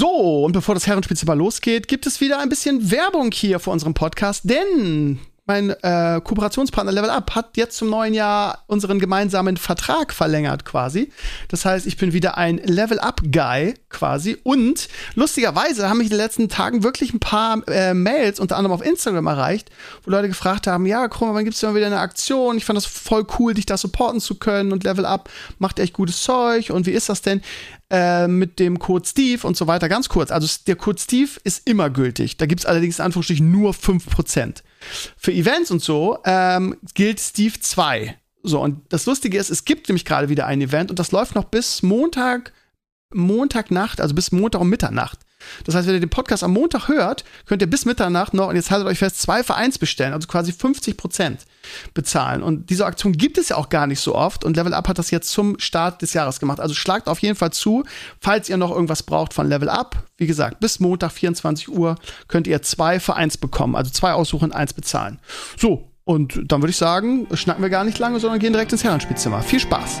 So, und bevor das Herrenspielzimmer losgeht, gibt es wieder ein bisschen Werbung hier für unseren Podcast, denn mein äh, Kooperationspartner Level Up hat jetzt zum neuen Jahr unseren gemeinsamen Vertrag verlängert quasi. Das heißt, ich bin wieder ein Level Up Guy quasi. Und lustigerweise haben mich in den letzten Tagen wirklich ein paar äh, Mails, unter anderem auf Instagram erreicht, wo Leute gefragt haben, ja, Krummer, wann gibt es denn wieder eine Aktion? Ich fand das voll cool, dich da supporten zu können und Level Up macht echt gutes Zeug. Und wie ist das denn? Äh, mit dem Code Steve und so weiter. Ganz kurz, also der Code Steve ist immer gültig. Da gibt es allerdings in Anführungsstrichen nur 5%. Für Events und so ähm, gilt Steve 2. So, und das Lustige ist, es gibt nämlich gerade wieder ein Event und das läuft noch bis Montag, Montagnacht, also bis Montag um Mitternacht. Das heißt, wenn ihr den Podcast am Montag hört, könnt ihr bis Mitternacht noch, und jetzt haltet euch fest, zwei für eins bestellen, also quasi 50 Prozent bezahlen. Und diese Aktion gibt es ja auch gar nicht so oft und Level Up hat das jetzt zum Start des Jahres gemacht. Also schlagt auf jeden Fall zu, falls ihr noch irgendwas braucht von Level Up. Wie gesagt, bis Montag 24 Uhr könnt ihr zwei für eins bekommen, also zwei aussuchen, eins bezahlen. So, und dann würde ich sagen, schnacken wir gar nicht lange, sondern gehen direkt ins Herrenspielzimmer. Viel Spaß!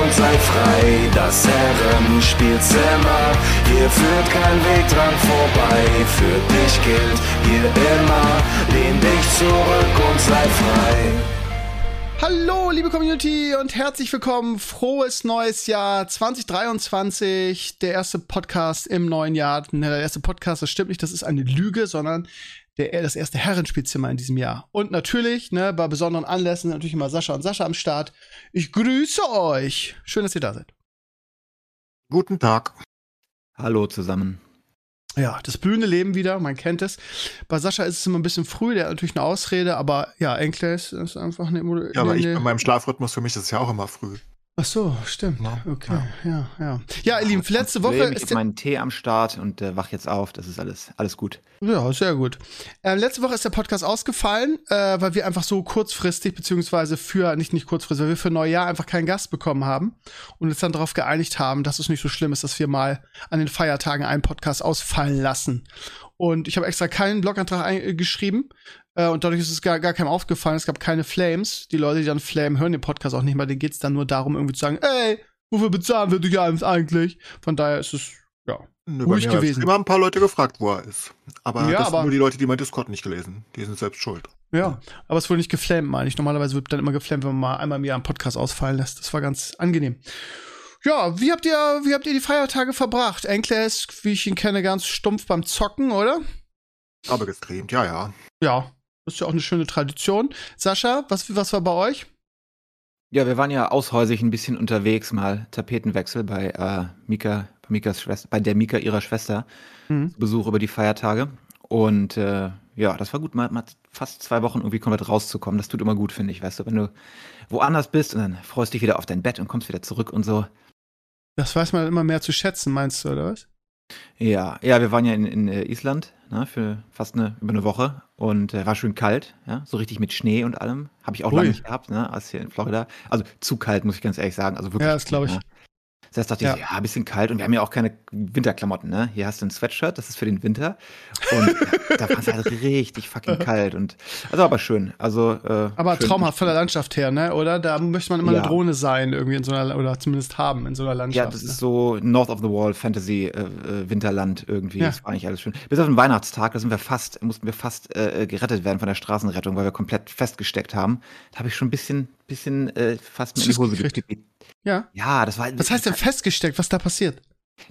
und sei frei. Das Herrenspielzimmer, hier führt kein Weg dran vorbei. Für dich gilt hier immer, lehn dich zurück und sei frei. Hallo, liebe Community und herzlich willkommen. Frohes neues Jahr 2023. Der erste Podcast im neuen Jahr. Ne, der erste Podcast, das stimmt nicht, das ist eine Lüge, sondern der, das erste Herrenspielzimmer in diesem Jahr. Und natürlich, ne, bei besonderen Anlässen natürlich immer Sascha und Sascha am Start. Ich grüße euch. Schön, dass ihr da seid. Guten Tag. Hallo zusammen. Ja, das blühende Leben wieder, man kennt es. Bei Sascha ist es immer ein bisschen früh, der hat natürlich eine Ausrede, aber ja, Enkles ist einfach eine. Ja, aber ich, bei meinem Schlafrhythmus für mich ist es ja auch immer früh. Ach so, stimmt. Okay, ja, ja. Ja, ja ihr Lieben, letzte Woche ist. Ich habe meinen Tee am Start und äh, wach jetzt auf. Das ist alles, alles gut. Ja, sehr gut. Äh, letzte Woche ist der Podcast ausgefallen, äh, weil wir einfach so kurzfristig, beziehungsweise für, nicht nicht kurzfristig, weil wir für Neujahr einfach keinen Gast bekommen haben und uns dann darauf geeinigt haben, dass es nicht so schlimm ist, dass wir mal an den Feiertagen einen Podcast ausfallen lassen. Und ich habe extra keinen Blogantrag geschrieben, äh, und dadurch ist es gar, gar keinem aufgefallen. Es gab keine Flames. Die Leute, die dann Flame hören den Podcast auch nicht mehr. Denen geht es dann nur darum, irgendwie zu sagen, ey, wofür bezahlen wir dich eigentlich? Von daher ist es, ja, Nö, ruhig gewesen. immer ein paar Leute gefragt, wo er ist. Aber ja, das aber, sind nur die Leute, die mein Discord nicht gelesen. Die sind selbst schuld. Ja, aber es wurde nicht geflammt, meine ich. Normalerweise wird dann immer geflammt, wenn man mal einmal im Jahr einen Podcast ausfallen lässt. Das war ganz angenehm. Ja, wie habt ihr, wie habt ihr die Feiertage verbracht? Enkler ist, wie ich ihn kenne, ganz stumpf beim Zocken, oder? Aber gestreamt, ja, ja. Ja, das ist ja auch eine schöne Tradition. Sascha, was, was war bei euch? Ja, wir waren ja aushäusig ein bisschen unterwegs, mal Tapetenwechsel bei äh, Mika, bei Mikas Schwester, bei der Mika ihrer Schwester. Mhm. Besuch über die Feiertage. Und äh, ja, das war gut, mal, mal fast zwei Wochen irgendwie komplett rauszukommen. Das tut immer gut, finde ich. Weißt du, wenn du woanders bist und dann freust dich wieder auf dein Bett und kommst wieder zurück und so. Das weiß man immer mehr zu schätzen, meinst du, oder was? Ja, ja, wir waren ja in, in äh, Island ne, für fast eine, über eine Woche und äh, war schön kalt, ja, so richtig mit Schnee und allem. Habe ich auch Ui. lange nicht gehabt, ne, als hier in Florida. Also zu kalt, muss ich ganz ehrlich sagen. Also wirklich. Ja, das glaube ich. Ne? Das heißt, dachte ja. ich, ja, ein bisschen kalt und wir haben ja auch keine Winterklamotten, ne? Hier hast du ein Sweatshirt, das ist für den Winter. Und da war es halt richtig fucking kalt und also aber schön. Also äh, aber schön. traumhaft von der Landschaft her, ne? Oder da möchte man immer ja. eine Drohne sein irgendwie in so einer oder zumindest haben in so einer Landschaft. Ja, das ne? ist so North of the Wall Fantasy äh, äh, Winterland irgendwie. Ja. Das war eigentlich alles schön. Bis auf den Weihnachtstag, da sind wir fast mussten wir fast äh, gerettet werden von der Straßenrettung, weil wir komplett festgesteckt haben. Da habe ich schon ein bisschen bisschen äh, fast mit die Hose gekriegt. Ja. Ja, das war. Was heißt denn festgesteckt? Was da passiert?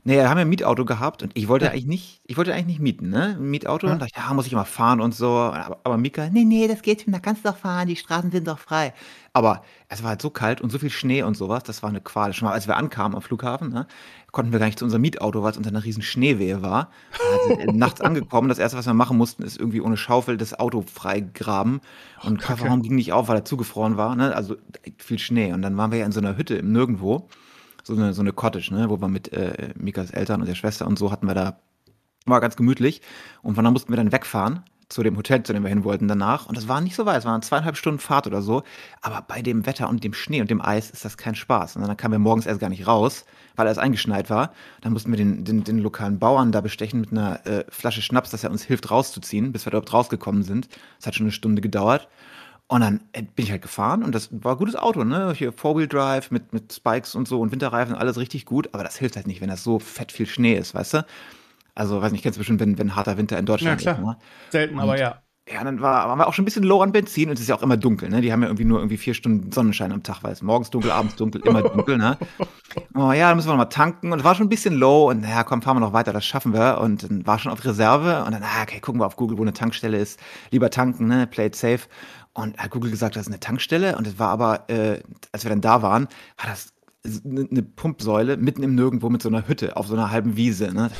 Nee, wir haben ja ein Mietauto gehabt und ich wollte ja. eigentlich nicht, ich wollte eigentlich nicht mieten, ne? Ein Mietauto ja. und dachte, ja, muss ich immer fahren und so. Aber, aber Mika, nee, nee, das geht schon, da kannst du doch fahren, die Straßen sind doch frei. Aber es war halt so kalt und so viel Schnee und sowas, das war eine Qual. Schon mal, als wir ankamen am Flughafen, ne, konnten wir gar nicht zu unserem Mietauto, weil es unter einer riesen Schneewehe war. Also, nachts angekommen, das erste, was wir machen mussten, ist irgendwie ohne Schaufel das Auto freigraben. Und oh, Kofferraum ging nicht auf, weil er zugefroren war, ne? Also viel Schnee. Und dann waren wir ja in so einer Hütte im Nirgendwo so eine, so eine Cottage, ne, wo wir mit äh, Mikas Eltern und der Schwester und so hatten wir da, war ganz gemütlich. Und von da mussten wir dann wegfahren zu dem Hotel, zu dem wir hin wollten danach. Und das war nicht so weit, es waren zweieinhalb Stunden Fahrt oder so. Aber bei dem Wetter und dem Schnee und dem Eis ist das kein Spaß. Und dann kamen wir morgens erst gar nicht raus, weil alles eingeschneit war. Dann mussten wir den, den, den lokalen Bauern da bestechen mit einer äh, Flasche Schnaps, dass er uns hilft rauszuziehen, bis wir überhaupt rausgekommen sind. Das hat schon eine Stunde gedauert. Und dann äh, bin ich halt gefahren und das war ein gutes Auto, ne? Hier Four-Wheel-Drive mit, mit Spikes und so und Winterreifen, alles richtig gut. Aber das hilft halt nicht, wenn das so fett viel Schnee ist, weißt du? Also, weiß nicht, kennst du bestimmt, wenn, wenn harter Winter in Deutschland ja, klar. ist. Ne? Selten, und, aber ja. Ja, dann war, waren wir auch schon ein bisschen low an Benzin und es ist ja auch immer dunkel, ne? Die haben ja irgendwie nur irgendwie vier Stunden Sonnenschein am Tag, weil es morgens dunkel, abends dunkel, immer dunkel, ne? Oh ja, dann müssen wir nochmal tanken und es war schon ein bisschen low und naja, komm, fahren wir noch weiter, das schaffen wir und dann war schon auf Reserve und dann, ah, okay, gucken wir auf Google, wo eine Tankstelle ist, lieber tanken, ne? Play it safe. Und hat Google gesagt, das ist eine Tankstelle und es war aber, äh, als wir dann da waren, war das eine Pumpsäule mitten im Nirgendwo mit so einer Hütte auf so einer halben Wiese. Ne?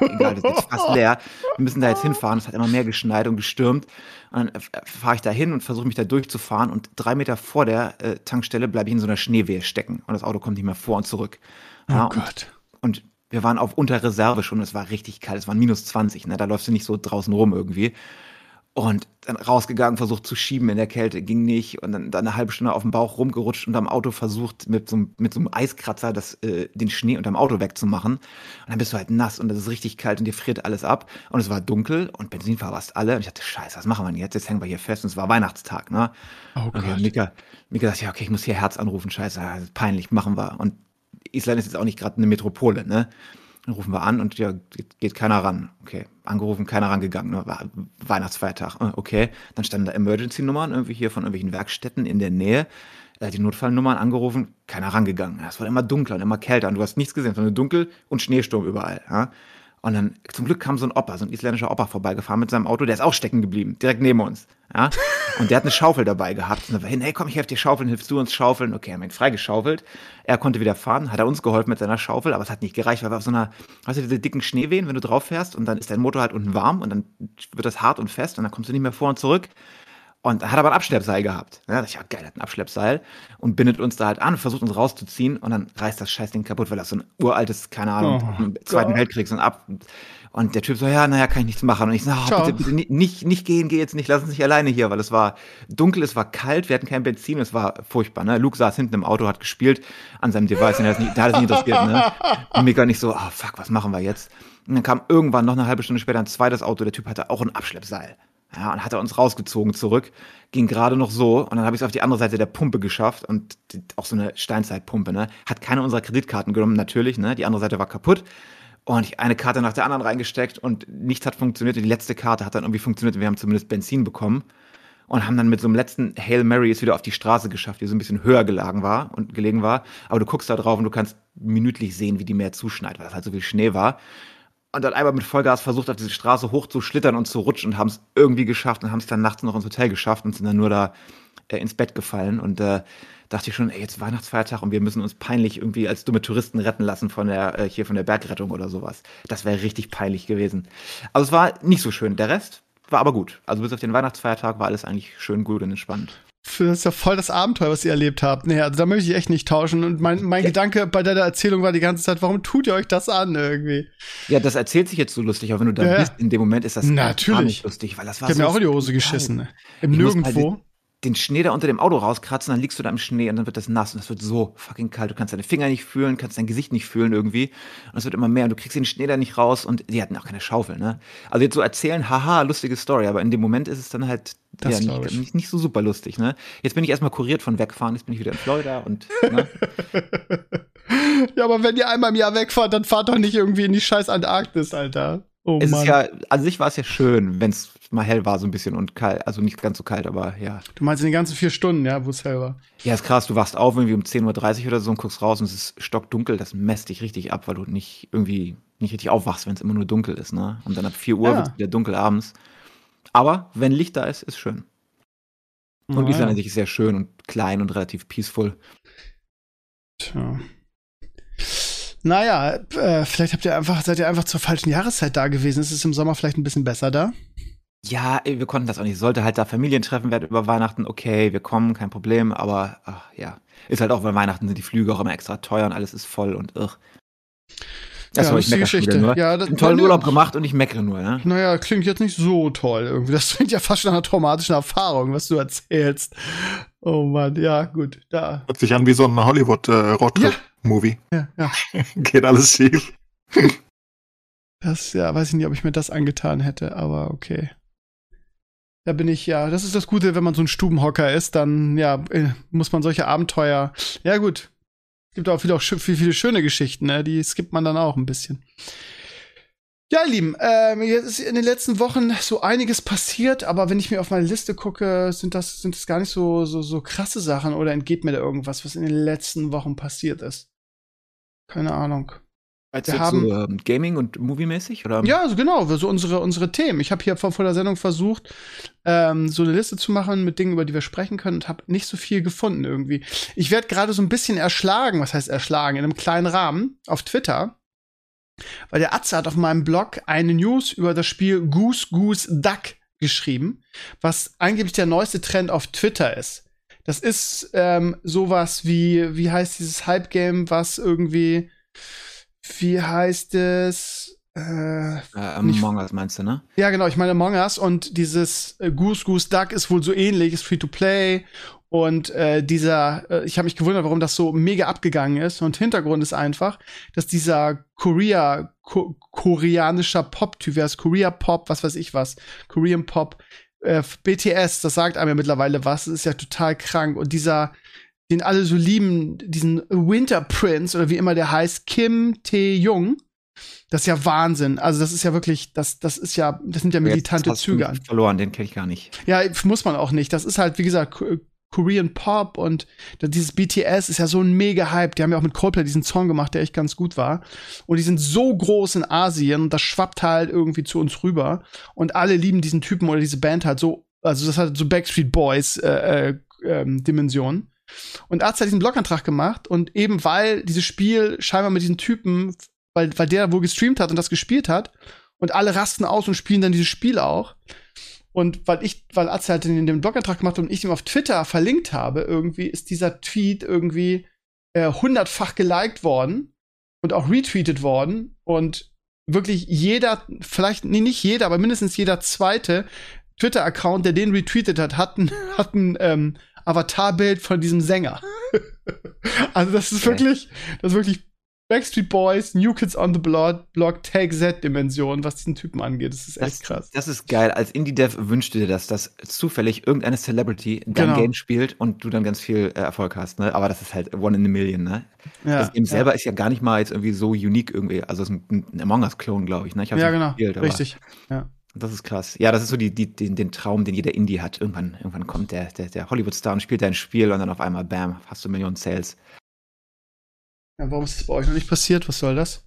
Egal, das ist fast leer. Wir müssen da jetzt hinfahren. Es hat immer mehr geschneit und gestürmt. Und dann fahre ich da hin und versuche mich da durchzufahren. Und drei Meter vor der äh, Tankstelle bleibe ich in so einer Schneewehe stecken. Und das Auto kommt nicht mehr vor und zurück. Ja, oh Gott. Und, und wir waren auf Unterreserve schon. Es war richtig kalt. Es waren minus 20. Ne? Da läufst du nicht so draußen rum irgendwie. Und dann rausgegangen, versucht zu schieben in der Kälte, ging nicht. Und dann, dann eine halbe Stunde auf dem Bauch rumgerutscht und am Auto versucht, mit so, mit so einem Eiskratzer das, äh, den Schnee unterm Auto wegzumachen. Und dann bist du halt nass und das ist richtig kalt und dir friert alles ab. Und es war dunkel und Benzin verpasst alle. Und ich dachte, scheiße, was machen wir denn jetzt? Jetzt hängen wir hier fest und es war Weihnachtstag, ne? Oh Gott. Okay, Mika, Mika sagt, ja, okay, ich muss hier Herz anrufen, scheiße, peinlich, machen wir. Und Island ist jetzt auch nicht gerade eine Metropole, ne? Dann rufen wir an und ja, geht keiner ran. Okay, angerufen, keiner rangegangen. Ne? Weihnachtsfeiertag. Ah, okay, dann standen da Emergency-Nummern irgendwie hier von irgendwelchen Werkstätten in der Nähe. Äh, die Notfallnummern angerufen, keiner rangegangen. Es war immer dunkler und immer kälter und du hast nichts gesehen, sondern dunkel und Schneesturm überall. Und dann zum Glück kam so ein Opa, so ein isländischer Opa vorbeigefahren mit seinem Auto, der ist auch stecken geblieben, direkt neben uns. Ja? Und der hat eine Schaufel dabei gehabt. Und dann war hin, hey komm, ich helfe dir schaufeln, hilfst du uns schaufeln? Okay, haben ihn freigeschaufelt. Er konnte wieder fahren, hat er uns geholfen mit seiner Schaufel, aber es hat nicht gereicht, weil wir auf so einer, weißt du, diese dicken Schneewehen, wenn du drauf fährst und dann ist dein Motor halt unten warm und dann wird das hart und fest und dann kommst du nicht mehr vor und zurück. Und hat aber ein Abschleppseil gehabt. Ja, ich ja geil, hat ein Abschleppseil und bindet uns da halt an, versucht uns rauszuziehen und dann reißt das Scheißding kaputt, weil das so ein uraltes, keine Ahnung, oh, Zweiten Weltkrieg so ein Ab und der Typ so, ja, naja, kann ich nichts machen. Und ich so, oh, bitte, bitte nicht, nicht gehen, geh jetzt nicht, lass uns nicht alleine hier, weil es war dunkel, es war kalt, wir hatten kein Benzin, es war furchtbar. Ne? Luke saß hinten im Auto, hat gespielt an seinem Device, und er hat es nicht, der hat es nicht interessiert. Ne? Und Mika nicht so, oh fuck, was machen wir jetzt? Und dann kam irgendwann noch eine halbe Stunde später ein zweites Auto, der Typ hatte auch ein Abschleppseil. Ja, und hat er uns rausgezogen zurück, ging gerade noch so und dann habe ich es auf die andere Seite der Pumpe geschafft und die, auch so eine Steinzeitpumpe, ne? Hat keine unserer Kreditkarten genommen, natürlich, ne? Die andere Seite war kaputt. Und ich eine Karte nach der anderen reingesteckt und nichts hat funktioniert. Die letzte Karte hat dann irgendwie funktioniert. Wir haben zumindest Benzin bekommen und haben dann mit so einem letzten Hail Mary es wieder auf die Straße geschafft, die so ein bisschen höher gelegen war und gelegen war. Aber du guckst da drauf und du kannst minütlich sehen, wie die mehr zuschneit, weil es halt so viel Schnee war. Und dann einmal mit Vollgas versucht, auf diese Straße hoch zu schlittern und zu rutschen und haben es irgendwie geschafft und haben es dann nachts noch ins Hotel geschafft und sind dann nur da äh, ins Bett gefallen. Und äh, dachte ich schon, ey, jetzt Weihnachtsfeiertag und wir müssen uns peinlich irgendwie als dumme Touristen retten lassen von der, äh, hier von der Bergrettung oder sowas. Das wäre richtig peinlich gewesen. Also es war nicht so schön. Der Rest war aber gut. Also bis auf den Weihnachtsfeiertag war alles eigentlich schön gut und entspannt. Das ist ja voll das Abenteuer, was ihr erlebt habt. Nee, also da möchte ich echt nicht tauschen. Und mein, mein ja. Gedanke bei deiner Erzählung war die ganze Zeit, warum tut ihr euch das an irgendwie? Ja, das erzählt sich jetzt so lustig, aber wenn du da ja. bist, in dem Moment ist das Natürlich. nicht lustig, weil das war ich so. Ich hab mir auch in die Hose geschissen. Ne? Im Nirgendwo den Schnee da unter dem Auto rauskratzen, dann liegst du da im Schnee und dann wird das nass und es wird so fucking kalt. Du kannst deine Finger nicht fühlen, kannst dein Gesicht nicht fühlen irgendwie. Und es wird immer mehr und du kriegst den Schnee da nicht raus und die hatten auch keine Schaufel, ne? Also jetzt so erzählen, haha, lustige Story, aber in dem Moment ist es dann halt ja, nicht, nicht, nicht, so super lustig, ne? Jetzt bin ich erstmal kuriert von wegfahren, jetzt bin ich wieder in Florida und, ne? ja, aber wenn ihr einmal im Jahr wegfahrt, dann fahrt doch nicht irgendwie in die scheiß Antarktis, Alter. Oh, es Mann. ist ja, an sich war es ja schön, wenn es mal hell war, so ein bisschen und kalt, also nicht ganz so kalt, aber ja. Du meinst in den ganzen vier Stunden, ja, wo es hell war? Ja, ist krass, du wachst auf irgendwie um 10.30 Uhr oder so und guckst raus und es ist stockdunkel, das messt dich richtig ab, weil du nicht irgendwie nicht richtig aufwachst, wenn es immer nur dunkel ist, ne? Und dann ab 4 Uhr ja. wird es wieder dunkel abends. Aber wenn Licht da ist, ist schön. Und oh, Island ja. an sich ist sehr schön und klein und relativ peaceful. Tja. Naja, äh, vielleicht habt ihr einfach, seid ihr einfach zur falschen Jahreszeit da gewesen. Ist es im Sommer vielleicht ein bisschen besser da? Ja, wir konnten das auch nicht. Sollte halt da Familientreffen werden über Weihnachten. Okay, wir kommen, kein Problem. Aber ach, ja, ist halt auch, weil Weihnachten sind die Flüge auch immer extra teuer und alles ist voll und irr. Das ja, ist die Geschichte. Nur. Ja, das, einen tollen ja, Urlaub gemacht und ich meckere nur, ne? Naja, klingt jetzt nicht so toll irgendwie. Das klingt ja fast nach einer traumatischen Erfahrung, was du erzählst. Oh Mann, ja, gut. Da. Hört sich an wie so ein Hollywood-Roadtrip-Movie. Äh, ja. ja, ja. Geht alles schief. Das, ja, weiß ich nicht, ob ich mir das angetan hätte, aber okay. Da bin ich, ja, das ist das Gute, wenn man so ein Stubenhocker ist, dann, ja, äh, muss man solche Abenteuer, ja gut, es gibt auch viele, auch viele, viele schöne Geschichten, ne? die skippt man dann auch ein bisschen. Ja, ihr Lieben, ähm, jetzt ist in den letzten Wochen so einiges passiert, aber wenn ich mir auf meine Liste gucke, sind das, sind das gar nicht so, so, so krasse Sachen oder entgeht mir da irgendwas, was in den letzten Wochen passiert ist? Keine Ahnung. Als wir haben so, ähm, Gaming und Movie-mäßig? Oder? Ja, also genau, so unsere, unsere Themen. Ich habe hier vor, vor der Sendung versucht, ähm, so eine Liste zu machen mit Dingen, über die wir sprechen können und habe nicht so viel gefunden irgendwie. Ich werde gerade so ein bisschen erschlagen, was heißt erschlagen, in einem kleinen Rahmen auf Twitter. Weil der Atze hat auf meinem Blog eine News über das Spiel Goose Goose Duck geschrieben, was angeblich der neueste Trend auf Twitter ist. Das ist ähm, sowas wie, wie heißt dieses Hype-Game, was irgendwie wie heißt es? Äh, äh, Among Us meinst du, ne? Ja, genau, ich meine Among Us und dieses äh, Goose Goose Duck ist wohl so ähnlich, ist free to play und äh, dieser, äh, ich habe mich gewundert, warum das so mega abgegangen ist. Und Hintergrund ist einfach, dass dieser Korea, ko koreanischer Pop-Typ, wer ist Korea Pop, was weiß ich was, Korean Pop, äh, BTS, das sagt einem ja mittlerweile was, ist ja total krank. Und dieser den alle so lieben, diesen Winter Prince oder wie immer der heißt, Kim Tae-jung. Das ist ja Wahnsinn. Also das ist ja wirklich, das, das ist ja, das sind ja militante Züge an. Verloren, den kenne ich gar nicht. Ja, muss man auch nicht. Das ist halt, wie gesagt, Korean Pop und dieses BTS ist ja so ein mega Hype. Die haben ja auch mit Coldplay diesen Song gemacht, der echt ganz gut war. Und die sind so groß in Asien und das schwappt halt irgendwie zu uns rüber. Und alle lieben diesen Typen oder diese Band halt so, also das hat so Backstreet Boys äh, äh, ähm, Dimensionen. Und Arzt hat diesen Blogantrag gemacht und eben weil dieses Spiel scheinbar mit diesen Typen, weil, weil der wohl gestreamt hat und das gespielt hat und alle rasten aus und spielen dann dieses Spiel auch. Und weil ich, weil Arzt halt in dem Blogantrag gemacht hat und ich ihm auf Twitter verlinkt habe, irgendwie ist dieser Tweet irgendwie äh, hundertfach geliked worden und auch retweetet worden und wirklich jeder, vielleicht nee, nicht jeder, aber mindestens jeder zweite Twitter-Account, der den retweetet hat, hat ein, hat ein ähm, Avatarbild von diesem Sänger. also das ist okay. wirklich, das ist wirklich Backstreet Boys, New Kids on the Block, Block Tag Z-Dimension, was diesen Typen angeht. Das ist echt das, krass. Das ist geil. Als Indie-Dev wünschte dir das, dass zufällig irgendeine Celebrity dein genau. Game spielt und du dann ganz viel äh, Erfolg hast. Ne? Aber das ist halt one in a million. Ne? Ja, das Game ja. selber ist ja gar nicht mal jetzt irgendwie so unique irgendwie. Also es ist ein, ein Among Us-Klon, glaube ich. Ne? ich ja, genau. Gespielt, Richtig. Ja. Das ist krass. Ja, das ist so die, die, den, den Traum, den jeder Indie hat. Irgendwann, irgendwann kommt der, der, der Hollywood-Star und spielt dein Spiel und dann auf einmal, bam, hast du Millionen Sales. Ja, warum ist das bei euch noch nicht passiert? Was soll das?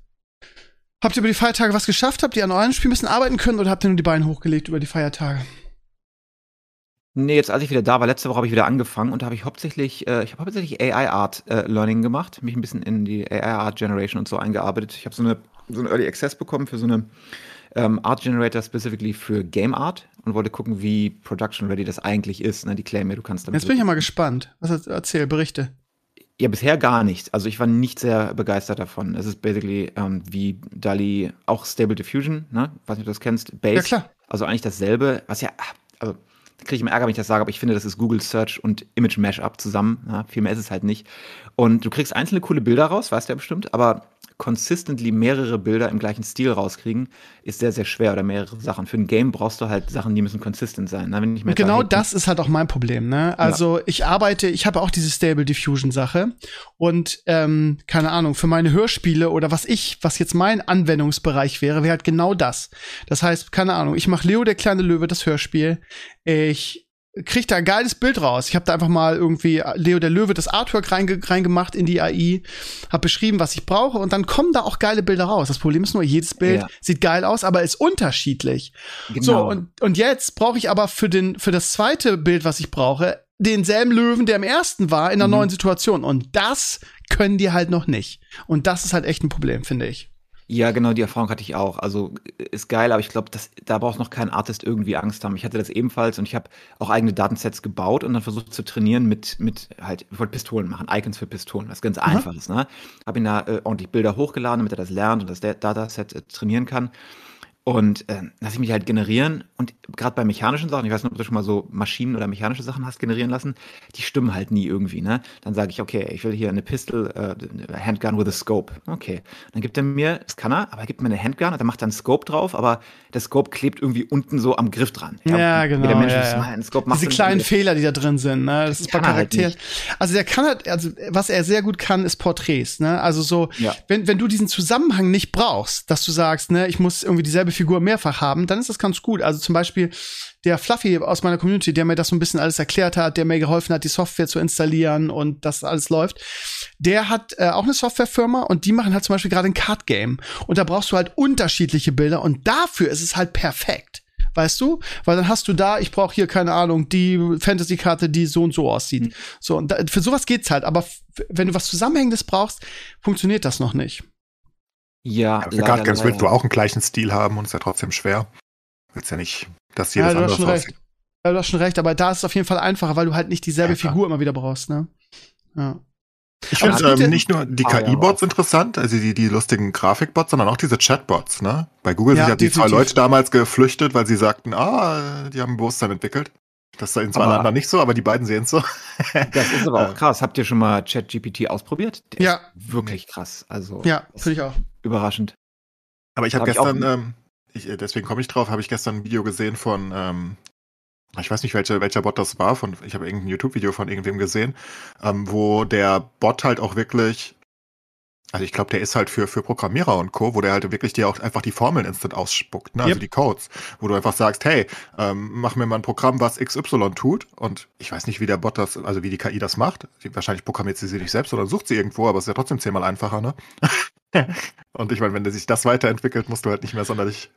Habt ihr über die Feiertage was geschafft? Habt ihr an eurem Spiel ein bisschen arbeiten können oder habt ihr nur die Beine hochgelegt über die Feiertage? Nee, jetzt als ich wieder da war, letzte Woche habe ich wieder angefangen und da habe ich hauptsächlich, äh, ich habe hauptsächlich AI Art äh, Learning gemacht, mich ein bisschen in die AI Art Generation und so eingearbeitet. Ich habe so eine so eine Early Access bekommen für so eine ähm, Art Generator specifically für Game Art und wollte gucken, wie Production Ready das eigentlich ist. Ne? Die claim ja, du kannst damit. Jetzt bin ich ja mal gespannt. Was erzähl, berichte. Ja, bisher gar nicht. Also ich war nicht sehr begeistert davon. Es ist basically ähm, wie DALI, auch Stable Diffusion, ne? Weiß nicht, ob du das kennst. Base. Ja, klar. Also eigentlich dasselbe, was ja, also kriege ich immer Ärger, wenn ich das sage, aber ich finde, das ist Google Search und Image Mashup zusammen. Ja? Viel mehr ist es halt nicht. Und du kriegst einzelne coole Bilder raus, weißt du ja bestimmt, aber consistently mehrere Bilder im gleichen Stil rauskriegen, ist sehr, sehr schwer oder mehrere Sachen. Für ein Game brauchst du halt Sachen, die müssen consistent sein. Ne? Wenn ich mir genau das ist halt auch mein Problem. Ne? Also ja. ich arbeite, ich habe auch diese Stable Diffusion Sache und ähm, keine Ahnung, für meine Hörspiele oder was ich, was jetzt mein Anwendungsbereich wäre, wäre halt genau das. Das heißt, keine Ahnung, ich mache Leo der kleine Löwe das Hörspiel. Ich kriegt da ein geiles Bild raus. Ich habe da einfach mal irgendwie Leo der Löwe das Artwork reinge reingemacht in die AI, habe beschrieben, was ich brauche und dann kommen da auch geile Bilder raus. Das Problem ist nur, jedes Bild ja. sieht geil aus, aber ist unterschiedlich. Genau. So und und jetzt brauche ich aber für den für das zweite Bild, was ich brauche, denselben Löwen, der im ersten war, in einer mhm. neuen Situation und das können die halt noch nicht. Und das ist halt echt ein Problem, finde ich. Ja, genau, die Erfahrung hatte ich auch. Also ist geil, aber ich glaube, da braucht noch kein Artist irgendwie Angst haben. Ich hatte das ebenfalls und ich habe auch eigene Datensets gebaut und dann versucht zu trainieren mit, mit halt, ich wollte Pistolen machen, Icons für Pistolen, was ganz mhm. einfach ist. Ne? Habe ihn da äh, ordentlich Bilder hochgeladen, damit er das lernt und das Dataset äh, trainieren kann. Und äh, lasse ich mich halt generieren. Und gerade bei mechanischen Sachen, ich weiß nicht, ob du schon mal so Maschinen oder mechanische Sachen hast generieren lassen, die stimmen halt nie irgendwie. Ne? Dann sage ich, okay, ich will hier eine Pistol, äh, Handgun with a Scope. Okay. Dann gibt er mir, das kann er, aber er gibt mir eine Handgun und dann macht er einen Scope drauf, aber der Scope klebt irgendwie unten so am Griff dran. Ja, ja genau. Der Mensch ja, ja. Einen Scope macht Diese kleinen Fehler, die da drin sind. Ne? Das ist bei Charakteren. Halt also der kann halt, also was er sehr gut kann, ist Porträts. Ne? Also so, ja. wenn, wenn du diesen Zusammenhang nicht brauchst, dass du sagst, ne, ich muss irgendwie dieselbe Figur mehrfach haben, dann ist das ganz gut. Also zum Beispiel der Fluffy aus meiner Community, der mir das so ein bisschen alles erklärt hat, der mir geholfen hat, die Software zu installieren und das alles läuft, der hat äh, auch eine Softwarefirma und die machen halt zum Beispiel gerade ein Card Game. Und da brauchst du halt unterschiedliche Bilder und dafür ist es halt perfekt. Weißt du? Weil dann hast du da, ich brauche hier, keine Ahnung, die Fantasy-Karte, die so und so aussieht. Mhm. So, und da, für sowas geht's halt. Aber wenn du was Zusammenhängendes brauchst, funktioniert das noch nicht. Ja, ja willst du auch einen gleichen Stil haben und ist ja trotzdem schwer. Willst ja nicht, dass jedes ja, anders aussieht. Ja, du hast schon recht, aber da ist es auf jeden Fall einfacher, weil du halt nicht dieselbe ja, Figur immer wieder brauchst, ne? Ja. Ich finde ähm, nicht nur die ah, KI-Bots ja. interessant, also die, die lustigen Grafikbots, sondern auch diese Chatbots, ne? Bei Google ja, sind ja die zwei Leute damals geflüchtet, weil sie sagten, ah, die haben ein Bewusstsein entwickelt. Das sehen zwar alle anderen nicht so, aber die beiden sehen es so. das ist aber auch krass. Habt ihr schon mal ChatGPT ausprobiert? Der ja. wirklich krass. Also. Ja, finde ich auch. Überraschend. Aber ich habe hab gestern, ich ähm, ich, äh, deswegen komme ich drauf, habe ich gestern ein Video gesehen von, ähm, ich weiß nicht, welcher, welcher Bot das war, von, ich habe irgendein YouTube-Video von irgendwem gesehen, ähm, wo der Bot halt auch wirklich, also ich glaube, der ist halt für, für Programmierer und Co., wo der halt wirklich dir auch einfach die Formeln instant ausspuckt, ne? also yep. die Codes, wo du einfach sagst, hey, ähm, mach mir mal ein Programm, was XY tut und ich weiß nicht, wie der Bot das, also wie die KI das macht. Wahrscheinlich programmiert sie sie nicht selbst oder sucht sie irgendwo, aber es ist ja trotzdem zehnmal einfacher, ne? und ich meine, wenn sich das weiterentwickelt, musst du halt nicht mehr sonderlich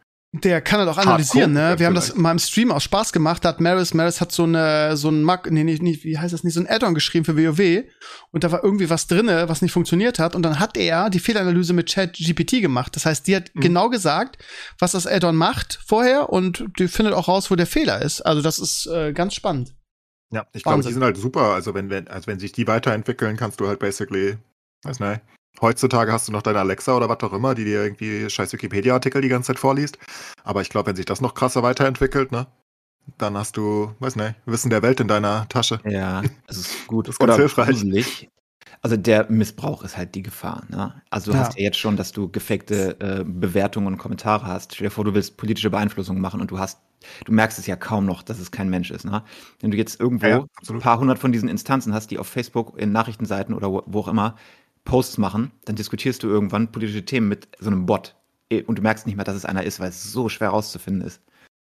der kann halt auch analysieren, ne? Wir haben das mal im Stream aus Spaß gemacht, da hat Maris, Maris hat so eine, so ein Mag, nee, nee, nee, wie heißt das nicht, so ein Add-on geschrieben für WoW und da war irgendwie was drinne, was nicht funktioniert hat und dann hat er die Fehleranalyse mit Chat GPT gemacht. Das heißt, die hat mhm. genau gesagt, was das Add-on macht vorher und die findet auch raus, wo der Fehler ist. Also das ist äh, ganz spannend. Ja, ich glaube, die sind halt super. Also wenn, wenn, also wenn sich die weiterentwickeln, kannst du halt basically, weiß nicht, Heutzutage hast du noch deine Alexa oder was auch immer, die dir irgendwie scheiß Wikipedia-Artikel die ganze Zeit vorliest. Aber ich glaube, wenn sich das noch krasser weiterentwickelt, ne, dann hast du, weiß nicht, Wissen der Welt in deiner Tasche. Ja, das ist gut. das ist ganz oder hilfreich. Gruselig. Also der Missbrauch ist halt die Gefahr. Ne? Also du ja. hast ja jetzt schon, dass du gefakte äh, Bewertungen und Kommentare hast. Stell dir vor, du willst politische Beeinflussung machen und du hast, du merkst es ja kaum noch, dass es kein Mensch ist. Ne? Wenn du jetzt irgendwo ja, ein paar hundert von diesen Instanzen hast, die auf Facebook in Nachrichtenseiten oder wo, wo auch immer Posts machen, dann diskutierst du irgendwann politische Themen mit so einem Bot. Und du merkst nicht mehr, dass es einer ist, weil es so schwer rauszufinden ist.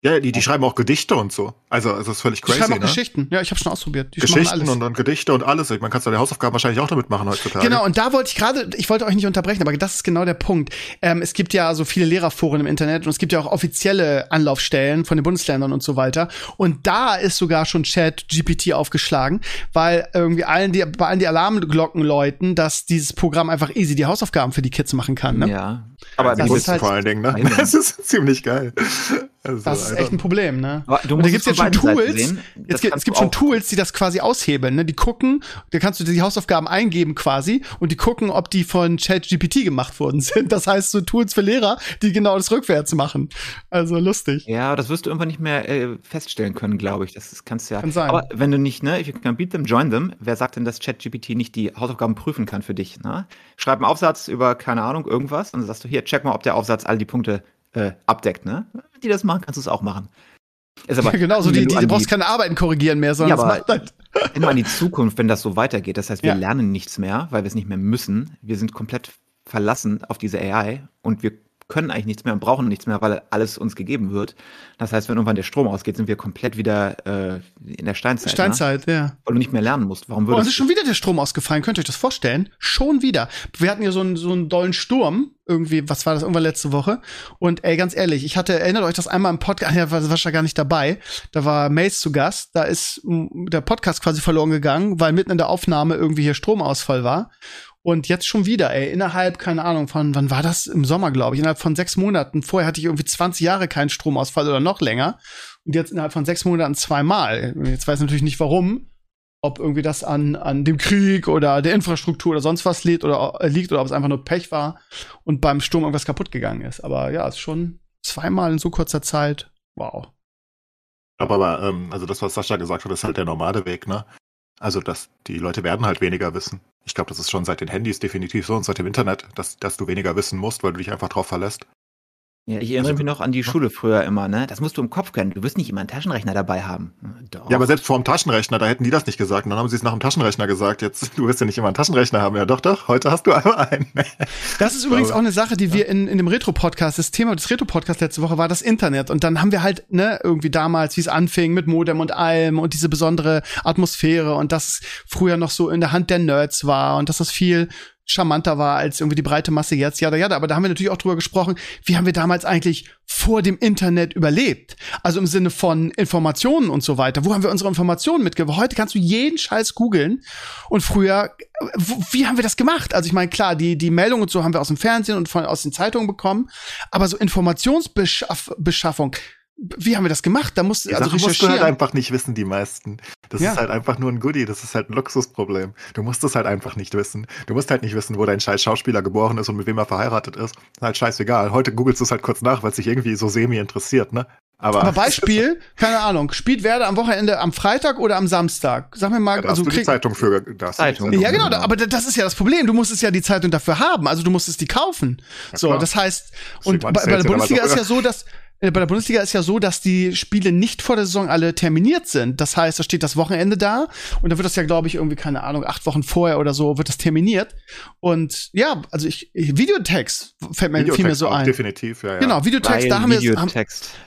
Ja, die, die schreiben auch Gedichte und so. Also, also das ist völlig crazy. Die schreiben auch ne? Geschichten. Ja, ich habe schon ausprobiert. Die Geschichten und dann Gedichte und alles. Man kann seine Hausaufgaben wahrscheinlich auch damit machen heutzutage. Genau, und da wollte ich gerade, ich wollte euch nicht unterbrechen, aber das ist genau der Punkt. Ähm, es gibt ja so viele Lehrerforen im Internet und es gibt ja auch offizielle Anlaufstellen von den Bundesländern und so weiter. Und da ist sogar schon Chat GPT aufgeschlagen, weil irgendwie allen die, bei allen die Alarmglocken läuten, dass dieses Programm einfach easy die Hausaufgaben für die Kids machen kann. Ne? Ja. Aber das ist halt, vor allen Dingen, ne? Das ist ziemlich geil. Also, das ist echt ein Problem, ne? Aber du und da gibt's jetzt schon Tools. Es gibt, es gibt schon Tools, die das quasi aushebeln, ne? Die gucken, da kannst du die Hausaufgaben eingeben quasi und die gucken, ob die von ChatGPT gemacht worden sind. Das heißt, so Tools für Lehrer, die genau das rückwärts machen. Also lustig. Ja, das wirst du irgendwann nicht mehr äh, feststellen können, glaube ich. Das, das kannst du ja. Kann sein. Aber wenn du nicht, ne, if you can beat them, join them. Wer sagt denn, dass ChatGPT nicht die Hausaufgaben prüfen kann für dich, ne? Schreib einen Aufsatz über, keine Ahnung, irgendwas und dann sagst du, hier, check mal, ob der Aufsatz all die Punkte äh, abdeckt, ne? Die das machen, kannst du es auch machen. Ist aber genau, so die, die, du brauchst keine Arbeiten korrigieren mehr, sondern ja, aber halt. immer an die Zukunft, wenn das so weitergeht. Das heißt, wir ja. lernen nichts mehr, weil wir es nicht mehr müssen. Wir sind komplett verlassen auf diese AI und wir können eigentlich nichts mehr und brauchen nichts mehr, weil alles uns gegeben wird. Das heißt, wenn irgendwann der Strom ausgeht, sind wir komplett wieder äh, in der Steinzeit. Ne? Steinzeit, ne? ja. Weil du nicht mehr lernen musst. Warum würdest oh, es ist schon wieder der Strom ausgefallen. Könnt ihr euch das vorstellen? Schon wieder. Wir hatten ja so einen, so einen dollen Sturm. Irgendwie, was war das? Irgendwann letzte Woche. Und ey, ganz ehrlich, ich hatte, erinnert euch das einmal im Podcast, ja, war wahrscheinlich gar nicht dabei. Da war Mace zu Gast. Da ist der Podcast quasi verloren gegangen, weil mitten in der Aufnahme irgendwie hier Stromausfall war. Und jetzt schon wieder, ey, innerhalb, keine Ahnung, von, wann war das? Im Sommer, glaube ich, innerhalb von sechs Monaten. Vorher hatte ich irgendwie 20 Jahre keinen Stromausfall oder noch länger. Und jetzt innerhalb von sechs Monaten zweimal. Jetzt weiß ich natürlich nicht warum. Ob irgendwie das an, an dem Krieg oder der Infrastruktur oder sonst was liegt oder, äh, liegt oder ob es einfach nur Pech war und beim Sturm irgendwas kaputt gegangen ist. Aber ja, ist schon zweimal in so kurzer Zeit. Wow. Aber, aber ähm, also das, was Sascha gesagt hat, ist halt der normale Weg, ne? Also, dass die Leute werden halt weniger wissen. Ich glaube, das ist schon seit den Handys definitiv so und seit dem Internet, dass, dass du weniger wissen musst, weil du dich einfach drauf verlässt. Ja, ich erinnere also, mich noch an die Schule früher immer, ne? Das musst du im Kopf können. Du wirst nicht immer einen Taschenrechner dabei haben. Doch. Ja, aber selbst vor dem Taschenrechner, da hätten die das nicht gesagt. Und dann haben sie es nach dem Taschenrechner gesagt. Jetzt, du wirst ja nicht immer einen Taschenrechner haben. Ja, doch, doch, heute hast du einmal einen. Das ist übrigens auch eine Sache, die wir in, in dem Retro-Podcast, das Thema des Retro-Podcasts letzte Woche war das Internet. Und dann haben wir halt, ne, irgendwie damals, wie es anfing mit Modem und allem und diese besondere Atmosphäre und das früher noch so in der Hand der Nerds war und dass das viel charmanter war als irgendwie die breite Masse jetzt. Ja, ja, aber da haben wir natürlich auch drüber gesprochen, wie haben wir damals eigentlich vor dem Internet überlebt? Also im Sinne von Informationen und so weiter. Wo haben wir unsere Informationen mitgebracht? Heute kannst du jeden Scheiß googeln. Und früher, wie haben wir das gemacht? Also ich meine, klar, die, die Meldungen und so haben wir aus dem Fernsehen und von, aus den Zeitungen bekommen. Aber so Informationsbeschaffung, wie haben wir das gemacht? Da musst, die also Sache musst du halt einfach nicht wissen, die meisten. Das ja. ist halt einfach nur ein Goodie, das ist halt ein Luxusproblem. Du musst es halt einfach nicht wissen. Du musst halt nicht wissen, wo dein scheiß Schauspieler geboren ist und mit wem er verheiratet ist. ist halt scheißegal. Heute googelst du es halt kurz nach, weil es dich irgendwie so semi interessiert, ne? Aber, Aber Beispiel, keine Ahnung, spielt Werder am Wochenende am Freitag oder am Samstag? Sag mir mal, ja, also du die Zeitung für das Zeitung. Ja, genau, aber das ist ja das Problem. Du musstest ja die Zeitung dafür haben, also du musstest die kaufen. Ja, so, das heißt, und bei, bei der Bundesliga ist ja so, dass bei der Bundesliga ist ja so, dass die Spiele nicht vor der Saison alle terminiert sind. Das heißt, da steht das Wochenende da und dann wird das ja, glaube ich, irgendwie, keine Ahnung, acht Wochen vorher oder so wird das terminiert. Und ja, also ich, Videotext fällt mir, Videotext fiel mir so ein. Definitiv, ja, ja. Genau, Videotext, Weil da haben wir, haben,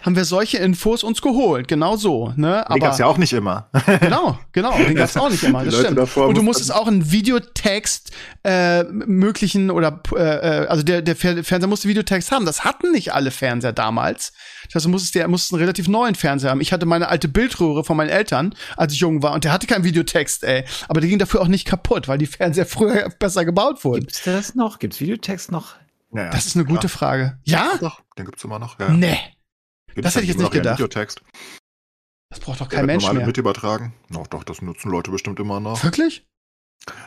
haben, wir solche Infos uns geholt. Genau so, ne? Aber, den gab's ja auch nicht immer. genau, genau, den gab's auch nicht immer. Das stimmt. Und du musstest auch einen Videotext äh, möglichen oder äh, äh, also der, der Fernseher musste Videotext haben. Das hatten nicht alle Fernseher damals. Das heißt, du musstest, der musste einen relativ neuen Fernseher haben. Ich hatte meine alte Bildröhre von meinen Eltern, als ich jung war, und der hatte keinen Videotext, ey. Aber der ging dafür auch nicht kaputt, weil die Fernseher früher besser gebaut wurden. Gibt's das noch? Gibt's Videotext noch? Naja, das ist eine gute klar. Frage. Ja? Doch, den gibt's immer noch. Ja. Nee. das hätte ich jetzt nicht gedacht. Videotext. Das braucht doch kein Mensch mehr. mit übertragen. Doch, doch, das nutzen Leute bestimmt immer noch. Wirklich?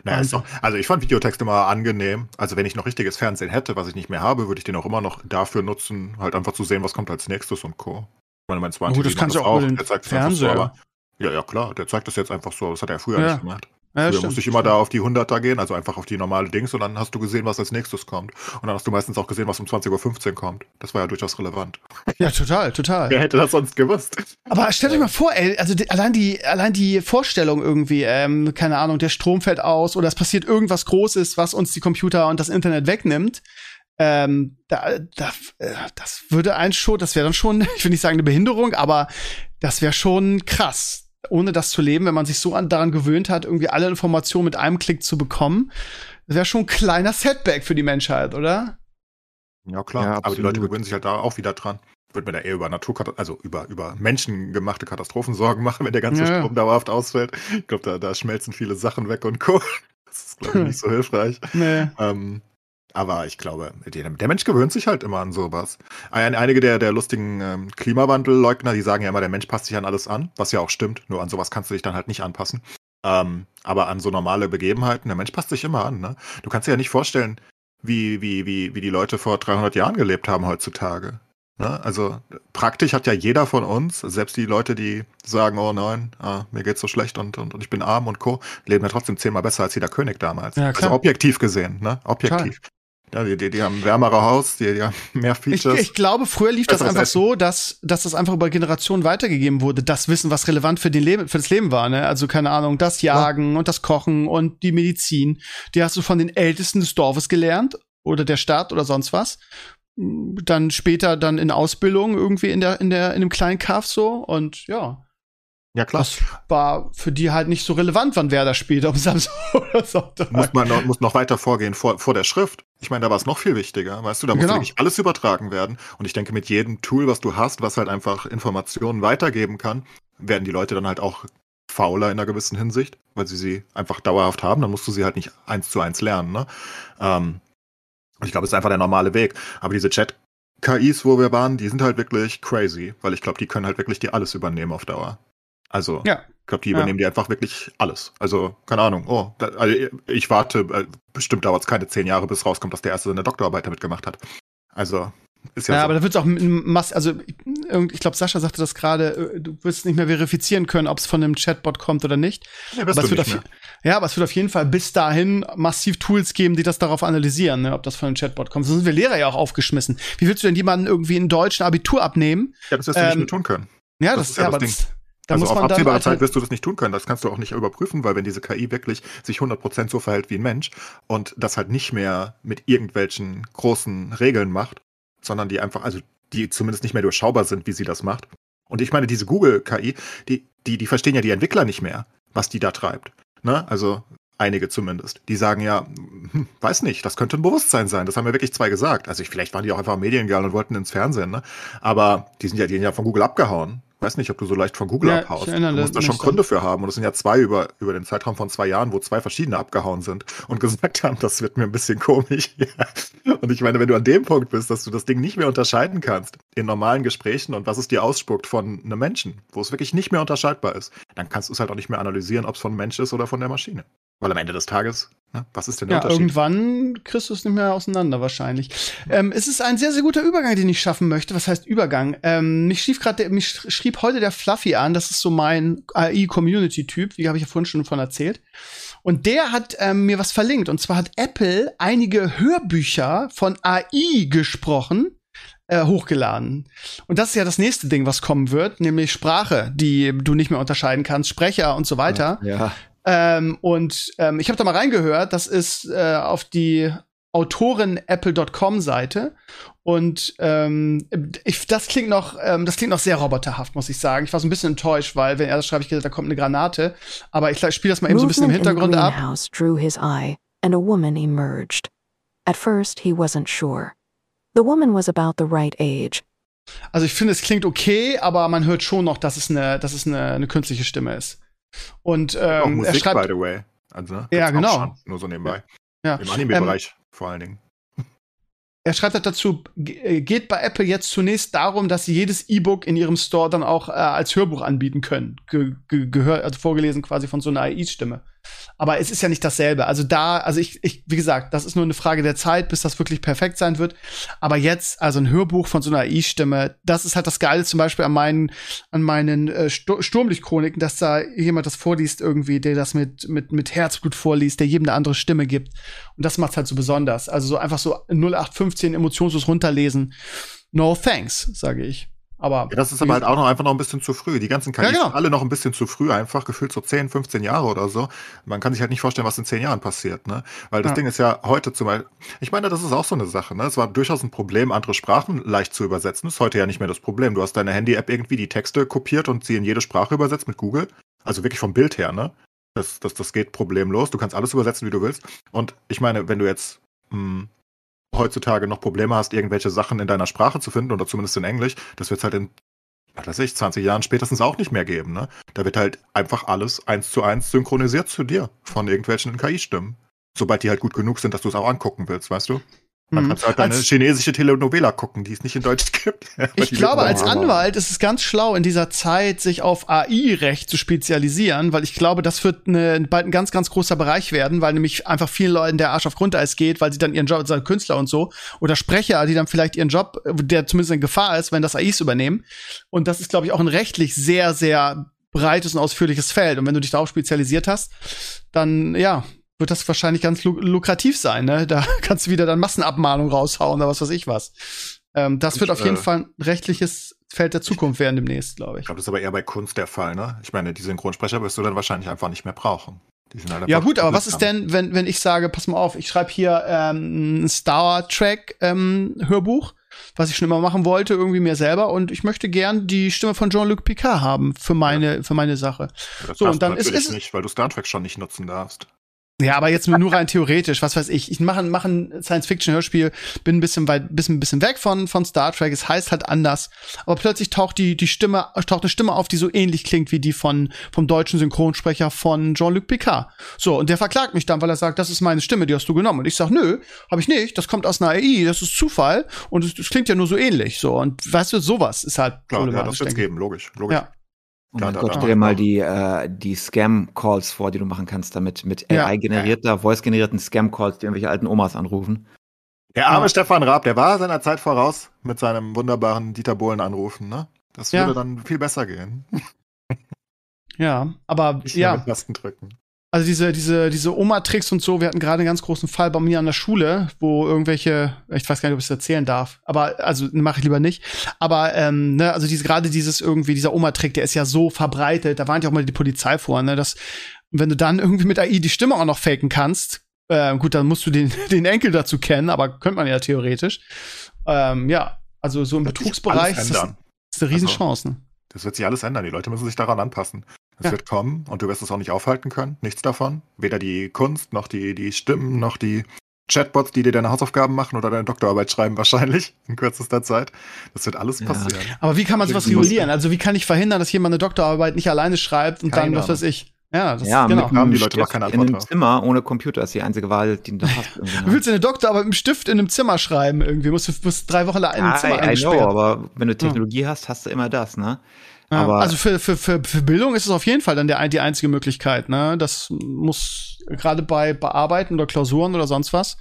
Naja, also. Doch, also ich fand Videotext immer angenehm. Also wenn ich noch richtiges Fernsehen hätte, was ich nicht mehr habe, würde ich den auch immer noch dafür nutzen, halt einfach zu sehen, was kommt als nächstes und Co. Ich meine, mein Smart oh, das kannst du auch, auch der zeigt Fernseher. So, aber, ja, ja, klar, der zeigt das jetzt einfach so. Das hat er früher ja. nicht gemacht. Ja, Früher musste ich immer da auf die 100er gehen, also einfach auf die normale Dings und dann hast du gesehen, was als nächstes kommt. Und dann hast du meistens auch gesehen, was um 20.15 Uhr kommt. Das war ja durchaus relevant. Ja, total, total. Wer hätte das sonst gewusst? Aber stellt euch mal vor, ey, also die, allein die, allein die Vorstellung irgendwie, ähm, keine Ahnung, der Strom fällt aus oder es passiert irgendwas Großes, was uns die Computer und das Internet wegnimmt. Ähm, da, da, äh, das würde ein schon, das wäre dann schon, ich will nicht sagen eine Behinderung, aber das wäre schon krass ohne das zu leben, wenn man sich so an, daran gewöhnt hat, irgendwie alle Informationen mit einem Klick zu bekommen, wäre schon ein kleiner Setback für die Menschheit, oder? Ja, klar. Ja, aber die Leute gewöhnen sich halt da auch wieder dran. Würde mir da eher über Naturkatastrophen, also über, über menschengemachte Katastrophen Sorgen machen, wenn der ganze ja. Strom dauerhaft ausfällt. Ich glaube, da, da schmelzen viele Sachen weg und Co. Das ist, glaube ich, nicht so hilfreich. Nee. Ähm, aber ich glaube, der Mensch gewöhnt sich halt immer an sowas. Einige der, der lustigen ähm, Klimawandelleugner, die sagen ja immer, der Mensch passt sich an alles an, was ja auch stimmt. Nur an sowas kannst du dich dann halt nicht anpassen. Ähm, aber an so normale Begebenheiten, der Mensch passt sich immer an. Ne? Du kannst dir ja nicht vorstellen, wie, wie, wie, wie die Leute vor 300 Jahren gelebt haben heutzutage. Ne? Also praktisch hat ja jeder von uns, selbst die Leute, die sagen, oh nein, ah, mir geht's so schlecht und, und, und ich bin arm und co., leben ja trotzdem zehnmal besser als jeder König damals. Ja, also objektiv gesehen, ne? Objektiv. Klar. Ja, die, die, die haben ein wärmere Haus, die, die haben mehr Features. Ich, ich glaube, früher lief das einfach so, dass, dass das einfach über Generationen weitergegeben wurde, das Wissen, was relevant für, den Leben, für das Leben war. Ne? Also keine Ahnung, das Jagen ja. und das Kochen und die Medizin. Die hast du von den Ältesten des Dorfes gelernt oder der Stadt oder sonst was. Dann später dann in Ausbildung irgendwie in der in der in dem kleinen Kaff so und ja. Ja, klar. Das war für die halt nicht so relevant, wann wer da spielt, ob Samstag oder Sonntag. Muss man noch, muss noch weiter vorgehen vor, vor der Schrift. Ich meine, da war es noch viel wichtiger, weißt du, da muss genau. wirklich alles übertragen werden. Und ich denke, mit jedem Tool, was du hast, was halt einfach Informationen weitergeben kann, werden die Leute dann halt auch fauler in einer gewissen Hinsicht, weil sie sie einfach dauerhaft haben. Dann musst du sie halt nicht eins zu eins lernen. Ne? Ähm, ich glaube, es ist einfach der normale Weg. Aber diese Chat-KIs, wo wir waren, die sind halt wirklich crazy, weil ich glaube, die können halt wirklich dir alles übernehmen auf Dauer. Also, ja. Ich glaube, die übernehmen ja. dir einfach wirklich alles. Also, keine Ahnung. Oh, da, also ich warte, äh, bestimmt dauert es keine zehn Jahre, bis rauskommt, dass der erste seine Doktorarbeit damit gemacht hat. Also, ist ja, ja so. aber da wird es auch mass also ich glaube, Sascha sagte das gerade, äh, du wirst nicht mehr verifizieren können, ob es von einem Chatbot kommt oder nicht. Ja, aber es wird auf, ja, aber es wird auf jeden Fall bis dahin massiv Tools geben, die das darauf analysieren, ne, ob das von einem Chatbot kommt. Sonst sind wir Lehrer ja auch aufgeschmissen. Wie willst du denn jemanden irgendwie in Deutsch ein Abitur abnehmen? Ja, das wirst du ähm, nicht mehr tun können. Ja, das, das ist ja, aber das, da also auf absehbare halt Zeit wirst du das nicht tun können. Das kannst du auch nicht überprüfen, weil wenn diese KI wirklich sich 100% so verhält wie ein Mensch und das halt nicht mehr mit irgendwelchen großen Regeln macht, sondern die einfach, also die zumindest nicht mehr durchschaubar sind, wie sie das macht. Und ich meine, diese Google-KI, die, die, die verstehen ja die Entwickler nicht mehr, was die da treibt. Ne? Also einige zumindest. Die sagen ja, hm, weiß nicht, das könnte ein Bewusstsein sein. Das haben ja wirklich zwei gesagt. Also ich, vielleicht waren die auch einfach Mediengeil und wollten ins Fernsehen, ne? Aber die sind ja, die sind ja von Google abgehauen weiß nicht, ob du so leicht von Google ja, abhaust. Du musst da schon Gründe für haben. Und es sind ja zwei über, über den Zeitraum von zwei Jahren, wo zwei verschiedene abgehauen sind und gesagt haben, das wird mir ein bisschen komisch. und ich meine, wenn du an dem Punkt bist, dass du das Ding nicht mehr unterscheiden kannst in normalen Gesprächen und was es dir ausspuckt von einem Menschen, wo es wirklich nicht mehr unterscheidbar ist, dann kannst du es halt auch nicht mehr analysieren, ob es von Mensch ist oder von der Maschine. Weil am Ende des Tages, was ist denn der ja, Unterschied? Irgendwann kriegst du es nicht mehr auseinander wahrscheinlich. Ähm, es ist ein sehr, sehr guter Übergang, den ich schaffen möchte. Was heißt Übergang? Ähm, mich, schrieb grad mich schrieb heute der Fluffy an, das ist so mein AI-Community-Typ, wie habe ich ja vorhin schon von erzählt. Und der hat ähm, mir was verlinkt. Und zwar hat Apple einige Hörbücher von AI gesprochen, äh, hochgeladen. Und das ist ja das nächste Ding, was kommen wird, nämlich Sprache, die du nicht mehr unterscheiden kannst, Sprecher und so weiter. Ja. ja. Ähm, und ähm, ich habe da mal reingehört, das ist äh, auf die Autoren-Apple.com Seite und ähm, ich, das klingt noch, ähm, das klingt noch sehr roboterhaft, muss ich sagen. Ich war so ein bisschen enttäuscht, weil wenn er das schreibt, ich gedacht, da kommt eine Granate. Aber ich spiele das mal eben so ein bisschen im Hintergrund ab. drew his eye, and a woman emerged. At first he wasn't sure. The woman was about the right age. Also ich finde, es klingt okay, aber man hört schon noch, dass es eine, dass es eine, eine künstliche Stimme ist. Und ähm, auch Musik, er schreibt, by the way. Also, ja, genau. nur so nebenbei. Ja. Im Anime-Bereich ähm, vor allen Dingen. Er schreibt halt dazu, äh, geht bei Apple jetzt zunächst darum, dass sie jedes E-Book in ihrem Store dann auch äh, als Hörbuch anbieten können. Ge gehört, also vorgelesen quasi von so einer AI-Stimme. Aber es ist ja nicht dasselbe. Also da, also ich, ich, wie gesagt, das ist nur eine Frage der Zeit, bis das wirklich perfekt sein wird. Aber jetzt, also ein Hörbuch von so einer AI-Stimme, das ist halt das Geile zum Beispiel an meinen, an meinen äh, Sturmlichtchroniken, dass da jemand das vorliest irgendwie, der das mit, mit, mit Herzblut vorliest, der jedem eine andere Stimme gibt. Und das macht's halt so besonders. Also so einfach so 0815 emotionslos runterlesen. No thanks, sage ich. Aber ja, das ist aber halt auch noch einfach noch ein bisschen zu früh. Die ganzen KIs ja, genau. alle noch ein bisschen zu früh, einfach gefühlt so 10, 15 Jahre oder so. Man kann sich halt nicht vorstellen, was in 10 Jahren passiert, ne? Weil das ja. Ding ist ja heute zum Beispiel, ich meine, das ist auch so eine Sache, ne? Es war durchaus ein Problem, andere Sprachen leicht zu übersetzen. Das ist heute ja nicht mehr das Problem. Du hast deine Handy-App irgendwie die Texte kopiert und sie in jede Sprache übersetzt mit Google. Also wirklich vom Bild her, ne? Das, das, das geht problemlos. Du kannst alles übersetzen, wie du willst. Und ich meine, wenn du jetzt mh, hm, heutzutage noch Probleme hast, irgendwelche Sachen in deiner Sprache zu finden oder zumindest in Englisch, das wird es halt in, was weiß ich, 20 Jahren spätestens auch nicht mehr geben. Ne? Da wird halt einfach alles eins zu eins synchronisiert zu dir von irgendwelchen KI-Stimmen. Sobald die halt gut genug sind, dass du es auch angucken willst, weißt du? Man mhm. kann halt eine chinesische Telenovela gucken, die es nicht in Deutsch gibt. ich glaube, als Anwalt ist es ganz schlau, in dieser Zeit sich auf AI-Recht zu spezialisieren, weil ich glaube, das wird eine, bald ein ganz, ganz großer Bereich werden, weil nämlich einfach vielen Leuten der Arsch auf Grundeis geht, weil sie dann ihren Job, also Künstler und so, oder Sprecher, die dann vielleicht ihren Job, der zumindest in Gefahr ist, wenn das AIs übernehmen. Und das ist, glaube ich, auch ein rechtlich sehr, sehr breites und ausführliches Feld. Und wenn du dich darauf spezialisiert hast, dann, ja, wird das wahrscheinlich ganz lukrativ sein. Ne? Da kannst du wieder dann Massenabmahnung raushauen oder was weiß ich was. Ähm, das ich, wird auf jeden äh, Fall ein rechtliches Feld der Zukunft werden demnächst, glaube ich. Ich glaube, das ist aber eher bei Kunst der Fall. Ne? Ich meine, die Synchronsprecher wirst du dann wahrscheinlich einfach nicht mehr brauchen. Ja gut, aber was ist denn, wenn, wenn ich sage, pass mal auf, ich schreibe hier ähm, ein Star Trek ähm, Hörbuch, was ich schon immer machen wollte, irgendwie mir selber und ich möchte gern die Stimme von Jean-Luc Picard haben für meine, ja. für meine Sache. Ja, das so, und dann ist es nicht, weil du Star Trek schon nicht nutzen darfst. Ja, aber jetzt nur rein theoretisch, was weiß ich. Ich mache mach ein Science-Fiction-Hörspiel, bin ein bisschen weit, bisschen, bisschen weg von, von Star Trek, es heißt halt anders. Aber plötzlich taucht die, die Stimme, taucht eine Stimme auf, die so ähnlich klingt wie die von, vom deutschen Synchronsprecher von Jean-Luc Picard. So, und der verklagt mich dann, weil er sagt, das ist meine Stimme, die hast du genommen. Und ich sag, nö, habe ich nicht, das kommt aus einer AI, das ist Zufall und es, es klingt ja nur so ähnlich. So, und weißt du, sowas ist halt Klar, ja, das wird's geben, logisch, logisch. Ja. Oh mein Gott, stell dir mal die, äh, die Scam-Calls vor, die du machen kannst damit, mit Ja. AI-generierter, voice-generierten Scam-Calls, die irgendwelche alten Omas anrufen. Der arme Ja. Stefan Raab, der war seiner Zeit voraus mit seinem wunderbaren Dieter Bohlen anrufen, ne? Das Ja. würde dann viel besser gehen. Ja, aber Nicht ja. Tasten drücken. Also diese, diese, diese Oma-Tricks und so, wir hatten gerade einen ganz großen Fall bei mir an der Schule, wo irgendwelche, ich weiß gar nicht, ob ich es erzählen darf, aber also mache ich lieber nicht. Aber ähm, ne, also diese gerade dieses irgendwie, dieser Oma-Trick, der ist ja so verbreitet, da warnt ja auch mal die Polizei vor, ne? Dass, wenn du dann irgendwie mit AI die Stimme auch noch faken kannst, äh, gut, dann musst du den, den Enkel dazu kennen, aber könnte man ja theoretisch. Ähm, ja, also so im sich Betrugsbereich ist das, ist eine Riesenchance. Ne? Das wird sich alles ändern. Die Leute müssen sich daran anpassen. Es Ja. wird kommen und du wirst es auch nicht aufhalten können. Nichts davon. Weder die Kunst, noch die, die Stimmen, noch die Chatbots, die dir deine Hausaufgaben machen oder deine Doktorarbeit schreiben, wahrscheinlich in kürzester Zeit. Das wird alles Ja. passieren. Aber wie kann man sowas regulieren? Also wie kann ich verhindern, dass jemand eine Doktorarbeit nicht alleine schreibt und Keine dann, was weiß ich. Ja, das ja, genau. haben einem die Leute noch Stift keine in Antwort einem drauf. Zimmer ohne Computer ist die einzige Wahl, die du hast. ne? Du willst eine Doktorarbeit mit einem Stift in einem Zimmer schreiben irgendwie. Musst du musst drei Wochen in einem Zimmer I, I know, aber wenn du Technologie hast, hast du immer das, ne? Ja, aber- also für, für, für, für Bildung ist es auf jeden Fall dann der, die einzige Möglichkeit. Ne? Das muss gerade bei Bearbeiten oder Klausuren oder sonst was.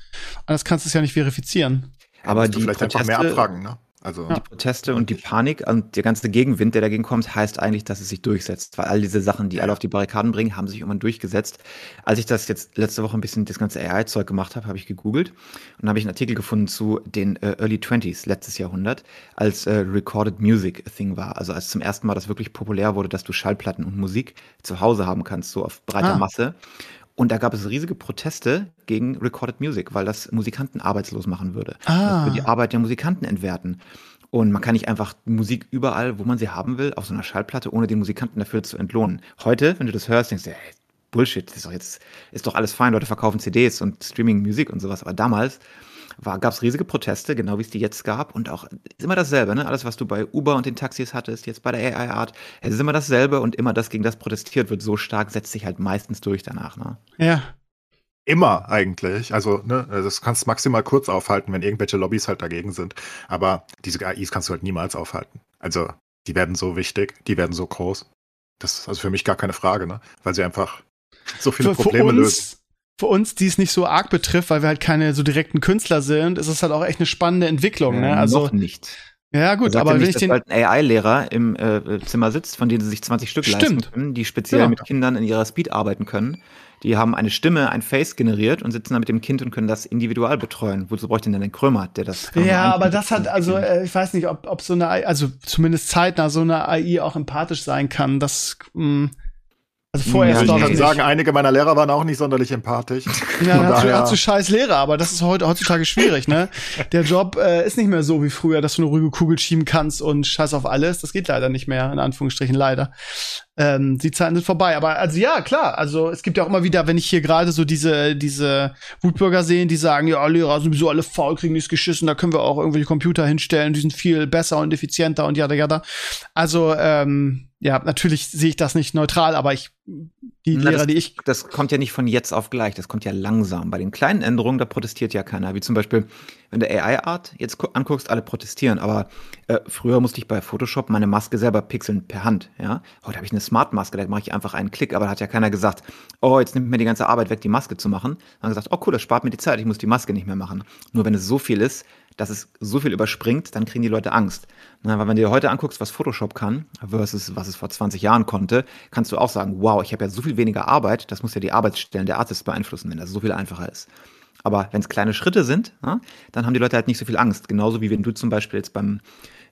Anders kannst du es ja nicht verifizieren. Aber die vielleicht einfach mehr Proteste- abfragen, ne? Also, Die Proteste und die Panik und der ganze Gegenwind, der dagegen kommt, heißt eigentlich, dass es sich durchsetzt. Weil all diese Sachen, die alle auf die Barrikaden bringen, haben sich irgendwann durchgesetzt. Als ich das jetzt letzte Woche ein bisschen das ganze AI-Zeug gemacht habe, habe ich gegoogelt und habe ich einen Artikel gefunden zu den äh, Early 20s, letztes Jahrhundert, als äh, Recorded Music a Thing war. Also als zum ersten Mal das wirklich populär wurde, dass du Schallplatten und Musik zu Hause haben kannst, so auf breiter Ah. Masse. Und da gab es riesige Proteste gegen Recorded Music, weil das Musikanten arbeitslos machen würde. Ah. Das würde die Arbeit der Musikanten entwerten. Und man kann nicht einfach Musik überall, wo man sie haben will, auf so einer Schallplatte, ohne den Musikanten dafür zu entlohnen. Heute, wenn du das hörst, denkst du, hey, Bullshit, das ist doch jetzt, ist doch alles fein, Leute verkaufen CDs und Streaming-Musik und sowas. Aber damals gab es riesige Proteste, genau wie es die jetzt gab. Und auch ist immer dasselbe, ne? Alles, was du bei Uber und den Taxis hattest, jetzt bei der AI-Art, es ist immer dasselbe und immer das, gegen das protestiert wird, so stark, setzt sich halt meistens durch danach, ne? Ja. immer eigentlich. Also, ne, das kannst du maximal kurz aufhalten, wenn irgendwelche Lobbys halt dagegen sind. Aber diese AIs kannst du halt niemals aufhalten. Also, die werden so wichtig, die werden so groß. Das ist also für mich gar keine Frage, ne? Weil sie einfach so viele Für, für Probleme lösen. Für uns, die es nicht so arg betrifft, weil wir halt keine so direkten Künstler sind, ist es halt auch echt eine spannende Entwicklung. Ne? Also, noch nicht. ja gut, aber ja wenn nicht, ich dass den, bald ein AI-Lehrer im äh, Zimmer sitzt, von denen sie sich 20 Stück leisten Stimmt. können, die speziell Genau. mit Kindern in ihrer Speed arbeiten können. Die haben eine Stimme, ein Face generiert und sitzen dann mit dem Kind und können das individual betreuen. Wozu bräuchte denn ein Krömer, der das Ja, aber das hat, also, äh, ich weiß nicht, ob, ob so eine AI, also zumindest zeitnah so eine AI auch empathisch sein kann. Das, mh, also vorher Ja, ich kann ich sagen, nicht. einige meiner Lehrer waren auch nicht sonderlich empathisch. Ja, dann hast du, hast du scheiß Lehrer, aber das ist heute, heutzutage schwierig, ne? Der Job äh, ist nicht mehr so wie früher, dass du eine ruhige Kugel schieben kannst und scheiß auf alles. Das geht leider nicht mehr, in Anführungsstrichen leider. Ähm, die Zeiten sind vorbei. Aber also ja, klar, also es gibt ja auch immer wieder, wenn ich hier gerade so diese, diese Wutbürger sehe, die sagen, ja, Lehrer sind sowieso alle faul, kriegen nichts geschissen, da können wir auch irgendwelche Computer hinstellen, die sind viel besser und effizienter und jada jada. Also, ähm, ja, natürlich sehe ich das nicht neutral, aber ich, die Na, Lehrer, das, die ich das kommt ja nicht von jetzt auf gleich, das kommt ja langsam. Bei den kleinen Änderungen, da protestiert ja keiner. Wie zum Beispiel, wenn du AI-Art jetzt gu- anguckst, alle protestieren. Aber äh, früher musste ich bei Photoshop meine Maske selber pixeln per Hand. Ja? Heute habe ich eine Smart-Maske, da mache ich einfach einen Klick. Aber da hat ja keiner gesagt, oh, jetzt nimmt mir die ganze Arbeit weg, die Maske zu machen. Dann gesagt, oh cool, das spart mir die Zeit, ich muss die Maske nicht mehr machen. Nur wenn es so viel ist, dass es so viel überspringt, dann kriegen die Leute Angst. Na, weil wenn du dir heute anguckst, was Photoshop kann, versus was es vor 20 Jahren konnte, kannst du auch sagen, wow, ich habe ja so viel weniger Arbeit, das muss ja die Arbeitsstellen der Artists beeinflussen, wenn das so viel einfacher ist. Aber wenn es kleine Schritte sind, na, dann haben die Leute halt nicht so viel Angst. Genauso wie wenn du zum Beispiel jetzt beim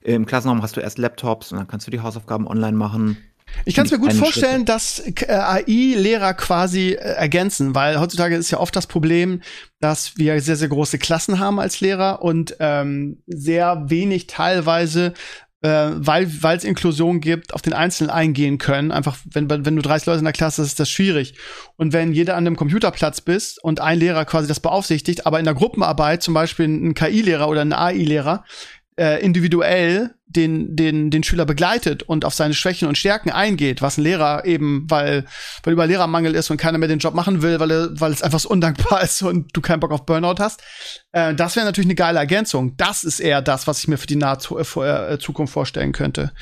im Klassenraum hast du erst Laptops und dann kannst du die Hausaufgaben online machen. Ich kann es mir gut vorstellen, dass äh, AI-Lehrer quasi äh, ergänzen, weil heutzutage ist ja oft das Problem, dass wir sehr, sehr große Klassen haben als Lehrer und ähm, sehr wenig teilweise äh, weil es Inklusion gibt, auf den Einzelnen eingehen können. Einfach, wenn, wenn du 30 Leute in der Klasse hast, ist das schwierig. Und wenn jeder an einem Computerplatz bist und ein Lehrer quasi das beaufsichtigt, aber in der Gruppenarbeit zum Beispiel ein KI-Lehrer oder ein AI-Lehrer äh, individuell den, den, den Schüler begleitet und auf seine Schwächen und Stärken eingeht, was ein Lehrer eben, weil, weil über Lehrermangel ist und keiner mehr den Job machen will, weil, er, weil es einfach so undankbar ist und du keinen Bock auf Burnout hast. Äh, das wäre natürlich eine geile Ergänzung. Das ist eher das, was ich mir für die nahe äh, äh, Zukunft vorstellen könnte.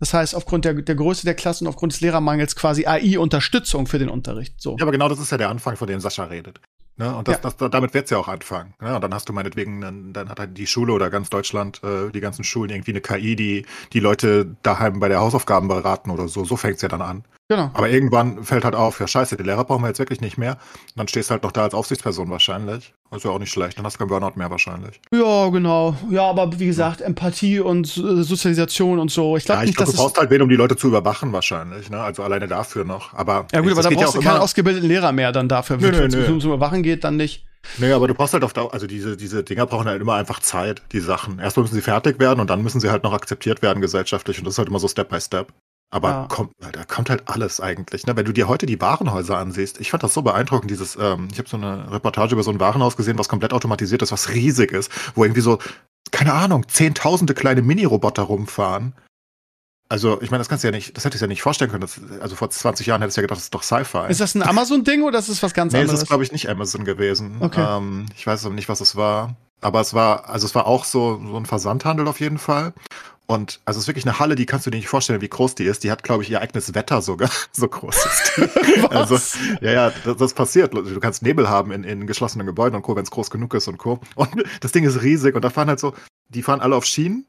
Das heißt, aufgrund der, der Größe der Klasse und aufgrund des Lehrermangels quasi AI-Unterstützung für den Unterricht. So. Ja, aber genau das ist ja der Anfang, von dem Sascha redet. Ne? Und das, ja. das, damit wird's ja auch anfangen. Ne? Und dann hast du meinetwegen, dann, dann hat halt die Schule oder ganz Deutschland, äh, die ganzen Schulen irgendwie eine KI, die die Leute daheim bei der Hausaufgaben beraten oder so. So fängt's ja dann an. Genau. Aber irgendwann fällt halt auf, ja scheiße, die Lehrer brauchen wir jetzt wirklich nicht mehr. Und dann stehst du halt noch da als Aufsichtsperson wahrscheinlich. Ist ja auch nicht schlecht. Dann hast du keinen Burnout mehr wahrscheinlich. Ja, genau. Ja, aber wie gesagt, Empathie und Sozialisation und so. Ich glaube ja, nicht, glaub, dass du brauchst halt wen, um die Leute zu überwachen wahrscheinlich. Ne? Also alleine dafür noch. Aber ja gut, aber da brauchst ja du keinen ausgebildeten Lehrer mehr dann dafür. Wenn es um Überwachen geht, dann nicht. Nee, aber du brauchst halt auf Dauer, also diese, diese Dinger brauchen halt immer einfach Zeit, die Sachen. Erstmal müssen sie fertig werden und dann müssen sie halt noch akzeptiert werden gesellschaftlich und das ist halt immer so Step by Step. Aber ja. kommt, da kommt halt alles eigentlich. Ne? Wenn du dir heute die Warenhäuser ansiehst, ich fand das so beeindruckend, dieses, ähm, ich habe so eine Reportage über so ein Warenhaus gesehen, was komplett automatisiert ist, was riesig ist, wo irgendwie so, keine Ahnung, zehntausende kleine Mini-Roboter rumfahren. Also, ich meine, das kannst du ja nicht, das hätte ich ja nicht vorstellen können. Das, also vor 20 Jahren hättest du ja gedacht, das ist doch Sci-Fi. Ist das ein Amazon-Ding oder ist das was ganz nee, anderes? Nee, das ist, glaube ich, nicht Amazon gewesen. Okay. Ähm, ich weiß aber nicht, was es war. Aber es war, also es war auch so, so ein Versandhandel auf jeden Fall. Und also es ist wirklich eine Halle, die kannst du dir nicht vorstellen, wie groß die ist. Die hat, glaube ich, ihr eigenes Wetter sogar. so groß ist die. also, ja, ja, das, das, passiert. Du kannst Nebel haben in, in geschlossenen Gebäuden und Co., wenn es groß genug ist und Co. Und das Ding ist riesig und da fahren halt so, die fahren alle auf Schienen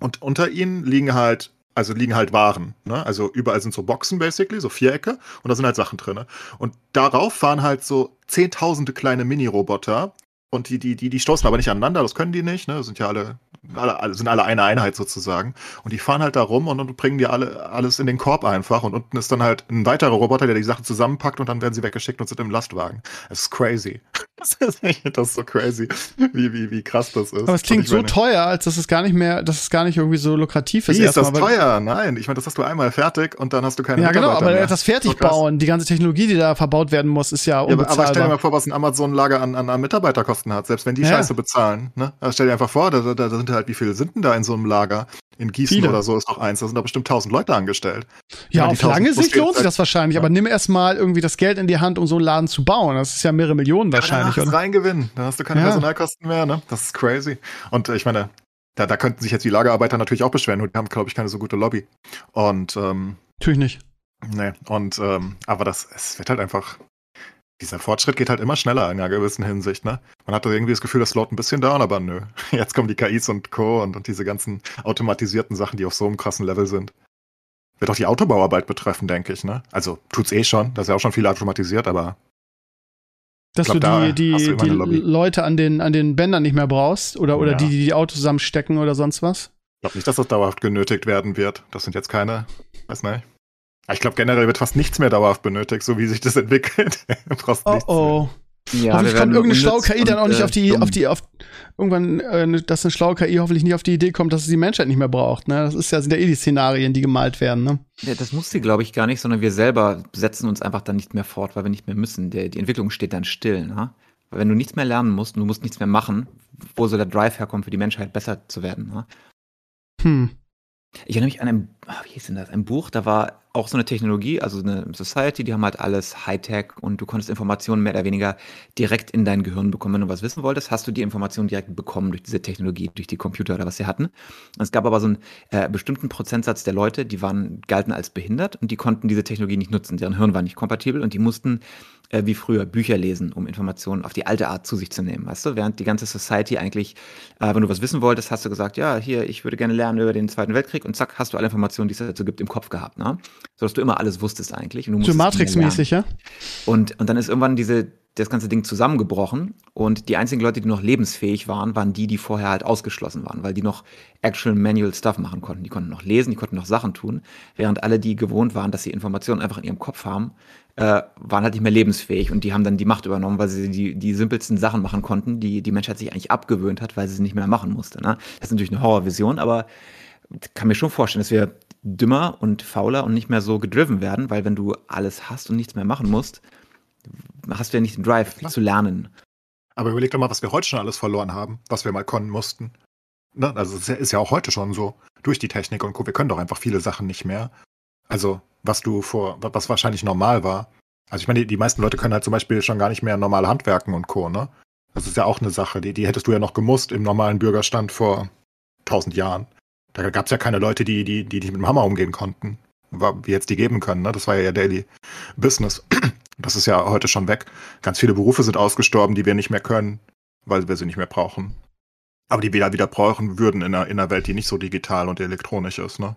und unter ihnen liegen halt, also liegen halt Waren. Ne? Also überall sind so Boxen basically, so Vierecke und da sind halt Sachen drin. Und darauf fahren halt so zehntausende kleine Mini-Roboter, und die, die, die, die stoßen aber nicht aneinander, das können die nicht, ne? Das sind ja alle, alle, sind alle eine Einheit sozusagen. Und die fahren halt da rum und, und bringen dir alle, alles in den Korb einfach. Und unten ist dann halt ein weiterer Roboter, der die Sachen zusammenpackt und dann werden sie weggeschickt und sind im Lastwagen. Das ist crazy. Das ist, das ist so crazy, wie, wie, wie krass das ist. Aber es klingt so teuer, als dass es gar nicht mehr, dass es gar nicht irgendwie so lukrativ ist. Wie ist das teuer? Nein, ich meine, das hast du einmal fertig und dann hast du keine Ja, genau, aber mehr. das Fertigbauen, so die ganze Technologie, die da verbaut werden muss, ist ja unbezahlbar. Ja, aber stell dir mal vor, was ein Amazon-Lager an, an, an Mitarbeiter kosten hat, selbst wenn die ja. Scheiße bezahlen. Ne? Also stell dir einfach vor, da, da, da sind halt, wie viele sind denn da in so einem Lager? In Gießen Viele. oder so ist noch eins, da sind da bestimmt tausend Leute angestellt. Ja, meine, auf lange Sicht lohnt sich das wahrscheinlich, ja. aber nimm erst mal irgendwie das Geld in die Hand, um so einen Laden zu bauen. Das ist ja mehrere Millionen wahrscheinlich. Ja, reingewinnen, dann hast du keine ja. Personalkosten mehr, ne? Das ist crazy. Und äh, ich meine, da, da könnten sich jetzt die Lagerarbeiter natürlich auch beschweren, nur die haben, glaube ich, keine so gute Lobby. Und ähm, Natürlich nicht. Nee, und ähm, aber das, es wird halt einfach, dieser Fortschritt geht halt immer schneller in einer gewissen Hinsicht, ne? Man hatte irgendwie das Gefühl, das slowt ein bisschen down, aber nö. Jetzt kommen die KIs und Co. und, und diese ganzen automatisierten Sachen, die auf so einem krassen Level sind. Wird auch die Autobauarbeit betreffen, denke ich, ne? Also tut's eh schon, das ist ja auch schon viel automatisiert, aber. Dass glaub, du die, die, du die Leute an den, an den Bändern nicht mehr brauchst oder, oder ja. die, die die Autos zusammenstecken oder sonst was? Ich glaube nicht, dass das dauerhaft genötigt werden wird. Das sind jetzt keine, weiß nicht. Ich glaube, generell wird fast nichts mehr dauerhaft benötigt, so wie sich das entwickelt. oh oh. Ja, hoffentlich kommt irgendeine schlaue KI dann auch nicht äh, auf die, auf die, auf irgendwann, äh, dass eine schlaue KI hoffentlich nicht auf die Idee kommt, dass es die Menschheit nicht mehr braucht. Ne? Das ist ja, sind ja eh die Szenarien, die gemalt werden. Ne? Ja, das muss sie, glaube ich, gar nicht, sondern wir selber setzen uns einfach dann nicht mehr fort, weil wir nicht mehr müssen. Der, die Entwicklung steht dann still. Ne? Weil wenn du nichts mehr lernen musst und du musst nichts mehr machen, wo soll der Drive herkommen, für die Menschheit besser zu werden? Ne? Hm. Ich erinnere mich an ein, wie hieß denn das, ein Buch, da war auch so eine Technologie, also eine Society, die haben halt alles Hightech und du konntest Informationen mehr oder weniger direkt in dein Gehirn bekommen. Wenn du was wissen wolltest, hast du die Informationen direkt bekommen durch diese Technologie, durch die Computer oder was sie hatten. Und es gab aber so einen äh, bestimmten Prozentsatz der Leute, die waren, galten als behindert und die konnten diese Technologie nicht nutzen. Deren Hirn war nicht kompatibel und die mussten äh, wie früher Bücher lesen, um Informationen auf die alte Art zu sich zu nehmen. Weißt du, während die ganze Society eigentlich, äh, wenn du was wissen wolltest, hast du gesagt, ja, hier, ich würde gerne lernen über den Zweiten Weltkrieg und zack, hast du alle Informationen, die es dazu gibt, im Kopf gehabt. Ne? sodass du immer alles wusstest eigentlich. Und so Matrix-mäßig, ja? Und, und dann ist irgendwann diese, das ganze Ding zusammengebrochen und die einzigen Leute, die noch lebensfähig waren, waren die, die vorher halt ausgeschlossen waren, weil die noch actual manual stuff machen konnten. Die konnten noch lesen, die konnten noch Sachen tun, während alle, die gewohnt waren, dass sie Informationen einfach in ihrem Kopf haben, äh, waren halt nicht mehr lebensfähig und die haben dann die Macht übernommen, weil sie die, die simpelsten Sachen machen konnten, die die Menschheit sich eigentlich abgewöhnt hat, weil sie sie nicht mehr machen musste. Ne? Das ist natürlich eine Horrorvision, aber kann mir schon vorstellen, dass wir dümmer und fauler und nicht mehr so gedriven werden, weil wenn du alles hast und nichts mehr machen musst, hast du ja nicht den Drive Klar. zu lernen. Aber überleg doch mal, was wir heute schon alles verloren haben, was wir mal können mussten. Ne? Also es ist ja auch heute schon so, durch die Technik und Co. Wir können doch einfach viele Sachen nicht mehr. Also, was du vor, was wahrscheinlich normal war. Also ich meine, die, die meisten Leute können halt zum Beispiel schon gar nicht mehr normal handwerken und Co. Ne? Das ist ja auch eine Sache, die, die hättest du ja noch gemusst im normalen Bürgerstand vor tausend Jahren. Da gab es ja keine Leute, die, die, die, die mit dem Hammer umgehen konnten, wie jetzt die geben können. Ne? Das war ja Daily Business. Das ist ja heute schon weg. Ganz viele Berufe sind ausgestorben, die wir nicht mehr können, weil wir sie nicht mehr brauchen. Aber die wir wieder brauchen würden in einer, in einer Welt, die nicht so digital und elektronisch ist. Ne?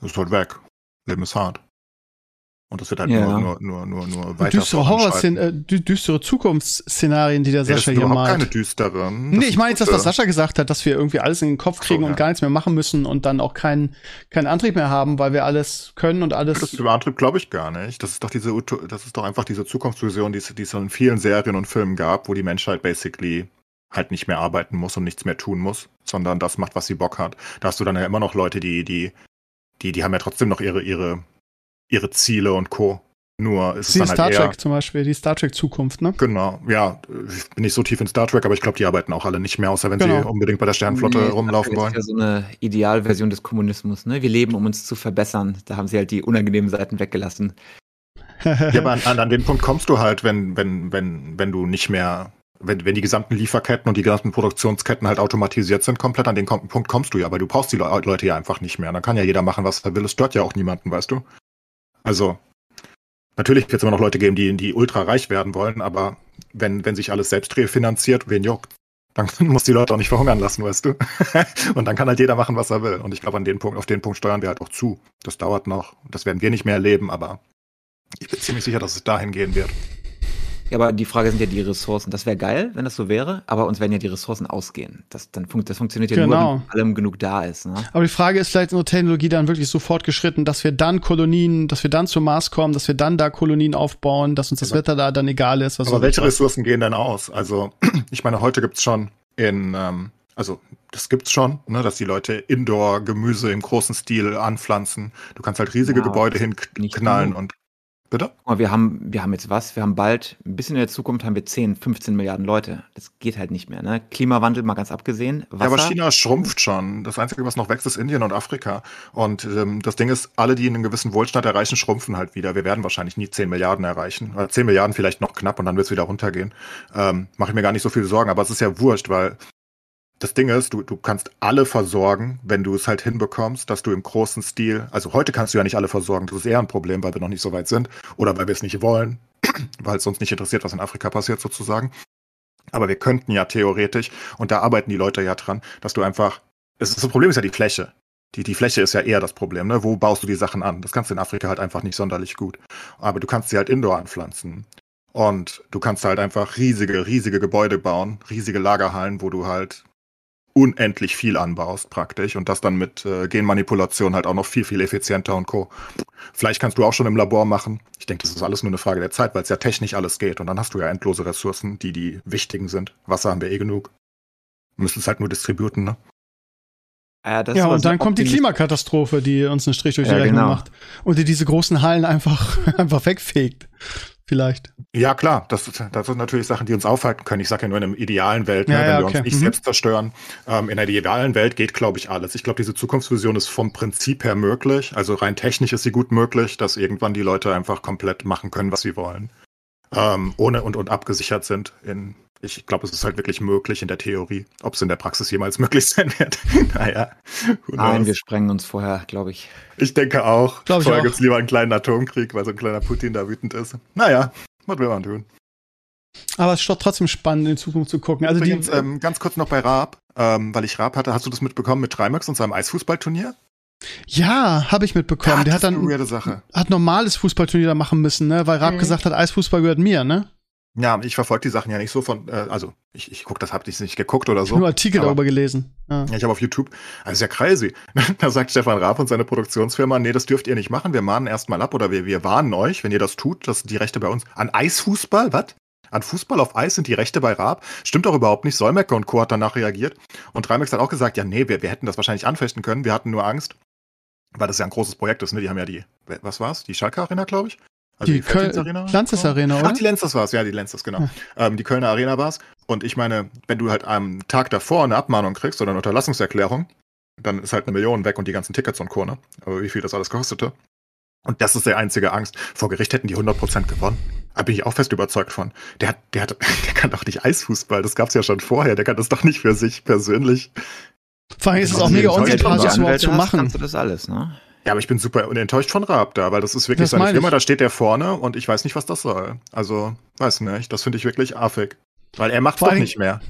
Das ist halt weg. Leben ist hart. Und das wird halt ja. nur, nur, nur, nur weiter. Düstere Horror, äh, düstere Zukunftsszenarien, die der Sascha hier malt. keine düsteren. Nee, ich meine jetzt das, was Sascha gesagt hat, dass wir irgendwie alles in den Kopf kriegen so, und gar nichts mehr machen müssen und dann auch keinen keinen Antrieb mehr haben, weil wir alles können und alles. Das über Antrieb glaube ich gar nicht. Das ist doch diese, das ist doch einfach diese Zukunftsvision, die es, die es in vielen Serien und Filmen gab, wo die Menschheit basically halt nicht mehr arbeiten muss und nichts mehr tun muss, sondern das macht, was sie Bock hat. Da hast du dann ja immer noch Leute, die, die, die, die haben ja trotzdem noch ihre, ihre ihre Ziele und Co. Nur ist die es dann Star halt Trek zum Beispiel, die Star Trek Zukunft, ne? Genau, ja, ich bin nicht so tief in Star Trek, aber ich glaube, die arbeiten auch alle nicht mehr, außer wenn genau. sie unbedingt bei der Sternenflotte nee, rumlaufen wollen. Das ist ja so eine Idealversion des Kommunismus, ne? Wir leben, um uns zu verbessern. Da haben sie halt die unangenehmen Seiten weggelassen. ja, aber an, an, den Punkt kommst du halt, wenn, wenn, wenn, wenn du nicht mehr, wenn, wenn die gesamten Lieferketten und die gesamten Produktionsketten halt automatisiert sind, komplett an den Punkt kommst du ja, weil du brauchst die Leute ja einfach nicht mehr. Dann kann ja jeder machen, was er will. Es stört ja auch niemanden, weißt du? Also, natürlich wird es immer noch Leute geben, die, die ultra reich werden wollen, aber wenn, wenn sich alles selbst refinanziert, wen juckt? Dann muss die Leute auch nicht verhungern lassen, weißt du? und dann kann halt jeder machen, was er will. Und ich glaube, an den Punkt, auf den Punkt steuern wir halt auch zu. Das dauert noch. Das werden wir nicht mehr erleben, aber ich bin ziemlich sicher, dass es dahin gehen wird. Ja, aber die Frage sind ja die Ressourcen. Das wäre geil, wenn das so wäre, aber uns werden ja die Ressourcen ausgehen. Das, dann funkt, das funktioniert ja genau. nur, wenn allem genug da ist. Ne? Aber die Frage ist vielleicht unsere Technologie dann wirklich so fortgeschritten, dass wir dann Kolonien, dass wir dann zum Mars kommen, dass wir dann da Kolonien aufbauen, dass uns das aber, Wetter da dann egal ist. aber welche Ressourcen gehen denn aus? Also, ich meine, heute gibt's schon in, ähm, also das gibt's schon, ne, dass die Leute Indoor-Gemüse im großen Stil anpflanzen. Du kannst halt riesige ja, Gebäude hinknallen und Bitte? Wir haben, wir haben jetzt was? Wir haben bald, ein bisschen in der Zukunft haben wir 10, 15 Milliarden Leute. Das geht halt nicht mehr. Ne? Klimawandel mal ganz abgesehen. Wasser. Ja, aber China schrumpft schon. Das Einzige, was noch wächst, ist Indien und Afrika. Und ähm, das Ding ist, alle, die einen gewissen Wohlstand erreichen, schrumpfen halt wieder. Wir werden wahrscheinlich nie 10 Milliarden erreichen. Oder 10 Milliarden vielleicht noch knapp und dann wird es wieder runtergehen. Ähm, Mache ich mir gar nicht so viel Sorgen. Aber es ist ja wurscht, weil das Ding ist, du, du kannst alle versorgen, wenn du es halt hinbekommst, dass du im großen Stil, also heute kannst du ja nicht alle versorgen, das ist eher ein Problem, weil wir noch nicht so weit sind oder weil wir es nicht wollen, weil es uns nicht interessiert, was in Afrika passiert sozusagen. Aber wir könnten ja theoretisch, und da arbeiten die Leute ja dran, dass du einfach, es das Problem ist ja die Fläche. Die, die Fläche ist ja eher das Problem, ne? Wo baust du die Sachen an? Das kannst du in Afrika halt einfach nicht sonderlich gut. Aber du kannst sie halt indoor anpflanzen. Und du kannst halt einfach riesige, riesige Gebäude bauen, riesige Lagerhallen, wo du halt unendlich viel anbaust praktisch und das dann mit äh, Genmanipulation halt auch noch viel, viel effizienter und co. Vielleicht kannst du auch schon im Labor machen. Ich denke, das ist alles nur eine Frage der Zeit, weil es ja technisch alles geht und dann hast du ja endlose Ressourcen, die die wichtigen sind. Wasser haben wir eh genug. Müssen es halt nur distributen, ne? Ja, ja und dann kommt die Klimakatastrophe, die uns einen Strich durch die ja, Rechnung genau. macht und die diese großen Hallen einfach, einfach wegfegt vielleicht. Ja, klar, das, das sind natürlich Sachen, die uns aufhalten können. Ich sage ja nur in einer idealen Welt, ne, ja, wenn ja, wir uns nicht mhm. selbst zerstören. Ähm, in einer idealen Welt geht, glaube ich, alles. Ich glaube, diese Zukunftsvision ist vom Prinzip her möglich. Also rein technisch ist sie gut möglich, dass irgendwann die Leute einfach komplett machen können, was sie wollen. Ähm, ohne und, und abgesichert sind in ich glaube, es ist halt wirklich möglich in der Theorie. Ob es in der Praxis jemals möglich sein wird, naja. Nein, wir sprengen uns vorher, glaube ich. Ich denke auch. Glaub vorher gibt es lieber einen kleinen Atomkrieg, weil so ein kleiner Putin da wütend ist. Naja, was will man tun? Aber es ist doch trotzdem spannend, in Zukunft zu gucken. Also Übrigens, die, ähm, ganz kurz noch bei Raab, ähm, weil ich Raab hatte. Hast du das mitbekommen mit Trimax und seinem Eisfußballturnier? Ja, habe ich mitbekommen. Ja, Der hat dann hat normales Fußballturnier da machen müssen, ne? Weil Raab mhm. gesagt hat, Eisfußball gehört mir, ne? Ja, ich verfolge die Sachen ja nicht so von, äh, also ich, ich gucke das, hab ich nicht geguckt oder so. Ich habe nur Artikel aber, darüber gelesen. Ja, ja ich habe auf YouTube, das ist ja crazy. da sagt Stefan Raab und seine Produktionsfirma, nee, das dürft ihr nicht machen, wir mahnen erstmal ab oder wir, wir warnen euch, wenn ihr das tut, dass die Rechte bei uns an Eisfußball, was? an Fußball auf Eis sind die Rechte bei Raab. Stimmt doch überhaupt nicht. Solmecke und Co. hat danach reagiert. Und Trimax hat auch gesagt, ja, nee, wir, wir hätten das wahrscheinlich anfechten können. Wir hatten nur Angst, weil das ja ein großes Projekt ist. Ne? Die haben ja die, was war's? Die Schalke Arena, glaube ich. Also die, die Köln Arena? Lanzes Arena, oder? Ach, die Lenzers war es, ja, die Lenzers, genau. Ja. Ähm, die Kölner Arena war es. Und ich meine, wenn du halt am Tag davor eine Abmahnung kriegst oder eine Unterlassungserklärung, dann ist halt eine Million weg und die ganzen Tickets und Co. Ne? Aber wie viel das alles kostete. Und das ist der einzige Angst. Vor Gericht hätten die 100% gewonnen. Da bin ich auch fest überzeugt von. Der hat, der hat, der kann doch nicht Eisfußball. Das gab's ja schon vorher. Der kann das doch nicht für sich persönlich. Vor allem ist es auch mega unsympathisch, das überhaupt zu machen. Kannst du das alles, ne? Ja, aber ich bin super enttäuscht von Raab da, weil das ist wirklich das seine Firma, da steht der vorne und ich weiß nicht, was das soll. Also, weiß nicht, das finde ich wirklich affig. Weil er macht doch nicht mehr.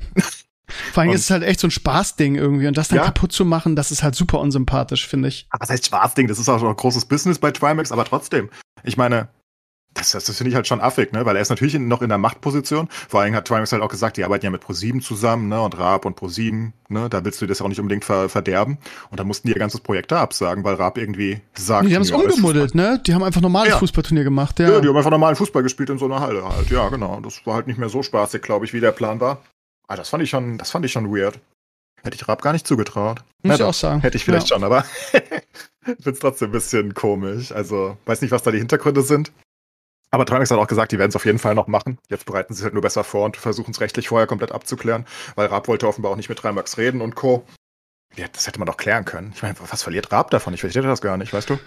Vor allem und, ist es halt echt so ein Spaßding irgendwie und das dann ja? kaputt zu machen, das ist halt super unsympathisch, finde ich. Aber was heißt Spaßding? Das ist auch schon ein großes Business bei Trimax, aber trotzdem. Ich meine, das, das, das finde ich halt schon affig, ne? Weil er ist natürlich noch in der Machtposition. Vor allem hat Trimax halt auch gesagt, die arbeiten ja mit Pro7 zusammen, ne? Und Raab und Pro7, ne? Da willst du das auch nicht unbedingt ver verderben. Und da mussten die ihr ganzes Projekt da absagen, weil Raab irgendwie sagt. Die haben es umgemuddelt, ne? Die haben einfach normales ja. Fußballturnier gemacht, ja. Ja, die haben einfach normalen Fußball gespielt in so einer Halle halt. Ja, genau. Das war halt nicht mehr so spaßig, glaube ich, wie der Plan war. Ah, das fand ich schon, das fand ich schon weird. Hätte ich Raab gar nicht zugetraut. Muss ich auch sagen. Hätte ich vielleicht ja. schon, aber ich finde es trotzdem ein bisschen komisch. Also, weiß nicht, was da die Hintergründe sind. Aber Trimax hat auch gesagt, die werden es auf jeden Fall noch machen. Jetzt bereiten sie es halt nur besser vor und versuchen es rechtlich vorher komplett abzuklären, weil Raab wollte offenbar auch nicht mit Trimax reden und Co. Ja, das hätte man doch klären können. Ich meine, was verliert Raab davon? Ich verstehe das gar nicht, weißt du?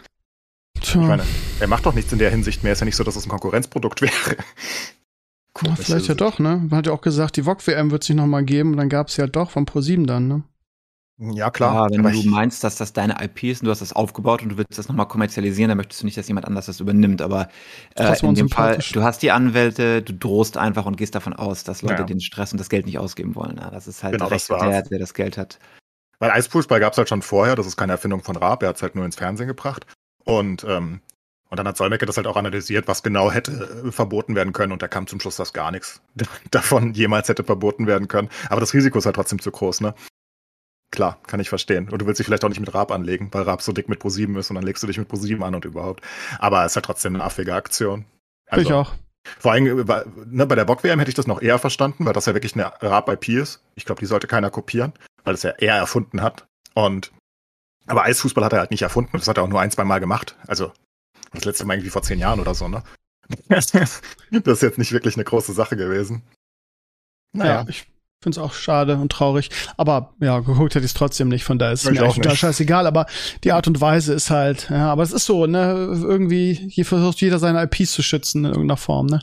Tja. Ich meine, er macht doch nichts in der Hinsicht mehr. Ist ja nicht so, dass es ein Konkurrenzprodukt wäre. Komisch, vielleicht ja doch, ne? Man hat ja auch gesagt, die VOG-WM wird sich nochmal geben und dann gab es ja doch von Pro7 dann, ne? Ja, klar. Ja, wenn du meinst, dass das deine IP ist und du hast das aufgebaut und du willst das nochmal kommerzialisieren, dann möchtest du nicht, dass jemand anders das übernimmt. Aber äh, in dem Fall, du hast die Anwälte, du drohst einfach und gehst davon aus, dass Leute ja. den Stress und das Geld nicht ausgeben wollen. Ja, das ist halt genau, der, Rechte, der, der das Geld hat. Weil Eisfußball gab es halt schon vorher, das ist keine Erfindung von Raab, er hat es halt nur ins Fernsehen gebracht. Und ähm, und dann hat Solmecke das halt auch analysiert, was genau hätte äh, verboten werden können. Und da kam zum Schluss, dass gar nichts davon jemals hätte verboten werden können. Aber das Risiko ist halt trotzdem zu groß, ne? Klar, kann ich verstehen. Und du willst dich vielleicht auch nicht mit Raab anlegen, weil Raab so dick mit Pro7 ist und dann legst du dich mit Pro7 an und überhaupt. Aber es ist halt trotzdem eine affige Aktion. Also, ich auch. Vor allem äh, ne, bei der Bock-WM hätte ich das noch eher verstanden, weil das ja wirklich eine Raab-IP ist. Ich glaube, die sollte keiner kopieren, weil es ja er erfunden hat. Und aber Eisfußball hat er halt nicht erfunden. Das hat er auch nur ein, zwei Mal gemacht. Also das letzte Mal irgendwie vor zehn Jahren oder so, ne? das ist jetzt nicht wirklich eine große Sache gewesen. Naja. Ja, ich finde es auch schade und traurig. Aber ja, geguckt hätte ich es trotzdem nicht, von da ist mir auch total scheißegal. Aber die Art und Weise ist halt, ja, aber es ist so, ne? Irgendwie, hier versucht jeder seine IPs zu schützen in irgendeiner Form, ne?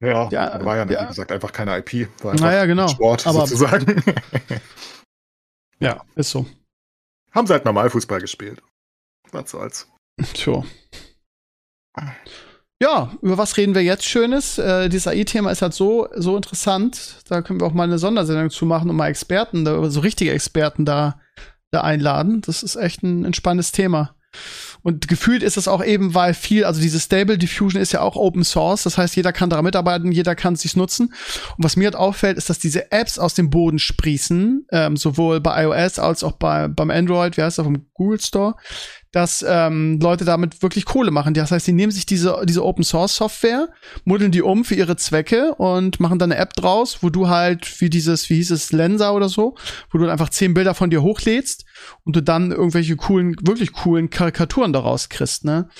Ja, ja war ja, ja, wie gesagt, einfach keine IP. War einfach naja, genau. Sport aber, sozusagen. ja, ist so. Haben sie halt normal Fußball gespielt. Was soll's. Tja. Ja, über was reden wir jetzt Schönes? Äh, dieses AI-Thema ist halt so, so interessant. Da können wir auch mal eine Sondersendung zu machen und mal Experten, da, so richtige Experten da, da einladen. Das ist echt ein, ein spannendes Thema. Und gefühlt ist es auch eben, weil viel, also diese Stable Diffusion ist ja auch Open Source. Das heißt, jeder kann daran mitarbeiten, jeder kann es sich nutzen. Und was mir halt auffällt, ist, dass diese Apps aus dem Boden sprießen, ähm, sowohl bei iOS als auch bei, beim Android, wie heißt das, vom Google Store dass ähm, Leute damit wirklich Kohle machen. Das heißt, sie nehmen sich diese, diese Open Source Software, modeln die um für ihre Zwecke und machen dann eine App draus, wo du halt wie dieses, wie hieß es, Lenser oder so, wo du einfach zehn Bilder von dir hochlädst und du dann irgendwelche coolen, wirklich coolen Karikaturen daraus kriegst, ne?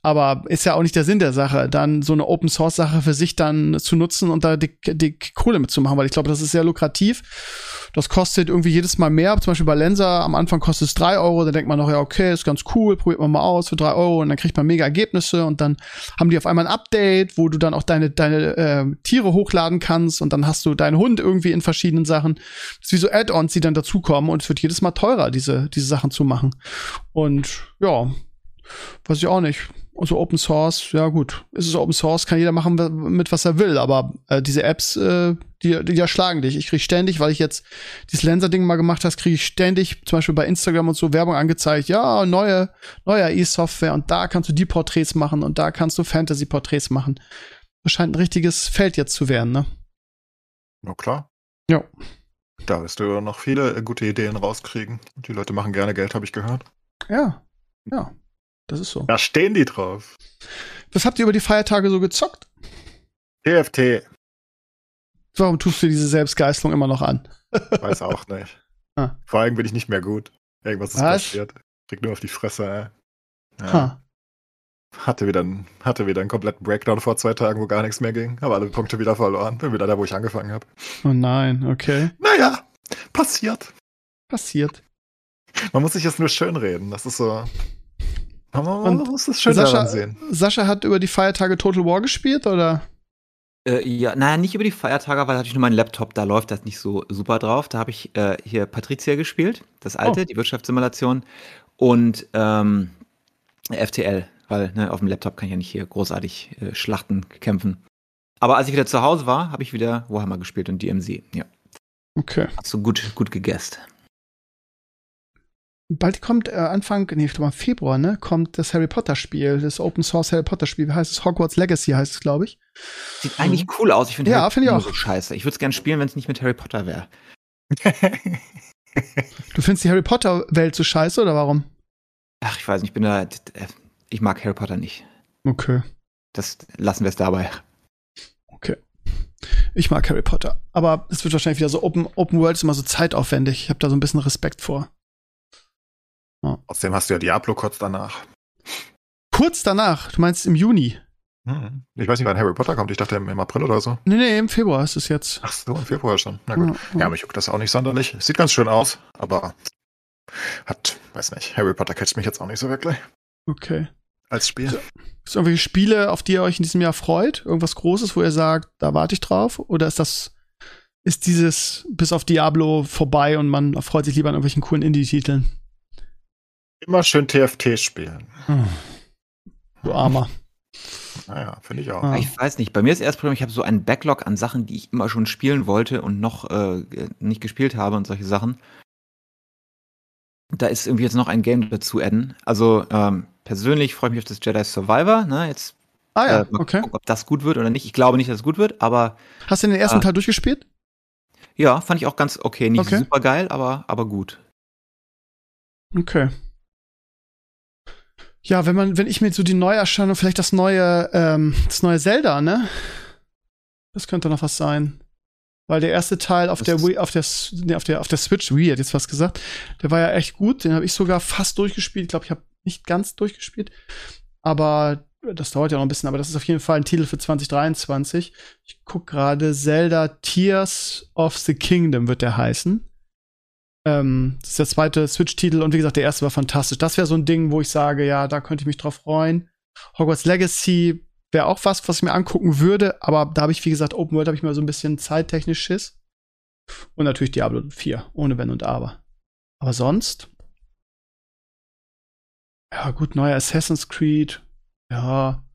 Aber ist ja auch nicht der Sinn der Sache, dann so eine Open Source Sache für sich dann zu nutzen und da die, die Kohle mitzumachen, weil ich glaube, das ist sehr lukrativ. Das kostet irgendwie jedes Mal mehr. Zum Beispiel bei Lenser am Anfang kostet es drei Euro, dann denkt man noch, ja, okay, ist ganz cool, probiert man mal aus für drei Euro und dann kriegt man mega Ergebnisse und dann haben die auf einmal ein Update, wo du dann auch deine, deine äh, Tiere hochladen kannst und dann hast du deinen Hund irgendwie in verschiedenen Sachen. Das ist wie so Add-ons, die dann dazukommen und es wird jedes Mal teurer, diese, diese Sachen zu machen. Und ja, weiß ich auch nicht so Open Source, ja gut, ist es Open Source, kann jeder machen mit was er will, aber äh, diese Apps, äh, die, die erschlagen dich. Ich krieg ständig, weil ich jetzt dieses Lenser-Ding mal gemacht habe, kriege ich ständig, zum Beispiel bei Instagram und so, Werbung angezeigt, ja, neue, neue E-Software und da kannst du die Porträts machen und da kannst du Fantasy-Porträts machen. Das scheint ein richtiges Feld jetzt zu werden, ne? Na klar. Ja. Da wirst du noch viele äh, gute Ideen rauskriegen. Die Leute machen gerne Geld, habe ich gehört. Ja, ja. Das ist so. Da stehen die drauf. Was habt ihr über die Feiertage so gezockt? TFT. Warum tust du diese Selbstgeißelung immer noch an? Weiß auch nicht. Ah. Vor allem bin ich nicht mehr gut. Irgendwas ist Was? passiert. Krieg nur auf die Fresse, ey. Ja. Ha. Hatte wieder, einen, hatte wieder einen kompletten Breakdown vor zwei Tagen, wo gar nichts mehr ging. Habe alle Punkte wieder verloren. Bin wieder da, wo ich angefangen habe. Oh nein, okay. Naja, passiert. Passiert. Man muss sich jetzt nur schön reden. Das ist so. Man muss das schön Sascha, daran sehen. Sascha hat über die Feiertage Total War gespielt, oder? Äh, ja, naja, nicht über die Feiertage, weil da hatte ich nur meinen Laptop, da läuft das nicht so super drauf. Da habe ich äh, hier Patricia gespielt, das alte, oh. die Wirtschaftssimulation. Und ähm, FTL, weil ne, auf dem Laptop kann ich ja nicht hier großartig äh, Schlachten kämpfen. Aber als ich wieder zu Hause war, habe ich wieder Warhammer gespielt und DMZ, ja. Okay. Hast du gut, gut gegessen. Bald kommt äh, Anfang, nee, ich glaube Februar, ne, kommt das Harry Potter Spiel, das Open Source Harry Potter Spiel, wie heißt es? Hogwarts Legacy heißt es, glaube ich. Sieht eigentlich cool aus. Ich finde ja, finde ich auch so scheiße. Ich würde es gerne spielen, wenn es nicht mit Harry Potter wäre. du findest die Harry Potter Welt so scheiße oder warum? Ach, ich weiß nicht, ich bin da ich mag Harry Potter nicht. Okay. Das lassen wir es dabei. Okay. Ich mag Harry Potter, aber es wird wahrscheinlich wieder so Open, Open World ist immer so zeitaufwendig. Ich habe da so ein bisschen Respekt vor. Ja. Außerdem hast du ja Diablo kurz danach. Kurz danach? Du meinst im Juni? Hm. Ich weiß nicht, wann Harry Potter kommt. Ich dachte im April oder so. Nee, nee, im Februar ist es jetzt. Ach so, im Februar schon. Na gut. Ja, ja. ja mich juckt das auch nicht sonderlich. Sieht ganz schön aus, aber hat, weiß nicht, Harry Potter catcht mich jetzt auch nicht so wirklich. Okay. Als Spiel. Gibt es irgendwelche Spiele, auf die ihr euch in diesem Jahr freut? Irgendwas Großes, wo ihr sagt, da warte ich drauf? Oder ist das, ist dieses bis auf Diablo vorbei und man freut sich lieber an irgendwelchen coolen Indie-Titeln? Immer schön TFT spielen. Hm. Du Armer. Naja, finde ich auch. Ah. Ich weiß nicht. Bei mir ist erst Problem, ich habe so einen Backlog an Sachen, die ich immer schon spielen wollte und noch äh, nicht gespielt habe und solche Sachen. Da ist irgendwie jetzt noch ein Game dazu adden. Also ähm, persönlich freue ich mich auf das Jedi Survivor. Ne? Jetzt ah ja, äh, okay. Gucken, ob das gut wird oder nicht. Ich glaube nicht, dass es gut wird, aber. Hast du den ersten äh, Teil durchgespielt? Ja, fand ich auch ganz okay. Nicht okay. super geil, aber, aber gut. Okay. Ja, wenn man, wenn ich mir so die Neuerscheinung, vielleicht das neue, ähm, das neue Zelda, ne? Das könnte noch was sein. Weil der erste Teil auf der Wii, auf der, nee, auf der, auf der Switch, Wii hat jetzt was gesagt, der war ja echt gut. Den habe ich sogar fast durchgespielt. Ich glaube, ich habe nicht ganz durchgespielt. Aber das dauert ja noch ein bisschen, aber das ist auf jeden Fall ein Titel für 2023. Ich gucke gerade, Zelda Tears of the Kingdom wird der heißen. Ähm, das ist der zweite Switch-Titel und wie gesagt, der erste war fantastisch. Das wäre so ein Ding, wo ich sage, ja, da könnte ich mich drauf freuen. Hogwarts Legacy wäre auch was, was ich mir angucken würde, aber da habe ich, wie gesagt, Open World habe ich mal so ein bisschen zeittechnisch Schiss. Und natürlich Diablo 4, ohne Wenn und Aber. Aber sonst? Ja, gut, neuer Assassin's Creed. Ja,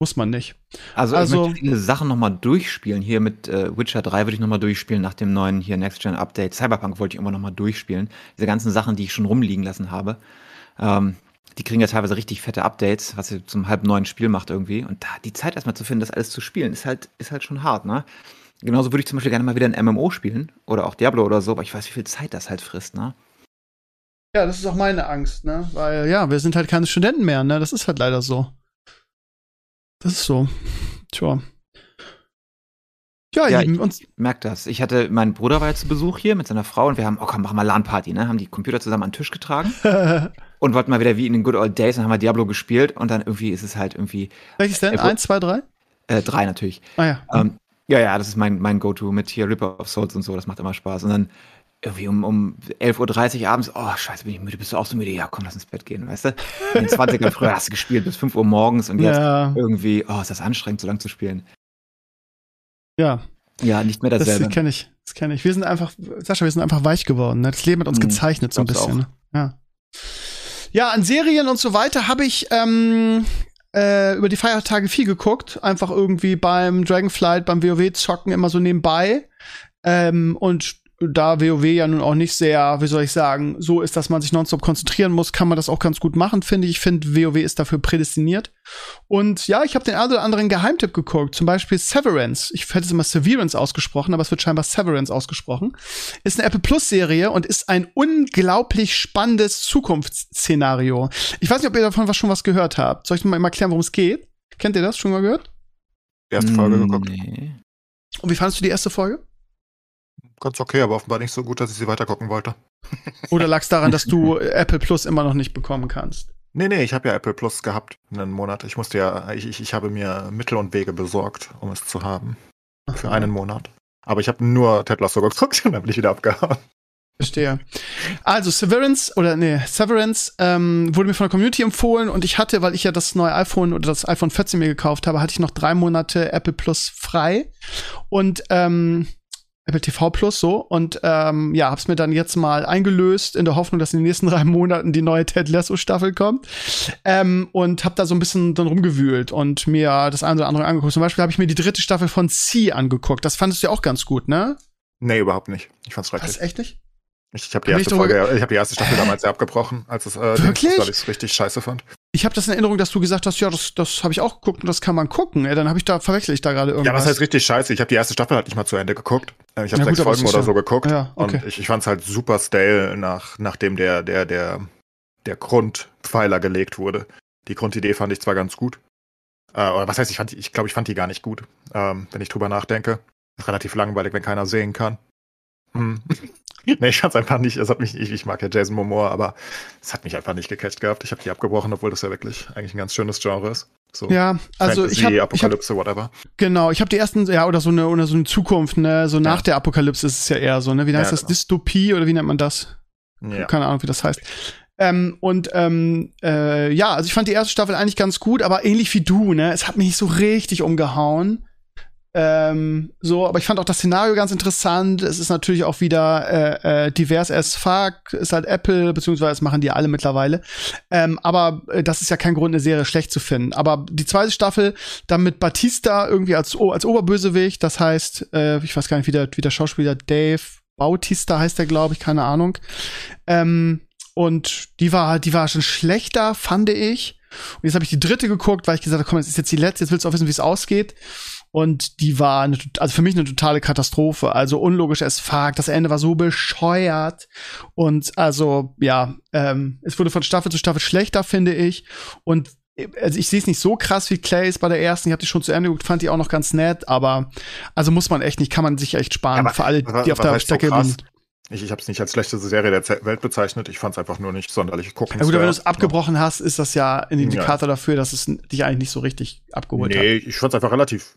muss man nicht. Also, also ich möchte viele Sachen nochmal durchspielen. Hier mit äh, Witcher 3 würde ich nochmal durchspielen nach dem neuen hier Next Gen Update. Cyberpunk wollte ich immer nochmal durchspielen. Diese ganzen Sachen, die ich schon rumliegen lassen habe. Ähm, die kriegen ja teilweise richtig fette Updates, was sie zum halb neuen Spiel macht irgendwie. Und da die Zeit erstmal zu finden, das alles zu spielen, ist halt, ist halt schon hart, ne? Genauso würde ich zum Beispiel gerne mal wieder ein MMO spielen oder auch Diablo oder so, aber ich weiß, wie viel Zeit das halt frisst, ne? Ja, das ist auch meine Angst, ne? Weil ja, wir sind halt keine Studenten mehr, ne? Das ist halt leider so. Das ist so. Tja. Ja, ja ich, uns ich merke das. Ich hatte, mein Bruder war jetzt zu Besuch hier mit seiner Frau und wir haben, oh komm, machen wir LAN-Party, ne? Haben die Computer zusammen an den Tisch getragen und wollten mal wieder wie in den Good Old Days und haben wir Diablo gespielt und dann irgendwie ist es halt irgendwie. Welches denn? Äh, Eins, zwei, drei? Äh, drei natürlich. Ah ja. Ähm, ja, ja, das ist mein, mein Go-To mit hier Ripper of Souls und so, das macht immer Spaß. Und dann irgendwie um, um 11.30 Uhr abends, oh, scheiße, bin ich müde, bist du auch so müde? Ja, komm, lass ins Bett gehen, weißt du? In den 20ern früher hast du gespielt bis 5 Uhr morgens und jetzt ja. irgendwie, oh, ist das anstrengend, so lange zu spielen. Ja. Ja, nicht mehr dasselbe. Das kenne ich, das kenne ich. Wir sind einfach, Sascha, wir sind einfach weich geworden. Ne? Das Leben hat uns hm, gezeichnet so ein bisschen. Ne? Ja. Ja, an Serien und so weiter habe ich ähm, äh, über die Feiertage viel geguckt. Einfach irgendwie beim Dragonflight, beim WoW-Zocken immer so nebenbei. Ähm, und da WoW ja nun auch nicht sehr, wie soll ich sagen, so ist, dass man sich nonstop konzentrieren muss, kann man das auch ganz gut machen, finde ich. Ich finde, WoW ist dafür prädestiniert. Und ja, ich habe den einen oder anderen Geheimtipp geguckt, zum Beispiel Severance. Ich hätte es immer Severance ausgesprochen, aber es wird scheinbar Severance ausgesprochen. Ist eine Apple Plus Serie und ist ein unglaublich spannendes Zukunftsszenario. Ich weiß nicht, ob ihr davon was schon was gehört habt. Soll ich mal erklären, worum es geht? Kennt ihr das? Schon mal gehört? Erste Folge geguckt. Nee. Und wie fandest du die erste Folge? Ganz okay, aber offenbar nicht so gut, dass ich sie weitergucken wollte. Oder lag es daran, dass du Apple Plus immer noch nicht bekommen kannst? Nee, nee, ich habe ja Apple Plus gehabt einen Monat. Ich musste ja, ich, ich, ich habe mir Mittel und Wege besorgt, um es zu haben. Für einen Monat. Aber ich habe nur Ted Lasso geguckt und dann bin ich wieder abgehauen. Verstehe. Also Severance oder nee, Severance ähm, wurde mir von der Community empfohlen und ich hatte, weil ich ja das neue iPhone oder das iPhone 14 mir gekauft habe, hatte ich noch drei Monate Apple Plus frei und ähm, Apple TV Plus so und ähm, ja, hab's mir dann jetzt mal eingelöst in der Hoffnung, dass in den nächsten drei Monaten die neue Ted Lasso Staffel kommt ähm, und hab da so ein bisschen dann rumgewühlt und mir das eine oder andere angeguckt. Zum Beispiel habe ich mir die dritte Staffel von C angeguckt. Das fandest du ja auch ganz gut, ne? Nee, überhaupt nicht. Ich fand's schrecklich. Was, echt nicht? Ich, ich habe die erste Folge, ich habe die erste Staffel damals ja abgebrochen, als es äh, Wirklich? weil ich es richtig scheiße fand. Ich habe das in Erinnerung, dass du gesagt hast, ja, das, das habe ich auch geguckt und das kann man gucken. Ja, dann habe ich da verwechsel ich da gerade irgendwas. Ja, was heißt richtig scheiße? Ich habe die erste Staffel halt nicht mal zu Ende geguckt. Äh, Ich habe sechs Folgen oder so geguckt ja, okay. und ich, ich fand es halt super stale, nach, nachdem der der der der Grundpfeiler gelegt wurde. Die Grundidee fand ich zwar ganz gut, äh, oder was heißt, ich fand, ich glaube, ich fand die gar nicht gut, ähm, wenn ich drüber nachdenke. Ist relativ langweilig, wenn keiner sehen kann. Hm. nee, ich fand's einfach nicht, es hat mich, ich, ich mag ja Jason Momoa, aber es hat mich einfach nicht gecatcht gehabt. Ich habe die abgebrochen, obwohl das ja wirklich eigentlich ein ganz schönes Genre ist. So ja, also Fantasy, ich habe Apokalypse, ich hab, whatever. Genau, ich habe die ersten, ja, oder so eine, oder so eine Zukunft, ne, so nach Ja. der Apokalypse ist es ja eher so, ne, wie heißt Ja, das, genau. Dystopie oder wie nennt man das? Ja. Keine Ahnung, wie das heißt. Ähm, und ähm, äh, ja, also ich fand die erste Staffel eigentlich ganz gut, aber ähnlich wie du, ne, es hat mich nicht so richtig umgehauen. Ähm, so, aber ich fand auch das Szenario ganz interessant. Es ist natürlich auch wieder äh, äh, divers as fuck. Ist halt Apple, beziehungsweise das machen die alle mittlerweile. Ähm, aber äh, das ist ja kein Grund, eine Serie schlecht zu finden. Aber die zweite Staffel, dann mit Batista irgendwie als, als Oberbösewicht, das heißt, äh, ich weiß gar nicht, wie der, wie der Schauspieler Dave Bautista heißt der, glaube ich, keine Ahnung. Ähm, und die war, die war schon schlechter, fand ich. Und jetzt habe ich die dritte geguckt, weil ich gesagt habe, komm, das ist jetzt die letzte, jetzt willst du auch wissen, wie es ausgeht. Und die war, eine, also für mich eine totale Katastrophe. Also unlogisch as fuck. Das Ende war so bescheuert. Und also, ja, ähm, es wurde von Staffel zu Staffel schlechter, finde ich. Und also ich sehe es nicht so krass wie Clays bei der ersten. Ich habe die schon zu Ende geguckt, fand die auch noch ganz nett. Aber also muss man echt nicht, kann man sich echt sparen. Aber für alle, die auf der so Strecke sind. Ich, ich habe es nicht als schlechteste Serie der Ze- Welt bezeichnet. Ich fand es einfach nur nicht sonderlich gucken. Ja gut, wenn du es abgebrochen hast, ist das ja ein Indikator dafür, dass es dich eigentlich nicht so richtig abgeholt hat. Nee, ich fand es einfach relativ.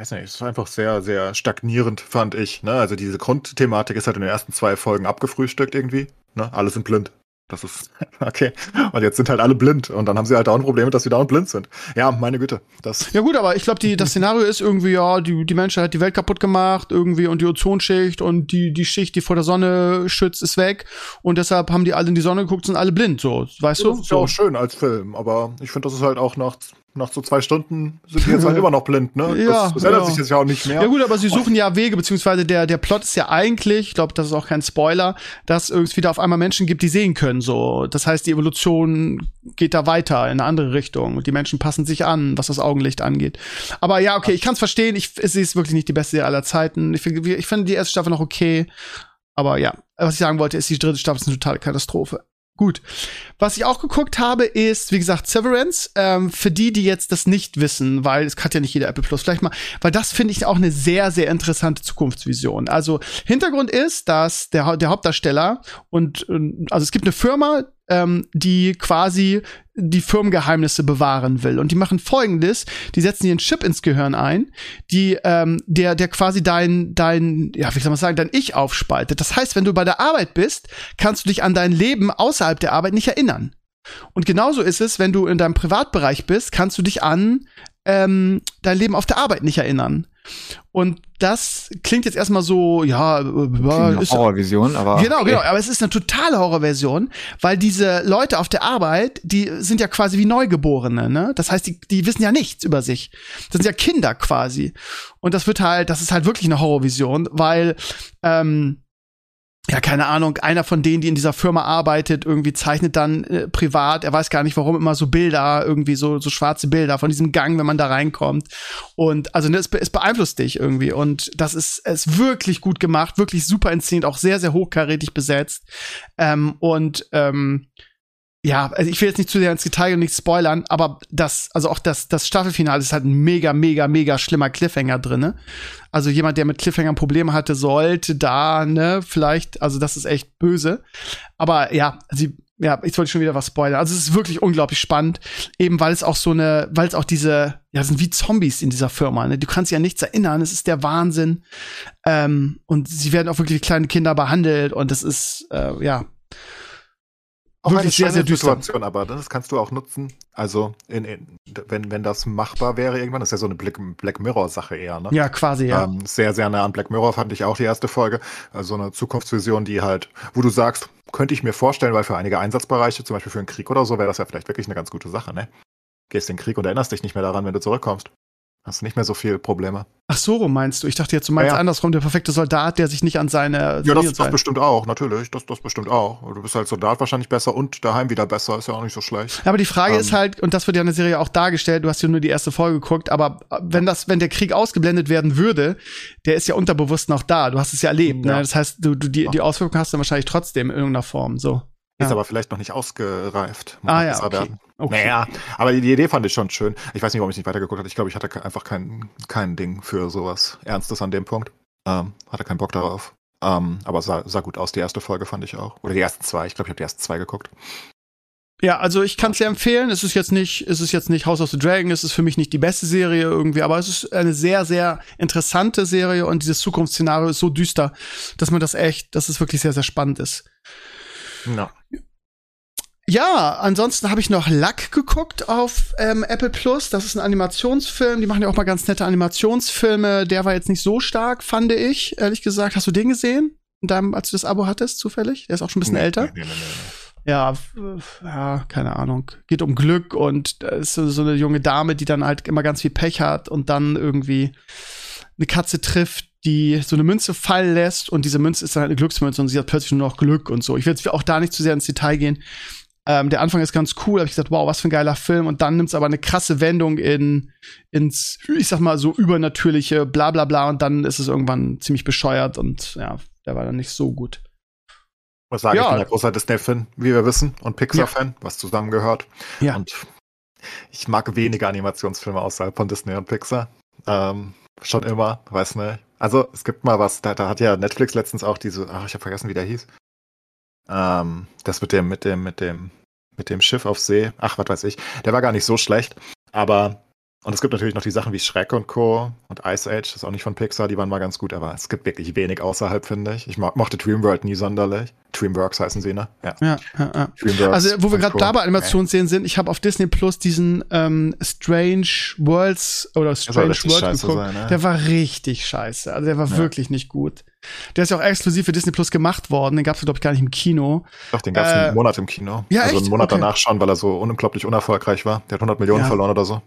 Weiß nicht, es war einfach sehr, sehr stagnierend, fand ich. Ne? Also diese Grundthematik ist halt in den ersten zwei Folgen abgefrühstückt irgendwie. Ne? Alle sind blind. Das ist okay. Und jetzt sind halt alle blind. Und dann haben sie halt auch ein Problem, dass sie dauernd blind sind. Ja, meine Güte. Das, Ja gut, aber ich glaube, das Szenario ist irgendwie, ja, die, die Menschheit hat die Welt kaputt gemacht, irgendwie und die Ozonschicht und die, die Schicht, die vor der Sonne schützt, ist weg. Und deshalb haben die alle in die Sonne geguckt, sind alle blind, so, weißt du? das ist ja auch schön als Film, aber ich finde, das ist halt auch nach, nach so zwei Stunden sind die jetzt halt immer noch blind, ne? Ja, das, das ändert ja. sich jetzt ja auch nicht mehr. Ja gut, aber sie suchen ja Wege, beziehungsweise der, der Plot ist ja eigentlich, ich glaube, das ist auch kein Spoiler, dass es wieder auf einmal Menschen gibt, die sehen können. So, Das heißt, die Evolution geht da weiter in eine andere Richtung und die Menschen passen sich an, was das Augenlicht angeht. Aber ja, okay, ich kann es verstehen. Ich, sie ist wirklich nicht die beste aller Zeiten. Ich finde ich finde die erste Staffel noch okay. Aber ja, was ich sagen wollte, ist, die dritte Staffel ist eine totale Katastrophe. Gut. Was ich auch geguckt habe, ist, wie gesagt, Severance. Ähm, für die, die jetzt das nicht wissen, weil es hat ja nicht jeder Apple Plus, vielleicht mal, weil das finde ich auch eine sehr, sehr interessante Zukunftsvision. Also Hintergrund ist, dass der, der Hauptdarsteller und, also es gibt eine Firma, ähm, die quasi die Firmengeheimnisse bewahren will. Und die machen folgendes: Die setzen dir einen Chip ins Gehirn ein, die, ähm, der, der quasi dein, dein, ja, wie soll man sagen, dein Ich aufspaltet. Das heißt, wenn du bei der Arbeit bist, kannst du dich an dein Leben außerhalb der Arbeit nicht erinnern. Und genauso ist es, wenn du in deinem Privatbereich bist, kannst du dich an ähm, dein Leben auf der Arbeit nicht erinnern. Und das klingt jetzt erstmal so, ja, äh, ist, Horrorvision, aber. Genau, genau. Aber es ist eine totale Horrorversion, weil diese Leute auf der Arbeit, die sind ja quasi wie Neugeborene, ne? Das heißt, die, die wissen ja nichts über sich. Das sind ja Kinder quasi. Und das wird halt, das ist halt wirklich eine Horrorvision, weil, ähm, ja, keine Ahnung, einer von denen, die in dieser Firma arbeitet, irgendwie zeichnet dann äh, privat, er weiß gar nicht warum, immer so Bilder, irgendwie so, so schwarze Bilder von diesem Gang, wenn man da reinkommt. Und also ne, es, es beeinflusst dich irgendwie. Und das ist, ist wirklich gut gemacht, wirklich super inszeniert, auch sehr, sehr hochkarätig besetzt. Ähm, und ähm, ja, also ich will jetzt nicht zu sehr ins Detail und nicht spoilern, aber das, also auch das, das Staffelfinale ist halt ein mega, mega, mega schlimmer Cliffhanger drinne. Also jemand, der mit Cliffhangern Probleme hatte, sollte da, ne, vielleicht, also das ist echt böse. Aber ja, sie, ja, ich wollte schon wieder was spoilern. Also es ist wirklich unglaublich spannend, eben weil es auch so eine, weil es auch diese, ja, sind wie Zombies in dieser Firma. Ne? Du kannst an nichts erinnern. Es ist der Wahnsinn. Ähm, und sie werden auch wirklich wie kleine Kinder behandelt und das ist, äh, ja, auch wirklich sehr, sehr düster. Situation, aber das kannst du auch nutzen. Also, in, in, wenn, wenn das machbar wäre irgendwann, das ist ja so eine Black, Black Mirror-Sache eher, ne? Ja, quasi, ja. Ähm, sehr, sehr nah an Black Mirror fand ich auch die erste Folge. Also eine Zukunftsvision, die halt, wo du sagst, könnte ich mir vorstellen, weil für einige Einsatzbereiche, zum Beispiel für einen Krieg oder so, wäre das ja vielleicht wirklich eine ganz gute Sache, ne? Gehst in den Krieg und erinnerst dich nicht mehr daran, wenn du zurückkommst. Hast du nicht mehr so viele Probleme. Ach so, rum meinst du? Ich dachte jetzt, du meinst ja, ja. andersrum, der perfekte Soldat, der sich nicht an seine. Ja, das, das bestimmt auch, natürlich. Das, das bestimmt auch. Du bist als Soldat wahrscheinlich besser und daheim wieder besser, ist ja auch nicht so schlecht. Aber die Frage ähm, ist halt, und das wird ja in der Serie auch dargestellt, du hast ja nur die erste Folge geguckt, aber wenn das, wenn der Krieg ausgeblendet werden würde, der ist ja unterbewusst noch da. Du hast es ja erlebt, ne? ja. ne? Das heißt, du, du die, die Auswirkungen hast du wahrscheinlich trotzdem in irgendeiner Form. So. Ist ja. aber vielleicht noch nicht ausgereift. Muss ah ja, okay. okay. Naja, aber die Idee fand ich schon schön. Ich weiß nicht, warum ich nicht weitergeguckt habe. Ich glaube, ich hatte einfach kein, kein Ding für sowas Ernstes an dem Punkt. Ähm, hatte keinen Bock darauf. Ähm, aber sah, sah gut aus. Die erste Folge fand ich auch. Oder die ersten zwei. Ich glaube, ich habe die ersten zwei geguckt. Ja, also ich kann es sehr empfehlen. Es ist jetzt nicht, es ist jetzt nicht House of the Dragon, es ist für mich nicht die beste Serie irgendwie, aber es ist eine sehr, sehr interessante Serie und dieses Zukunftsszenario ist so düster, dass man das echt, dass es wirklich sehr, sehr spannend ist. No. Ja, ansonsten habe ich noch Luck geguckt auf ähm, Apple Plus. Das ist ein Animationsfilm. Die machen ja auch mal ganz nette Animationsfilme. Der war jetzt nicht so stark, fand ich, ehrlich gesagt. Hast du den gesehen? In deinem, als du das Abo hattest, zufällig? Der ist auch schon ein bisschen nee, älter. Nee, nee, ja, ja, keine Ahnung. Geht um Glück und da ist so, so eine junge Dame, die dann halt immer ganz viel Pech hat und dann irgendwie eine Katze trifft, die so eine Münze fallen lässt und diese Münze ist dann halt eine Glücksmünze und sie hat plötzlich nur noch Glück und so. Ich will jetzt auch da nicht zu sehr ins Detail gehen. Ähm, der Anfang ist ganz cool, habe ich gesagt, wow, was für ein geiler Film. Und dann nimmt es aber eine krasse Wendung in, ins, ich sag mal, so übernatürliche, bla bla bla. Und dann ist es irgendwann ziemlich bescheuert und ja, der war dann nicht so gut. Ich muss sagen, ja. ich bin ja großer Disney-Fan, wie wir wissen, und Pixar-Fan, ja. was zusammengehört. Ja. Und ich mag weniger Animationsfilme außerhalb von Disney und Pixar. Ähm, schon immer, weiß nicht. Also es gibt mal was, da, da hat ja Netflix letztens auch diese, ach, ich habe vergessen, wie der hieß. Ähm, das mit dem, mit dem, mit dem, mit dem Schiff auf See, ach, was weiß ich, der war gar nicht so schlecht, aber und es gibt natürlich noch die Sachen wie Shrek und Co. und Ice Age, das ist auch nicht von Pixar, die waren mal ganz gut, aber es gibt wirklich wenig außerhalb, finde ich. Ich mochte Dreamworld nie sonderlich. Dreamworks heißen sie, ne? Ja, ja, ja. ja. Dreamworks also, wo wir gerade da bei Animationsszenen sind, ich habe auf Disney Plus diesen ähm, Strange Worlds oder Strange Worlds geguckt. Sein, ne? Der war richtig scheiße. Also der war ja. wirklich nicht gut. Der ist ja auch exklusiv für Disney Plus gemacht worden. Den gab es, glaube ich, gar nicht im Kino. Doch, den gab es äh, einen Monat im Kino. Ja, also echt? einen Monat okay. danach schon, weil er so unglaublich unerfolgreich war. Der hat 100 Millionen ja. verloren oder so.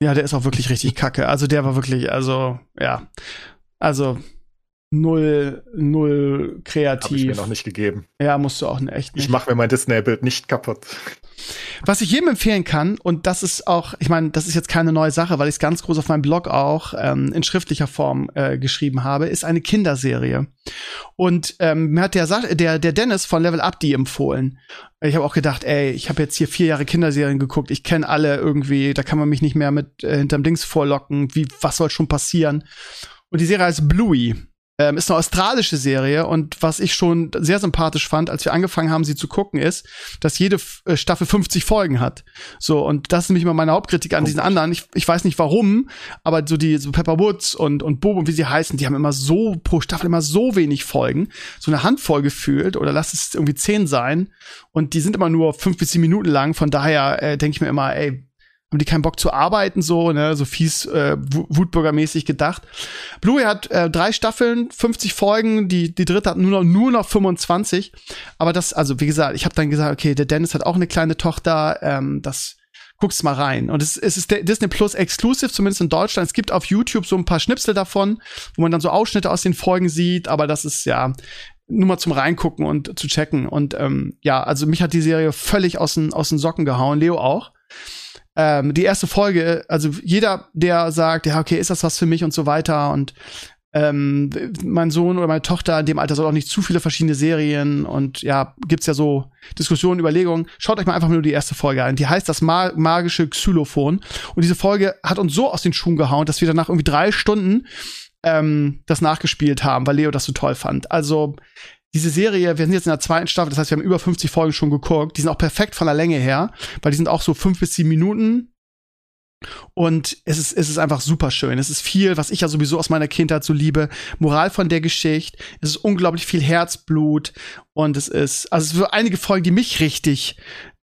Ja, der ist auch wirklich richtig kacke. Also der war wirklich, also, ja. Also, null, null kreativ. Hab ich mir noch nicht gegeben. Ja, musst du auch echt nicht. Ich mache mir mein Disney-Bild nicht kaputt. Was ich jedem empfehlen kann, und das ist auch, ich meine, das ist jetzt keine neue Sache, weil ich es ganz groß auf meinem Blog auch ähm, in schriftlicher Form äh, geschrieben habe, ist eine Kinderserie. Und ähm, mir hat der, der, der Dennis von Level Up die empfohlen. Ich habe auch gedacht, ey, ich habe jetzt hier vier Jahre Kinderserien geguckt, ich kenne alle irgendwie, da kann man mich nicht mehr mit äh, hinterm Dings vorlocken, wie, was soll schon passieren? Und die Serie heißt Bluey. Ähm, ist eine australische Serie und was ich schon sehr sympathisch fand, als wir angefangen haben, sie zu gucken, ist, dass jede äh, Staffel 50 Folgen hat. So, und das ist nämlich immer meine Hauptkritik an oh, diesen anderen. Ich, ich weiß nicht warum, aber so die so Pepper Woods und, und Bob und wie sie heißen, die haben immer so pro Staffel immer so wenig Folgen. So eine Handvoll gefühlt oder lass es irgendwie zehn sein. Und die sind immer nur fünf bis zehn Minuten lang. Von daher äh, denke ich mir immer, ey, haben die keinen Bock zu arbeiten, so, ne, so fies äh, Wutbürgermäßig gedacht. Bluey hat äh, drei Staffeln, 50 Folgen, die, die dritte hat nur noch, nur noch 25. Aber das, also wie gesagt, ich habe dann gesagt, okay, der Dennis hat auch eine kleine Tochter, ähm, das guckst mal rein. Und es, es ist Disney Plus Exclusive, zumindest in Deutschland. Es gibt auf YouTube so ein paar Schnipsel davon, wo man dann so Ausschnitte aus den Folgen sieht, aber das ist ja nur mal zum Reingucken und zu checken. Und ähm, ja, also mich hat die Serie völlig aus den, aus den Socken gehauen, Leo auch ähm, die erste Folge, also jeder, der sagt, ja, okay, ist das was für mich und so weiter und ähm, mein Sohn oder meine Tochter in dem Alter soll auch nicht zu viele verschiedene Serien und ja, gibt's ja so Diskussionen, Überlegungen. Schaut euch mal einfach nur die erste Folge an. Die heißt das ma magische Xylophon. Und diese Folge hat uns so aus den Schuhen gehauen, dass wir danach irgendwie drei Stunden ähm, das nachgespielt haben, weil Leo das so toll fand. Also diese Serie, wir sind jetzt in der zweiten Staffel, das heißt, wir haben über 50 Folgen schon geguckt. Die sind auch perfekt von der Länge her, weil die sind auch so fünf bis sieben Minuten und es ist, es ist einfach super schön. Es ist viel, was ich ja sowieso aus meiner Kindheit so liebe. Moral von der Geschichte. Es ist unglaublich viel Herzblut. Und es ist, also es sind einige Folgen, die mich richtig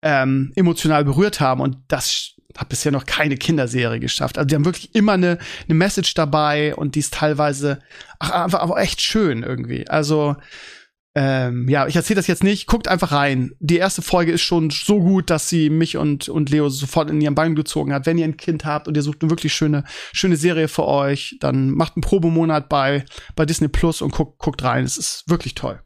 ähm, emotional berührt haben. Und das hat bisher noch keine Kinderserie geschafft. Also die haben wirklich immer eine, eine Message dabei und die ist teilweise ach, einfach aber echt schön irgendwie. Also ähm, ja, ich erzähle das jetzt nicht. Guckt einfach rein. Die erste Folge ist schon so gut, dass sie mich und, und Leo sofort in ihren Bein gezogen hat. Wenn ihr ein Kind habt und ihr sucht eine wirklich schöne, schöne Serie für euch, dann macht einen Probemonat bei, bei Disney Plus und guckt, guckt rein. Es ist wirklich toll.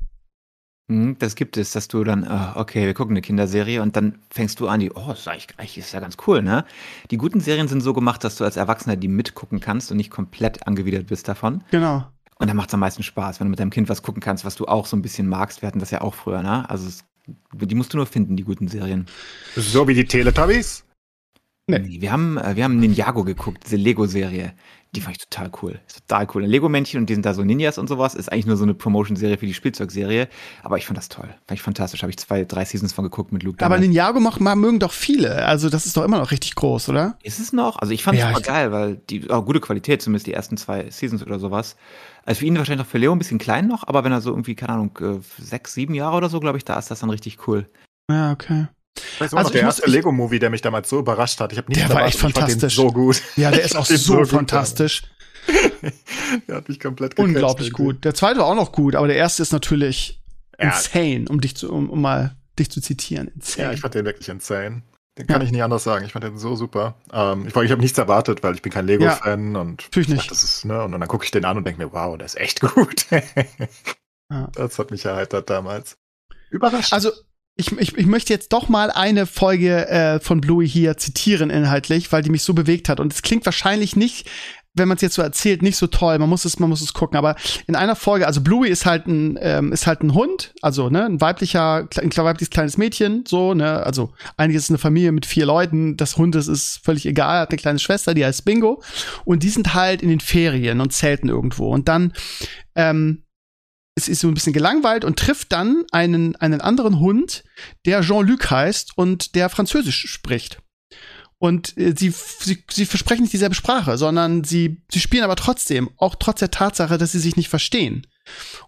Mhm, das gibt es, dass du dann, ah, okay, wir gucken eine Kinderserie und dann fängst du an, die, oh, ist eigentlich, eigentlich ist ja ganz cool, ne? Die guten Serien sind so gemacht, dass du als Erwachsener die mitgucken kannst und nicht komplett angewidert bist davon. Genau. Und dann macht es am meisten Spaß, wenn du mit deinem Kind was gucken kannst, was du auch so ein bisschen magst. Wir hatten das ja auch früher, ne? Also es, die musst du nur finden, die guten Serien. So wie die Teletubbies? Nee. nee wir, haben, äh, wir haben Ninjago geguckt, diese Lego-Serie. Die fand ich total cool. Ist total cool. Ein Lego-Männchen und die sind da so Ninjas und sowas. Ist eigentlich nur so eine Promotion-Serie für die Spielzeugserie. Aber ich fand das toll. Fand ich fantastisch. Habe ich zwei, drei Seasons von geguckt mit Luke. Aber damals. Ninjago macht, mögen doch viele. Also das ist doch immer noch richtig groß, oder? Ist es noch? Also ich fand es ja, super geil, weil die, oh, gute Qualität, zumindest die ersten zwei Seasons oder sowas. Also für ihn wahrscheinlich noch für Leo ein bisschen klein noch, aber wenn er so irgendwie, keine Ahnung, äh, sechs, sieben Jahre oder so, glaube ich, da ist das dann richtig cool. Ja, okay. Das war also der erste Lego-Movie, der mich damals so überrascht hat. Ich habe nicht Der war echt fantastisch. so gut. Ja, der ist auch so, so fantastisch. der hat mich komplett Unglaublich gut. Der zweite war auch noch gut, aber der erste ist natürlich ja. insane, um dich zu, um, um mal dich zu zitieren. Insane. Ja, ich fand den wirklich insane. Den kann ja. ich nicht anders sagen. Ich fand den so super. Ähm, ich ich habe nichts erwartet, weil ich bin kein Lego-Fan ja, und natürlich nicht. Das ist, ne, und dann gucke ich den an und denke mir, wow, der ist echt gut. ja. Das hat mich erheitert damals. Überrascht. Also ich, ich, ich möchte jetzt doch mal eine Folge äh, von Bluey hier zitieren inhaltlich, weil die mich so bewegt hat. Und es klingt wahrscheinlich nicht wenn man es jetzt so erzählt, nicht so toll. Man muss es, man muss es gucken. Aber in einer Folge, also Bluey ist halt ein, ähm, ist halt ein Hund, also ne, ein weiblicher, ein weibliches kleines Mädchen, so ne, also einiges ist eine Familie mit vier Leuten. Das Hund ist, ist völlig egal. Hat eine kleine Schwester, die heißt Bingo, und die sind halt in den Ferien und zelten irgendwo. Und dann ähm, es ist so ein bisschen gelangweilt und trifft dann einen, einen anderen Hund, der Jean-Luc heißt und der Französisch spricht. Und äh, sie, sie, sie versprechen nicht dieselbe Sprache, sondern sie, sie spielen aber trotzdem, auch trotz der Tatsache, dass sie sich nicht verstehen.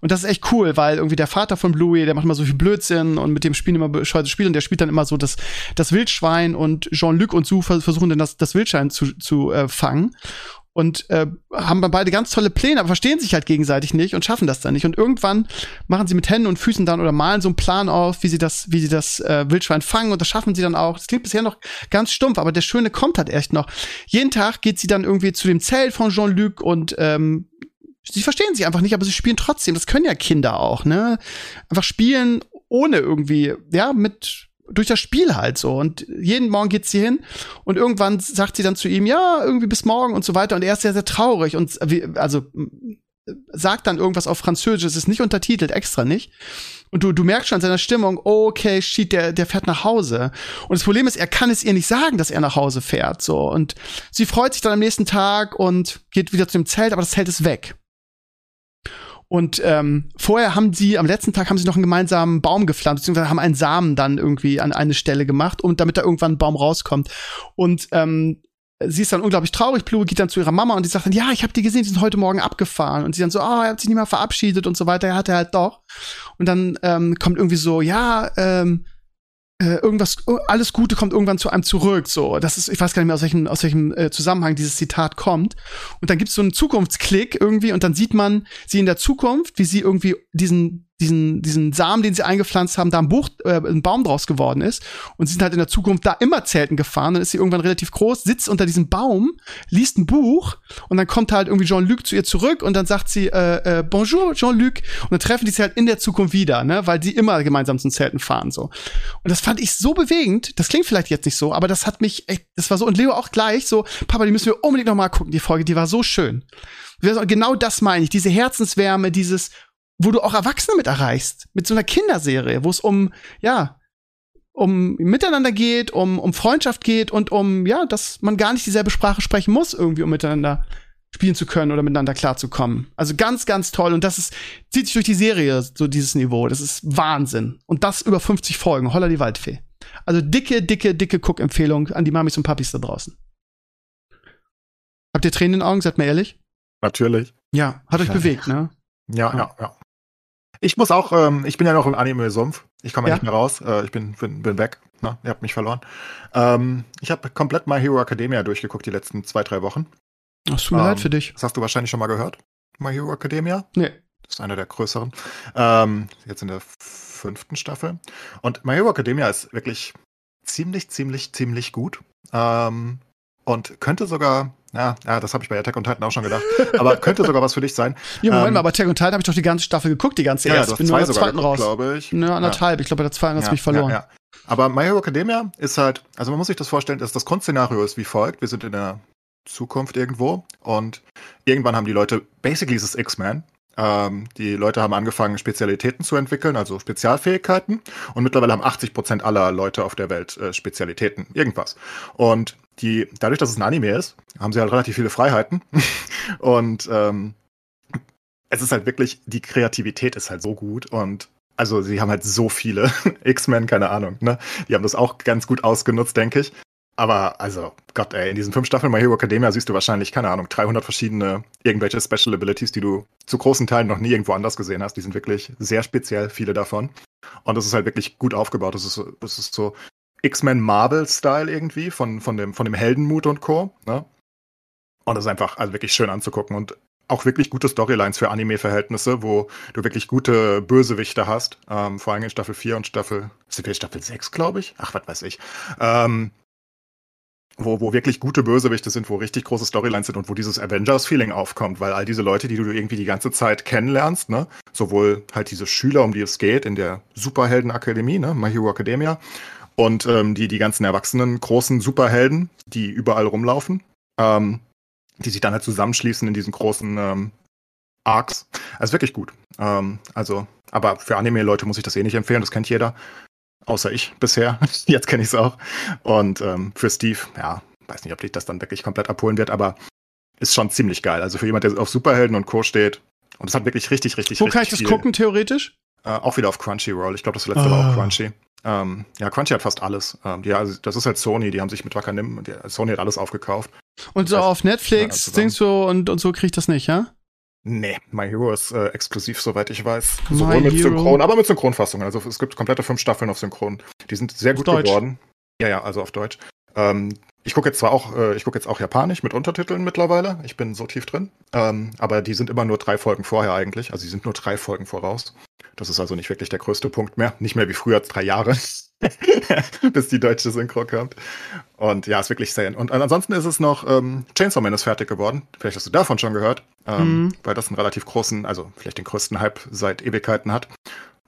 Und das ist echt cool, weil irgendwie der Vater von Bluey, der macht immer so viel Blödsinn und mit dem spielen immer bescheuerte Spiele und der spielt dann immer so das, das Wildschwein und Jean-Luc und Sue versuchen dann das, das Wildschwein zu, zu äh, fangen und äh, haben beide ganz tolle Pläne, aber verstehen sich halt gegenseitig nicht und schaffen das dann nicht. Und irgendwann machen sie mit Händen und Füßen dann oder malen so einen Plan auf, wie sie das, wie sie das äh, Wildschwein fangen und das schaffen sie dann auch. Das klingt bisher noch ganz stumpf, aber der Schöne kommt halt echt noch. Jeden Tag geht sie dann irgendwie zu dem Zelt von Jean-Luc und ähm, sie verstehen sich einfach nicht, aber sie spielen trotzdem. Das können ja Kinder auch, ne? Einfach spielen ohne irgendwie, ja, mit durch das Spiel halt so. Und jeden Morgen geht sie hin und irgendwann sagt sie dann zu ihm, ja, irgendwie bis morgen und so weiter. Und er ist sehr, sehr traurig und also sagt dann irgendwas auf Französisch, es ist nicht untertitelt, extra nicht. Und du, du merkst schon an seiner Stimmung, okay, shit, der, der fährt nach Hause. Und das Problem ist, er kann es ihr nicht sagen, dass er nach Hause fährt, so. Und sie freut sich dann am nächsten Tag und geht wieder zu dem Zelt, aber das Zelt ist weg. Und ähm, vorher haben sie, am letzten Tag haben sie noch einen gemeinsamen Baum gepflanzt, beziehungsweise haben einen Samen dann irgendwie an eine Stelle gemacht, und damit da irgendwann ein Baum rauskommt. Und ähm, sie ist dann unglaublich traurig. Bluey geht dann zu ihrer Mama und die sagt dann, ja, ich habe die gesehen, die sind heute Morgen abgefahren. Und sie dann so, ah, oh, er hat sich nicht mehr verabschiedet und so weiter. Er hatte halt doch. Und dann ähm, kommt irgendwie so, ja, ähm, äh, irgendwas, oh, alles Gute kommt irgendwann zu einem zurück. So, das ist, ich weiß gar nicht mehr, aus welchem, aus welchem äh, Zusammenhang dieses Zitat kommt. Und dann gibt's so einen Zukunftsklick irgendwie und dann sieht man sie in der Zukunft, wie sie irgendwie diesen diesen, diesen Samen, den sie eingepflanzt haben, da ein Buch, äh, ein Baum draus geworden ist. Und sie sind halt in der Zukunft da immer Zelten gefahren. Dann ist sie irgendwann relativ groß, sitzt unter diesem Baum, liest ein Buch und dann kommt halt irgendwie Jean-Luc zu ihr zurück und dann sagt sie, äh, äh, Bonjour, Jean-Luc. Und dann treffen die sich halt in der Zukunft wieder, ne, weil sie immer gemeinsam zum Zelten fahren, so. Und das fand ich so bewegend. Das klingt vielleicht jetzt nicht so, aber das hat mich echt, das war so. Und Leo auch gleich so, Papa, die müssen wir unbedingt noch mal gucken, die Folge, die war so schön. Genau das meine ich, diese Herzenswärme, dieses, wo du auch Erwachsene mit erreichst, mit so einer Kinderserie, wo es um, ja, um Miteinander geht, um, um Freundschaft geht und um, ja, dass man gar nicht dieselbe Sprache sprechen muss, irgendwie, um miteinander spielen zu können oder miteinander klarzukommen. Also ganz, ganz toll. Und das ist, zieht sich durch die Serie, so dieses Niveau. Das ist Wahnsinn. Und das über 50 Folgen. Holla die Waldfee. Also dicke, dicke, dicke Cook-Empfehlung an die Mamis und Papis da draußen. Habt ihr Tränen in den Augen? Seid mal ehrlich. Natürlich. Ja, hat euch bewegt, ne? Ja, ja, ja. Ich muss auch, ähm, ich bin ja noch im Anime-Sumpf. Ich komme ja. nicht mehr raus. Äh, ich bin, bin, bin weg. Ne? Ihr habt mich verloren. Ähm, ich habe komplett My Hero Academia durchgeguckt die letzten zwei, drei Wochen. Das tut mir ähm, leid für dich. Das hast du wahrscheinlich schon mal gehört. My Hero Academia? Nee. Das ist einer der größeren. Ähm, jetzt in der fünften Staffel. Und My Hero Academia ist wirklich ziemlich, ziemlich, ziemlich gut. Ähm, und könnte sogar ja, ja, das habe ich bei Attack on Titan auch schon gedacht. Aber könnte sogar was für dich sein. Ja, Moment ähm, mal, aber Attack on Titan habe ich doch die ganze Staffel geguckt, die ganze ja, erste. Ich bin nur in der zweiten geguckt, raus. glaube ich. Ne, anderthalb. Ja. Ich glaube, bei der zweiten hast du mich verloren. Ja, Aber My Hero Academia ist halt, also man muss sich das vorstellen, dass das Grundszenario ist wie folgt. Wir sind in der Zukunft irgendwo und irgendwann haben die Leute, basically ist es X-Men, ähm, die Leute haben angefangen, Spezialitäten zu entwickeln, also Spezialfähigkeiten. Und mittlerweile haben 80 Prozent aller Leute auf der Welt äh, Spezialitäten, irgendwas. Und die, dadurch, dass es ein Anime ist, haben sie halt relativ viele Freiheiten. und ähm, es ist halt wirklich, die Kreativität ist halt so gut und also sie haben halt so viele X-Men, keine Ahnung, ne? Die haben das auch ganz gut ausgenutzt, denke ich. Aber also, Gott, ey, in diesen fünf Staffeln My Hero Academia siehst du wahrscheinlich, keine Ahnung, 300 verschiedene irgendwelche Special Abilities, die du zu großen Teilen noch nie irgendwo anders gesehen hast. Die sind wirklich sehr speziell, viele davon. Und das ist halt wirklich gut aufgebaut. Das ist, das ist so X-Men Marvel-Style irgendwie von, von, dem, von dem Heldenmut und Co. Ne? Und das ist einfach also wirklich schön anzugucken und auch wirklich gute Storylines für Anime-Verhältnisse, wo du wirklich gute Bösewichte hast. Ähm, vor allem in Staffel 4 und Staffel, sind wir Staffel 6, glaube ich? Ach, was weiß ich. Ähm, wo, wo wirklich gute Bösewichte sind, wo richtig große Storylines sind und wo dieses Avengers-Feeling aufkommt, weil all diese Leute, die du irgendwie die ganze Zeit kennenlernst, ne, sowohl halt diese Schüler, um die es geht, in der Superheldenakademie, ne, My Hero Academia, und ähm, die, die ganzen erwachsenen großen Superhelden, die überall rumlaufen, ähm, die sich dann halt zusammenschließen in diesen großen ähm, Arcs. Also wirklich gut. Ähm, also, aber für Anime-Leute muss ich das eh nicht empfehlen, das kennt jeder. Außer ich bisher. Jetzt kenne ich es auch. Und ähm, für Steve, ja, weiß nicht, ob dich das dann wirklich komplett abholen wird, aber ist schon ziemlich geil. Also für jemand, der auf Superhelden und Co. steht. Und es hat wirklich richtig, richtig, Wo richtig kann ich das viel. gucken, theoretisch? Äh, auch wieder auf Crunchyroll. Ich glaube, das letzte oh. war auch ah. Crunchy. Ähm, ja, Crunchy hat fast alles. Ähm, ja, also das ist halt Sony, die haben sich mit Wakanim, die, Sony hat alles aufgekauft. Und so auf Netflix, ja, Dings so und, und so kriegt das nicht, ja? Nee, My Hero ist äh, exklusiv, soweit ich weiß. Sowohl My mit Hero. Synchron, aber mit Synchronfassungen. Also es gibt komplette fünf Staffeln auf Synchron. Die sind sehr gut Deutsch. geworden. Ja, ja, also auf Deutsch. Ähm, ich gucke jetzt zwar auch, äh, ich gucke jetzt auch Japanisch mit Untertiteln mittlerweile. Ich bin so tief drin. Ähm, aber die sind immer nur drei Folgen vorher eigentlich. Also die sind nur drei Folgen voraus. Das ist also nicht wirklich der größte Punkt mehr. Nicht mehr wie früher drei Jahre. bis die deutsche Synchro kommt. Und ja, ist wirklich sehr. Und ansonsten ist es noch, ähm, Chainsaw Man ist fertig geworden. Vielleicht hast du davon schon gehört, ähm, mhm. weil das einen relativ großen, also vielleicht den größten Hype seit Ewigkeiten hat.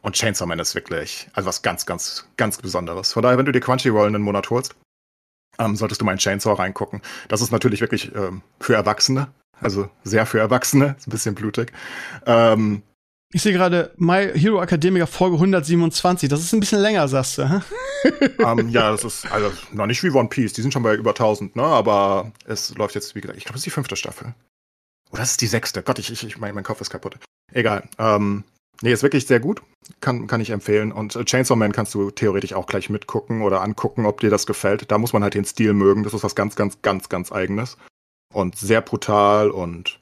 Und Chainsaw Man ist wirklich, also was ganz, ganz, ganz Besonderes. Von daher, wenn du dir Crunchyroll einen Monat holst, ähm, solltest du mal in Chainsaw reingucken. Das ist natürlich wirklich ähm, für Erwachsene, also sehr für Erwachsene, ist ein bisschen blutig. Ähm, ich sehe gerade My Hero Academia Folge 127. Das ist ein bisschen länger, sagst du. um, ähm, ja, das ist also noch nicht wie One Piece. Die sind schon bei über 1000, ne? Aber es läuft jetzt, wie gesagt, ich glaube, es ist die fünfte Staffel. Oder oh, ist die sechste? Gott, ich, ich, mein, mein Kopf ist kaputt. Egal. Ähm, nee, ist wirklich sehr gut. Kann, kann ich empfehlen. Und äh, Chainsaw Man kannst du theoretisch auch gleich mitgucken oder angucken, ob dir das gefällt. Da muss man halt den Stil mögen. Das ist was ganz, ganz, ganz, ganz eigenes. Und sehr brutal und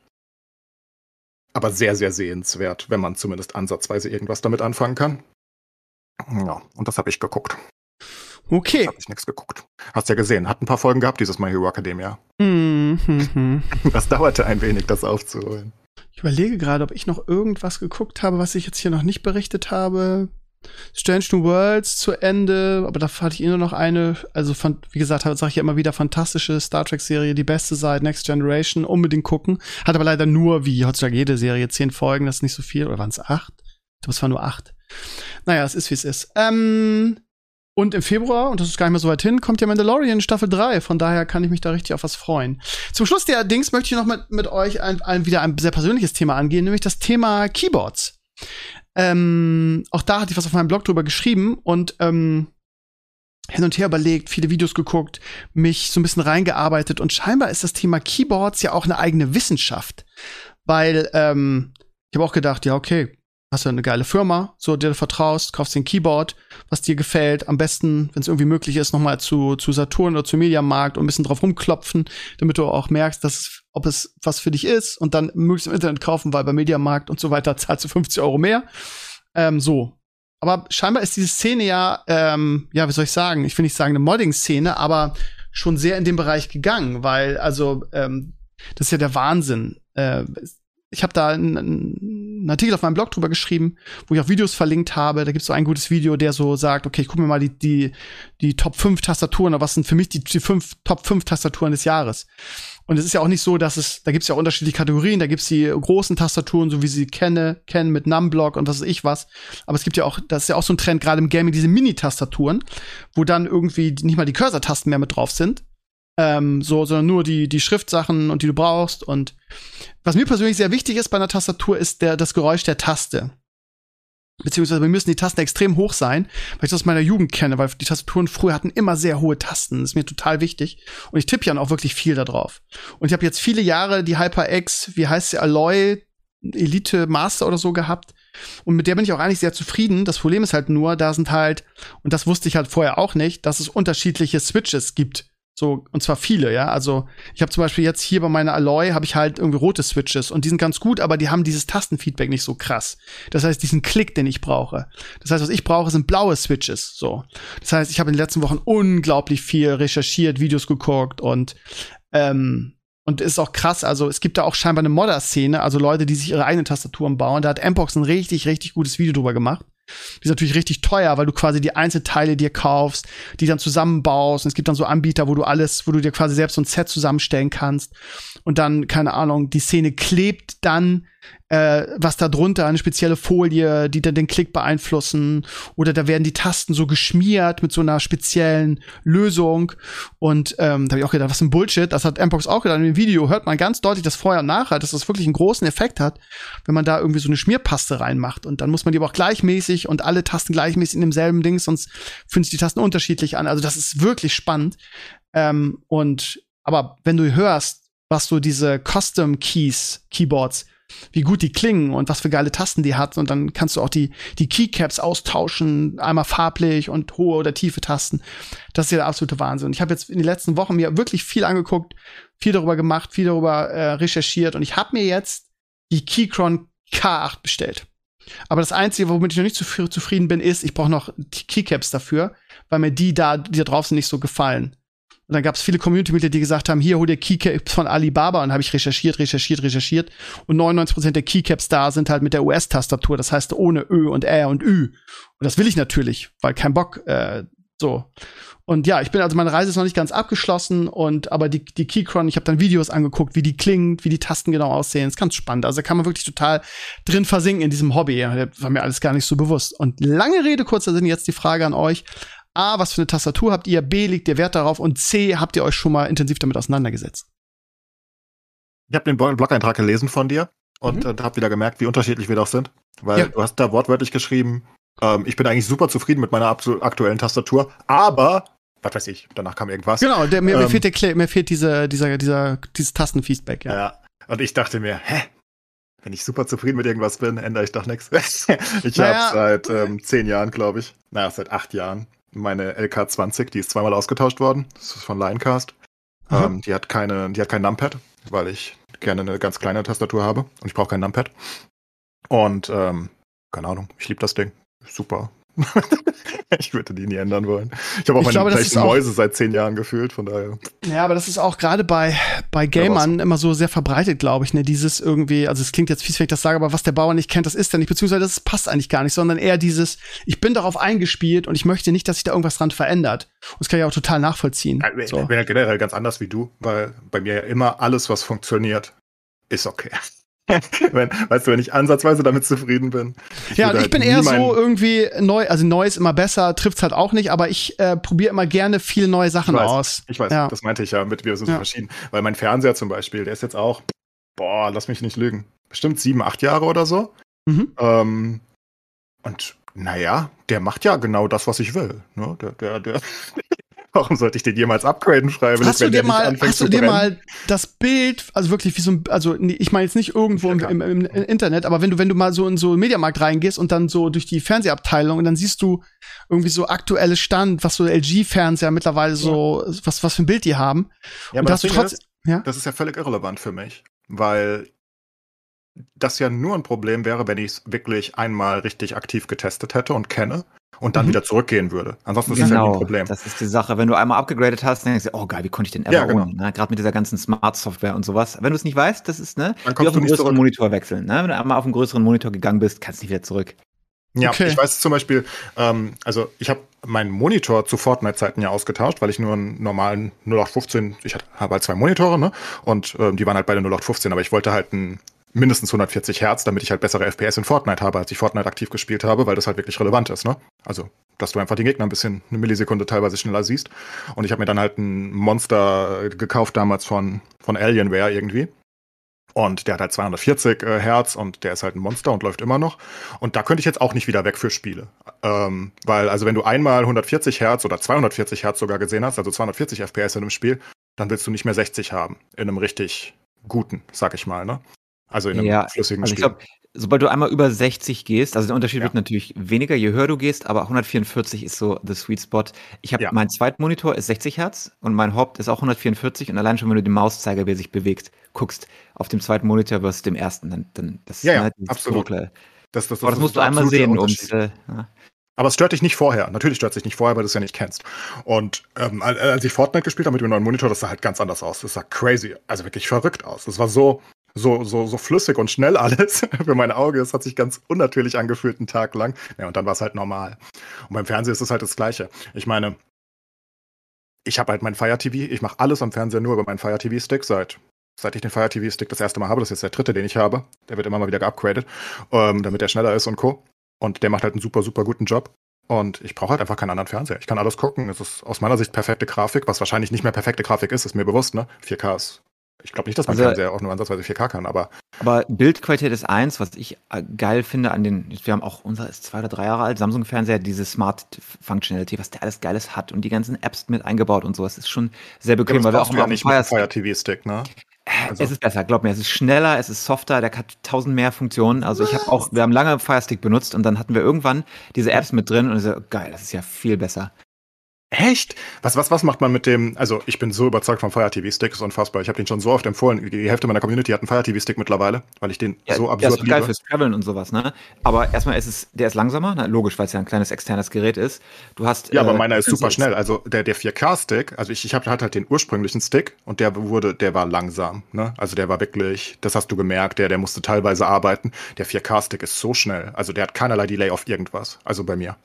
aber sehr, sehr sehenswert, wenn man zumindest ansatzweise irgendwas damit anfangen kann. Ja, und das habe ich geguckt. Okay. Habe ich nichts geguckt. Hast ja gesehen, hat ein paar Folgen gehabt, dieses My Hero Academia. Mm -hmm. Das dauerte ein wenig, das aufzuholen. Ich überlege gerade, ob ich noch irgendwas geguckt habe, was ich jetzt hier noch nicht berichtet habe. Strange New Worlds zu Ende, aber da hatte ich eh nur noch eine, also von, wie gesagt, sage ich ja immer wieder, fantastische Star Trek-Serie, die beste seit Next Generation, unbedingt gucken. Hat aber leider nur, wie heutzutage jede Serie, zehn Folgen, das ist nicht so viel, oder waren es acht? Ich glaube, es waren nur acht. Naja, es ist, wie es ist. Ähm, und im Februar, und das ist gar nicht mehr so weit hin, kommt ja Mandalorian Staffel 3. Von daher kann ich mich da richtig auf was freuen. Zum Schluss der Dings möchte ich noch mit, mit euch ein, ein, wieder ein sehr persönliches Thema angehen, nämlich das Thema Keyboards. Ähm, auch da hatte ich was auf meinem Blog drüber geschrieben und ähm, hin und her überlegt, viele Videos geguckt, mich so ein bisschen reingearbeitet und scheinbar ist das Thema Keyboards ja auch eine eigene Wissenschaft. Weil ähm, ich habe auch gedacht, ja, okay, hast du eine geile Firma, so dir vertraust, kaufst den Keyboard, was dir gefällt, am besten, wenn es irgendwie möglich ist, nochmal zu, zu Saturn oder zu Mediamarkt und ein bisschen drauf rumklopfen, damit du auch merkst, dass ob es was für dich ist und dann möglichst im Internet kaufen, weil bei Mediamarkt und so weiter zahlst du 50 Euro mehr. Ähm, so. Aber scheinbar ist diese Szene ja, ähm, ja, wie soll ich sagen, ich will nicht sagen eine Modding-Szene, aber schon sehr in den Bereich gegangen, weil, also, ähm, das ist ja der Wahnsinn. Äh, ich habe da einen, einen Artikel auf meinem Blog drüber geschrieben, wo ich auch Videos verlinkt habe. Da gibt es so ein gutes Video, der so sagt, okay, ich gucke mir mal die, die, die Top 5 Tastaturen, oder was sind für mich die, die fünf, Top 5 Tastaturen des Jahres. Und es ist ja auch nicht so, dass es, da gibt es ja auch unterschiedliche Kategorien, da gibt es die großen Tastaturen, so wie sie kenne, kennen mit Numblock und was weiß ich was. Aber es gibt ja auch, das ist ja auch so ein Trend, gerade im Gaming, diese Mini-Tastaturen, wo dann irgendwie nicht mal die Cursor-Tasten mehr mit drauf sind, ähm, so, sondern nur die, die Schriftsachen und die du brauchst. Und was mir persönlich sehr wichtig ist bei einer Tastatur, ist der, das Geräusch der Taste. Beziehungsweise wir müssen die Tasten extrem hoch sein, weil ich das aus meiner Jugend kenne, weil die Tastaturen früher hatten immer sehr hohe Tasten. Das ist mir total wichtig. Und ich tippe ja auch wirklich viel da drauf. Und ich habe jetzt viele Jahre die HyperX, wie heißt sie, Alloy Elite Master oder so gehabt. Und mit der bin ich auch eigentlich sehr zufrieden. Das Problem ist halt nur, da sind halt, und das wusste ich halt vorher auch nicht, dass es unterschiedliche Switches gibt so, und zwar viele, ja. Also, ich habe zum Beispiel jetzt hier bei meiner Alloy habe ich halt irgendwie rote Switches und die sind ganz gut, aber die haben dieses Tastenfeedback nicht so krass. Das heißt, diesen Klick, den ich brauche. Das heißt, was ich brauche, sind blaue Switches. So. Das heißt, ich habe in den letzten Wochen unglaublich viel recherchiert, Videos geguckt und ähm, und ist auch krass, also es gibt da auch scheinbar eine Modder-Szene, also Leute, die sich ihre eigenen Tastaturen bauen. Da hat Mpox ein richtig, richtig gutes Video drüber gemacht. Die ist natürlich richtig teuer, weil du quasi die Einzelteile dir kaufst, die dann zusammenbaust. Und es gibt dann so Anbieter, wo du alles, wo du dir quasi selbst so ein Set zusammenstellen kannst. Und dann, keine Ahnung, die Szene klebt dann äh, was da drunter, eine spezielle Folie, die dann den Klick beeinflussen. Oder da werden die Tasten so geschmiert mit so einer speziellen Lösung. Und ähm, da habe ich auch gedacht, was ein Bullshit. Das hat Mpox auch gedacht. In dem Video hört man ganz deutlich das Vorher und Nachher, dass das wirklich einen großen Effekt hat, wenn man da irgendwie so eine Schmierpaste reinmacht. Und dann muss man die aber auch gleichmäßig und alle Tasten gleichmäßig in demselben Ding, sonst fühlen sich die Tasten unterschiedlich an. Also das ist wirklich spannend. Ähm, und aber wenn du hörst, was so diese Custom Keys, Keyboards wie gut die klingen und was für geile Tasten die hat. Und dann kannst du auch die, die Keycaps austauschen, einmal farblich und hohe oder tiefe Tasten. Das ist ja der absolute Wahnsinn. Ich habe jetzt in den letzten Wochen mir wirklich viel angeguckt, viel darüber gemacht, viel darüber äh, recherchiert und ich habe mir jetzt die Keychron K8 bestellt. Aber das Einzige, womit ich noch nicht zufrieden bin, ist, ich brauche noch Keycaps dafür, weil mir die da, die da draußen nicht so gefallen. Und dann gab es viele Community-Mitglieder, die gesagt haben, hier hol dir Keycaps von Alibaba. Und habe ich recherchiert, recherchiert, recherchiert. Und 99% der Keycaps da sind halt mit der US-Tastatur. Das heißt ohne Ö und Ä und Ü. Und das will ich natürlich, weil kein Bock, äh, so. Und ja, ich bin also meine Reise ist noch nicht ganz abgeschlossen und aber die die Keychron, ich habe dann Videos angeguckt, wie die klingt, wie die Tasten genau aussehen. ist ganz spannend. Also kann man wirklich total drin versinken in diesem Hobby. Das war mir alles gar nicht so bewusst. Und lange Rede kurzer Sinn jetzt die Frage an euch: A, was für eine Tastatur habt ihr? B, liegt ihr Wert darauf? Und C, habt ihr euch schon mal intensiv damit auseinandergesetzt? Ich habe den Blog-Eintrag gelesen von dir und mhm. äh, habe wieder gemerkt, wie unterschiedlich wir doch sind. Weil ja. du hast da wortwörtlich geschrieben, ähm, ich bin eigentlich super zufrieden mit meiner aktuellen Tastatur, aber was weiß ich, danach kam irgendwas. Genau, der, mir, ähm, mir, fehlt der, mir fehlt diese, dieser, dieser, dieses Tastenfeedback, ja. ja. Und ich dachte mir, hä? Wenn ich super zufrieden mit irgendwas bin, ändere ich doch nichts. ich naja. habe seit ähm, zehn Jahren, glaube ich, naja, seit acht Jahren meine LK20, die ist zweimal ausgetauscht worden. Das ist von Linecast. Ähm, die hat keine, die hat kein Numpad, weil ich gerne eine ganz kleine Tastatur habe und ich brauche kein Numpad. Und ähm, keine Ahnung, ich liebe das Ding. Super. ich würde die nie ändern wollen. Ich habe auch ich meine glaube, Mäuse seit zehn Jahren gefühlt, von daher. Ja, aber das ist auch gerade bei, bei Gamern ja, immer so sehr verbreitet, glaube ich, ne? Dieses irgendwie, also es klingt jetzt fies, wenn ich das sage, aber was der Bauer nicht kennt, das ist er nicht, beziehungsweise das passt eigentlich gar nicht, sondern eher dieses, ich bin darauf eingespielt und ich möchte nicht, dass sich da irgendwas dran verändert. Und das kann ich auch total nachvollziehen. Ja, so. Ich bin ja generell ganz anders wie du, weil bei mir ja immer alles, was funktioniert, ist okay. Wenn, weißt du, wenn ich ansatzweise damit zufrieden bin. Ich ja, ich halt bin eher so irgendwie neu, also neu ist immer besser, trifft's halt auch nicht, aber ich äh, probiere immer gerne viele neue Sachen ich weiß, aus. Ich weiß, ja. das meinte ich ja mit, wir sind ja. verschieden. Weil mein Fernseher zum Beispiel, der ist jetzt auch, boah, lass mich nicht lügen, bestimmt sieben, acht Jahre oder so. Mhm. Ähm, und naja, der macht ja genau das, was ich will. Ne? Der, der, der, Warum sollte ich den jemals upgraden schreiben? Hast du dir mal, hast du dir mal das Bild, also wirklich wie so ein, also ich meine jetzt nicht irgendwo im, im, im, Internet, aber wenn du, wenn du mal so in so einen Mediamarkt reingehst und dann so durch die Fernsehabteilung und dann siehst du irgendwie so aktuelles Stand, was so LG-Fernseher mittlerweile so, ja. was, was für ein Bild die haben. Ja, aber das, trotz, ist, ja? das ist ja völlig irrelevant für mich, weil das ja nur ein Problem wäre, wenn ich es wirklich einmal richtig aktiv getestet hätte und kenne und dann mhm. wieder zurückgehen würde. Ansonsten genau, ist das ja ein Problem. Das ist die Sache. Wenn du einmal abgegradet hast, dann denkst du, oh geil, wie konnte ich denn ever ja, genau. ne? Gerade mit dieser ganzen Smart-Software und sowas. Wenn du es nicht weißt, das ist, ne, dann wie auf einen größeren zurück. Monitor wechseln. Ne? Wenn du einmal auf einen größeren Monitor gegangen bist, kannst du nicht wieder zurück. Ja, okay. ich weiß zum Beispiel, ähm, also ich habe meinen Monitor zu Fortnite-Zeiten ja ausgetauscht, weil ich nur einen normalen 0815, ich habe halt zwei Monitore, ne? Und ähm, die waren halt beide 0815, aber ich wollte halt einen mindestens 140 Hertz, damit ich halt bessere FPS in Fortnite habe, als ich Fortnite aktiv gespielt habe, weil das halt wirklich relevant ist, ne? Also, dass du einfach die Gegner ein bisschen eine Millisekunde teilweise schneller siehst. Und ich habe mir dann halt ein Monster gekauft damals von, von Alienware irgendwie. Und der hat halt 240 äh, Hertz und der ist halt ein Monster und läuft immer noch. Und da könnte ich jetzt auch nicht wieder weg für Spiele. Ähm, weil, also wenn du einmal 140 Hertz oder 240 Hertz sogar gesehen hast, also 240 FPS in einem Spiel, dann willst du nicht mehr 60 haben. In einem richtig guten, sag ich mal, ne? Also in einem ja, flüssigen also Spiel. Ich glaub, sobald du einmal über 60 gehst, also der Unterschied ja. wird natürlich weniger, je höher du gehst, aber 144 ist so the sweet spot. Ich habe ja. mein Zweitmonitor ist 60 Hertz und mein Haupt ist auch 144 und allein schon, wenn du den Mauszeiger, wie er sich bewegt, guckst, auf dem zweiten Monitor versus dem ersten, dann, dann das ja, ja, absolut. Das, das, das, aber das musst du einmal sehen, um äh, aber es stört dich nicht vorher. Natürlich stört es dich nicht vorher, weil du es ja nicht kennst. Und ähm, als ich Fortnite gespielt habe mit dem neuen Monitor, das sah halt ganz anders aus. Das sah crazy, also wirklich verrückt aus. Das war so, so, so, so flüssig und schnell alles für mein Auge. Es hat sich ganz unnatürlich angefühlt einen Tag lang. Ja, und dann war es halt normal. Und beim Fernsehen ist es halt das Gleiche. Ich meine, ich habe halt mein Fire TV. Ich mache alles am Fernseher nur über meinen Fire TV Stick seit seit ich den Fire TV Stick das erste Mal habe. Das ist jetzt der dritte, den ich habe. Der wird immer mal wieder geupgradet, ähm, damit er schneller ist und co. Und der macht halt einen super, super guten Job. Und ich brauche halt einfach keinen anderen Fernseher. Ich kann alles gucken. Es ist aus meiner Sicht perfekte Grafik, was wahrscheinlich nicht mehr perfekte Grafik ist, ist mir bewusst, ne? 4K ist ich glaube nicht, dass man also, Fernseher auch nur ansatzweise 4K kann, aber. Aber Bildqualität ist eins, was ich äh, geil finde an den, wir haben auch, unser ist zwei oder drei Jahre alt, Samsung-Fernseher, diese Smart Functionality, was der alles Geiles hat und die ganzen Apps mit eingebaut und so. Es ist schon sehr bequem, ja, weil wir auch immer ja nicht Fire, Fire TV Stick, ne? Äh, also. Es ist besser, glaub mir, es ist schneller, es ist softer, der hat tausend mehr Funktionen. Also ich habe auch, wir haben lange Fire Stick benutzt und dann hatten wir irgendwann diese Apps mit drin und ich so, geil, das ist ja viel besser. Echt? Was, was, was macht man mit dem? Also, ich bin so überzeugt vom Fire TV Stick, ist unfassbar. Ich habe den schon so oft empfohlen. Die Hälfte meiner Community hat einen Fire TV Stick mittlerweile, weil ich den ja, so absurd ja, ist geil fürs Traveln und sowas, ne? Aber erstmal ist es, der ist langsamer, na, logisch, weil es ja ein kleines externes Gerät ist. Du hast. Ja, äh, aber meiner ist super schnell. Also, der, der 4K-Stick, also ich, ich habe halt den ursprünglichen Stick und der wurde, der war langsam, ne? Also, der war wirklich, das hast du gemerkt, der, der musste teilweise arbeiten. Der 4K-Stick ist so schnell. Also, der hat keinerlei Delay auf irgendwas. Also bei mir.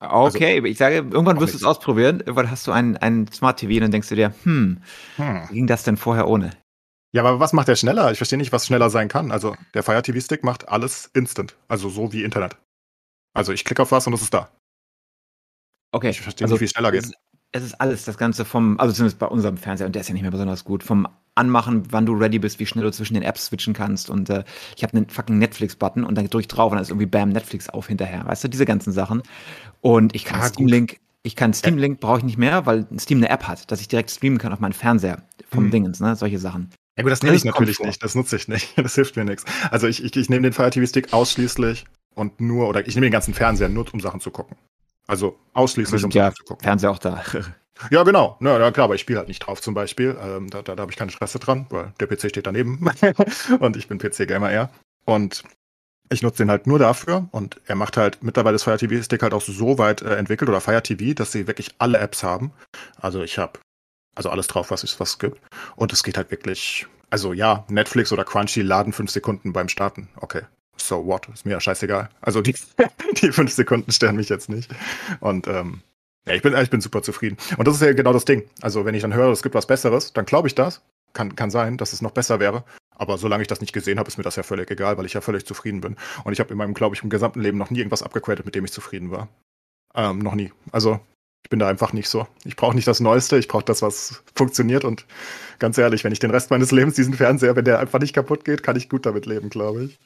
Okay, also, ich sage, irgendwann wirst du es ausprobieren. Irgendwann hast du einen, einen Smart TV und dann denkst du dir, hm, hm, wie ging das denn vorher ohne? Ja, aber was macht der schneller? Ich verstehe nicht, was schneller sein kann. Also der Fire TV Stick macht alles instant. Also so wie Internet. Also ich klicke auf was und es ist da. Okay. Ich verstehe also, nicht, wie es schneller geht es ist alles, das Ganze vom, also zumindest bei unserem Fernseher, und der ist ja nicht mehr besonders gut, vom Anmachen, wann du ready bist, wie schnell du zwischen den Apps switchen kannst. Und äh, ich habe einen fucking Netflix-Button und dann drücke ich drauf und dann ist irgendwie Bam Netflix auf hinterher. Weißt du, diese ganzen Sachen. Und ich kann ah, Steam Link, ich kann Steam Link brauche ich nicht mehr, weil Steam eine App hat, dass ich direkt streamen kann auf meinen Fernseher vom mhm. Dingens, ne? Solche Sachen. Ja gut, das nehme ich natürlich nicht, das nutze ich nicht. Das hilft mir nichts. Also ich, ich, ich nehme den Fire TV Stick ausschließlich und nur, oder ich nehme den ganzen Fernseher nur, um Sachen zu gucken. Also ausschließlich, um ja Sachen zu gucken. Fernseher auch da. Ja, genau. Ja, ja klar, aber ich spiele halt nicht drauf zum Beispiel. Ähm, da da, da habe ich keine Stresse dran, weil der PC steht daneben und ich bin PC-Gamer eher. Und Ich nutze den halt nur dafür und er macht halt, mittlerweile ist Fire TV Stick halt auch so weit äh, entwickelt oder Fire TV, dass sie wirklich alle Apps haben. Also ich habe also alles drauf, was es was gibt. Und es geht halt wirklich, also ja, Netflix oder Crunchy laden fünf Sekunden beim Starten. Okay. So what? Ist mir ja scheißegal. Also die, die fünf Sekunden stören mich jetzt nicht. Und ähm, ja, ich bin, ich bin super zufrieden. Und das ist ja genau das Ding. Also wenn ich dann höre, es gibt was Besseres, dann glaube ich das. Kann, kann sein, dass es noch besser wäre. Aber solange ich das nicht gesehen habe, ist mir das ja völlig egal, weil ich ja völlig zufrieden bin. Und ich habe in meinem, glaube ich, im gesamten Leben noch nie irgendwas abgegradet, mit dem ich zufrieden war. Ähm, noch nie. Also ich bin da einfach nicht so. Ich brauche nicht das Neueste, ich brauche das, was funktioniert. Und ganz ehrlich, wenn ich den Rest meines Lebens diesen Fernseher, wenn der einfach nicht kaputt geht, kann ich gut damit leben, glaube ich.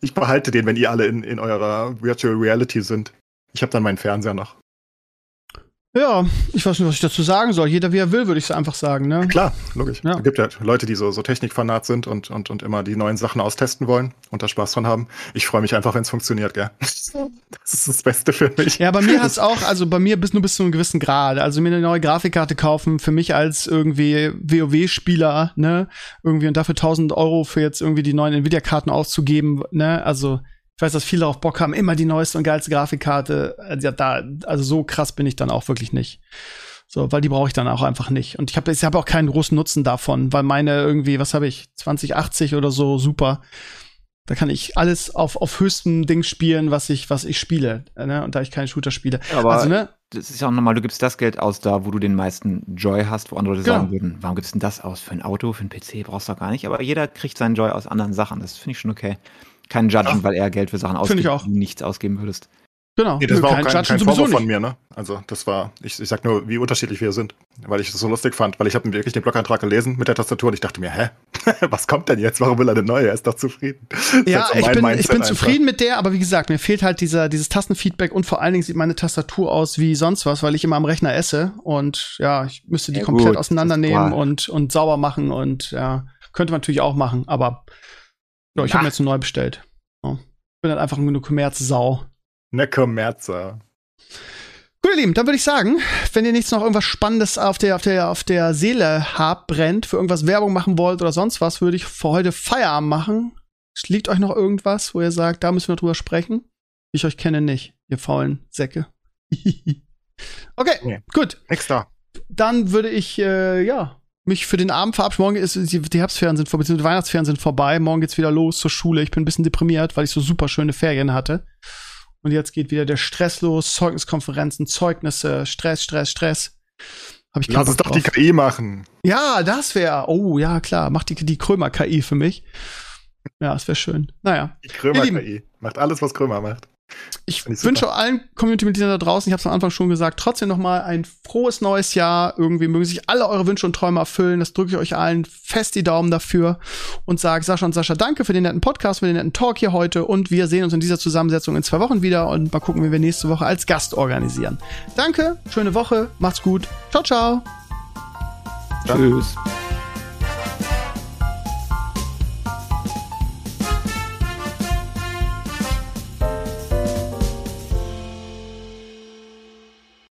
Ich behalte den, wenn ihr alle in, in eurer Virtual Reality sind. Ich habe dann meinen Fernseher noch. Ja, ich weiß nicht, was ich dazu sagen soll. Jeder wie er will, würde ich einfach sagen. Ne? Klar, logisch. Ja. Es gibt ja Leute, die so, so Technikfanat sind und, und, und immer die neuen Sachen austesten wollen und da Spaß dran haben. Ich freue mich einfach, wenn es funktioniert, gell? Das ist das Beste für mich. Ja, bei mir hat es auch, also bei mir bis nur bis zu einem gewissen Grad. Also mir eine neue Grafikkarte kaufen, für mich als irgendwie WoW-Spieler, ne? Irgendwie und dafür 1000 Euro für jetzt irgendwie die neuen Nvidia-Karten auszugeben, ne? Also ich weiß, dass viele darauf Bock haben, immer die neueste und geilste Grafikkarte. Also, ja, da, also so krass bin ich dann auch wirklich nicht. So, weil die brauche ich dann auch einfach nicht. Und ich habe ich hab auch keinen großen Nutzen davon, weil meine irgendwie, was habe ich, 2080 oder so, super. Da kann ich alles auf, auf höchstem Ding spielen, was ich, was ich spiele. Ne? Und da ich keine Shooter spiele. Aber also, ne? das ist ja auch nochmal, du gibst das Geld aus da, wo du den meisten Joy hast, wo andere Leute genau. sagen würden, warum gibst du denn das aus? Für ein Auto, für ein PC brauchst du doch gar nicht. Aber jeder kriegt seinen Joy aus anderen Sachen. Das finde ich schon okay keinen Judgen, ja. weil er Geld für Sachen ausgibt, die du nichts ausgeben würdest. Genau. Nee, das Nö, war auch kein, kein Vorwurf von mir, ne? Also das war, ich, ich sag nur, wie unterschiedlich wir sind, weil ich das so lustig fand, weil ich habe wirklich den Blogantrag gelesen mit der Tastatur und ich dachte mir, hä, was kommt denn jetzt? Warum will er eine neue? Er ist doch zufrieden. Ja, ich bin, ich bin zufrieden mit der, aber wie gesagt, mir fehlt halt dieser, dieses Tastenfeedback und vor allen Dingen sieht meine Tastatur aus wie sonst was, weil ich immer am Rechner esse und ja, ich müsste die ja, komplett gut, auseinandernehmen und, und sauber machen und ja, könnte man natürlich auch machen, aber ja, ich habe mir jetzt neue bestellt. Ich bin halt einfach nur eine Kommerzsau. Eine Kommerzer. Gut, ihr Lieben, dann würde ich sagen, wenn ihr nichts noch irgendwas Spannendes auf der, auf der, auf der Seele habt, brennt, für irgendwas Werbung machen wollt oder sonst was, würde ich für heute Feierabend machen. Liegt euch noch irgendwas, wo ihr sagt, da müssen wir drüber sprechen? Ich euch kenne nicht, ihr faulen Säcke. okay, nee. gut. Extra. Dann würde ich, äh, ja, mich für den Abend verabschieden. Morgen ist die, die Herbstferien sind vorbei, beziehungsweise die Weihnachtsferien sind vorbei. Morgen geht's wieder los zur Schule. Ich bin ein bisschen deprimiert, weil ich so super schöne Ferien hatte. Und jetzt geht wieder der Stress los, Zeugniskonferenzen, Zeugnisse, Stress, Stress, Stress. Hab ich Lass es doch die KI machen. Ja, das wäre. Oh, ja, klar. Macht die, die Krömer-KI für mich. Ja, das wäre schön. Naja. Die Krömer-KI. Macht alles, was Krömer macht. Ich wünsche allen Community-Mitgliedern da draußen, ich habe es am Anfang schon gesagt, trotzdem noch mal ein frohes neues Jahr. Irgendwie mögen sich alle eure Wünsche und Träume erfüllen. Das drücke ich euch allen fest die Daumen dafür und sage Sascha und Sascha danke für den netten Podcast, für den netten Talk hier heute und wir sehen uns in dieser Zusammensetzung in zwei Wochen wieder und mal gucken, wie wir nächste Woche als Gast organisieren. Danke, schöne Woche, macht's gut. Ciao, ciao. Tschüss.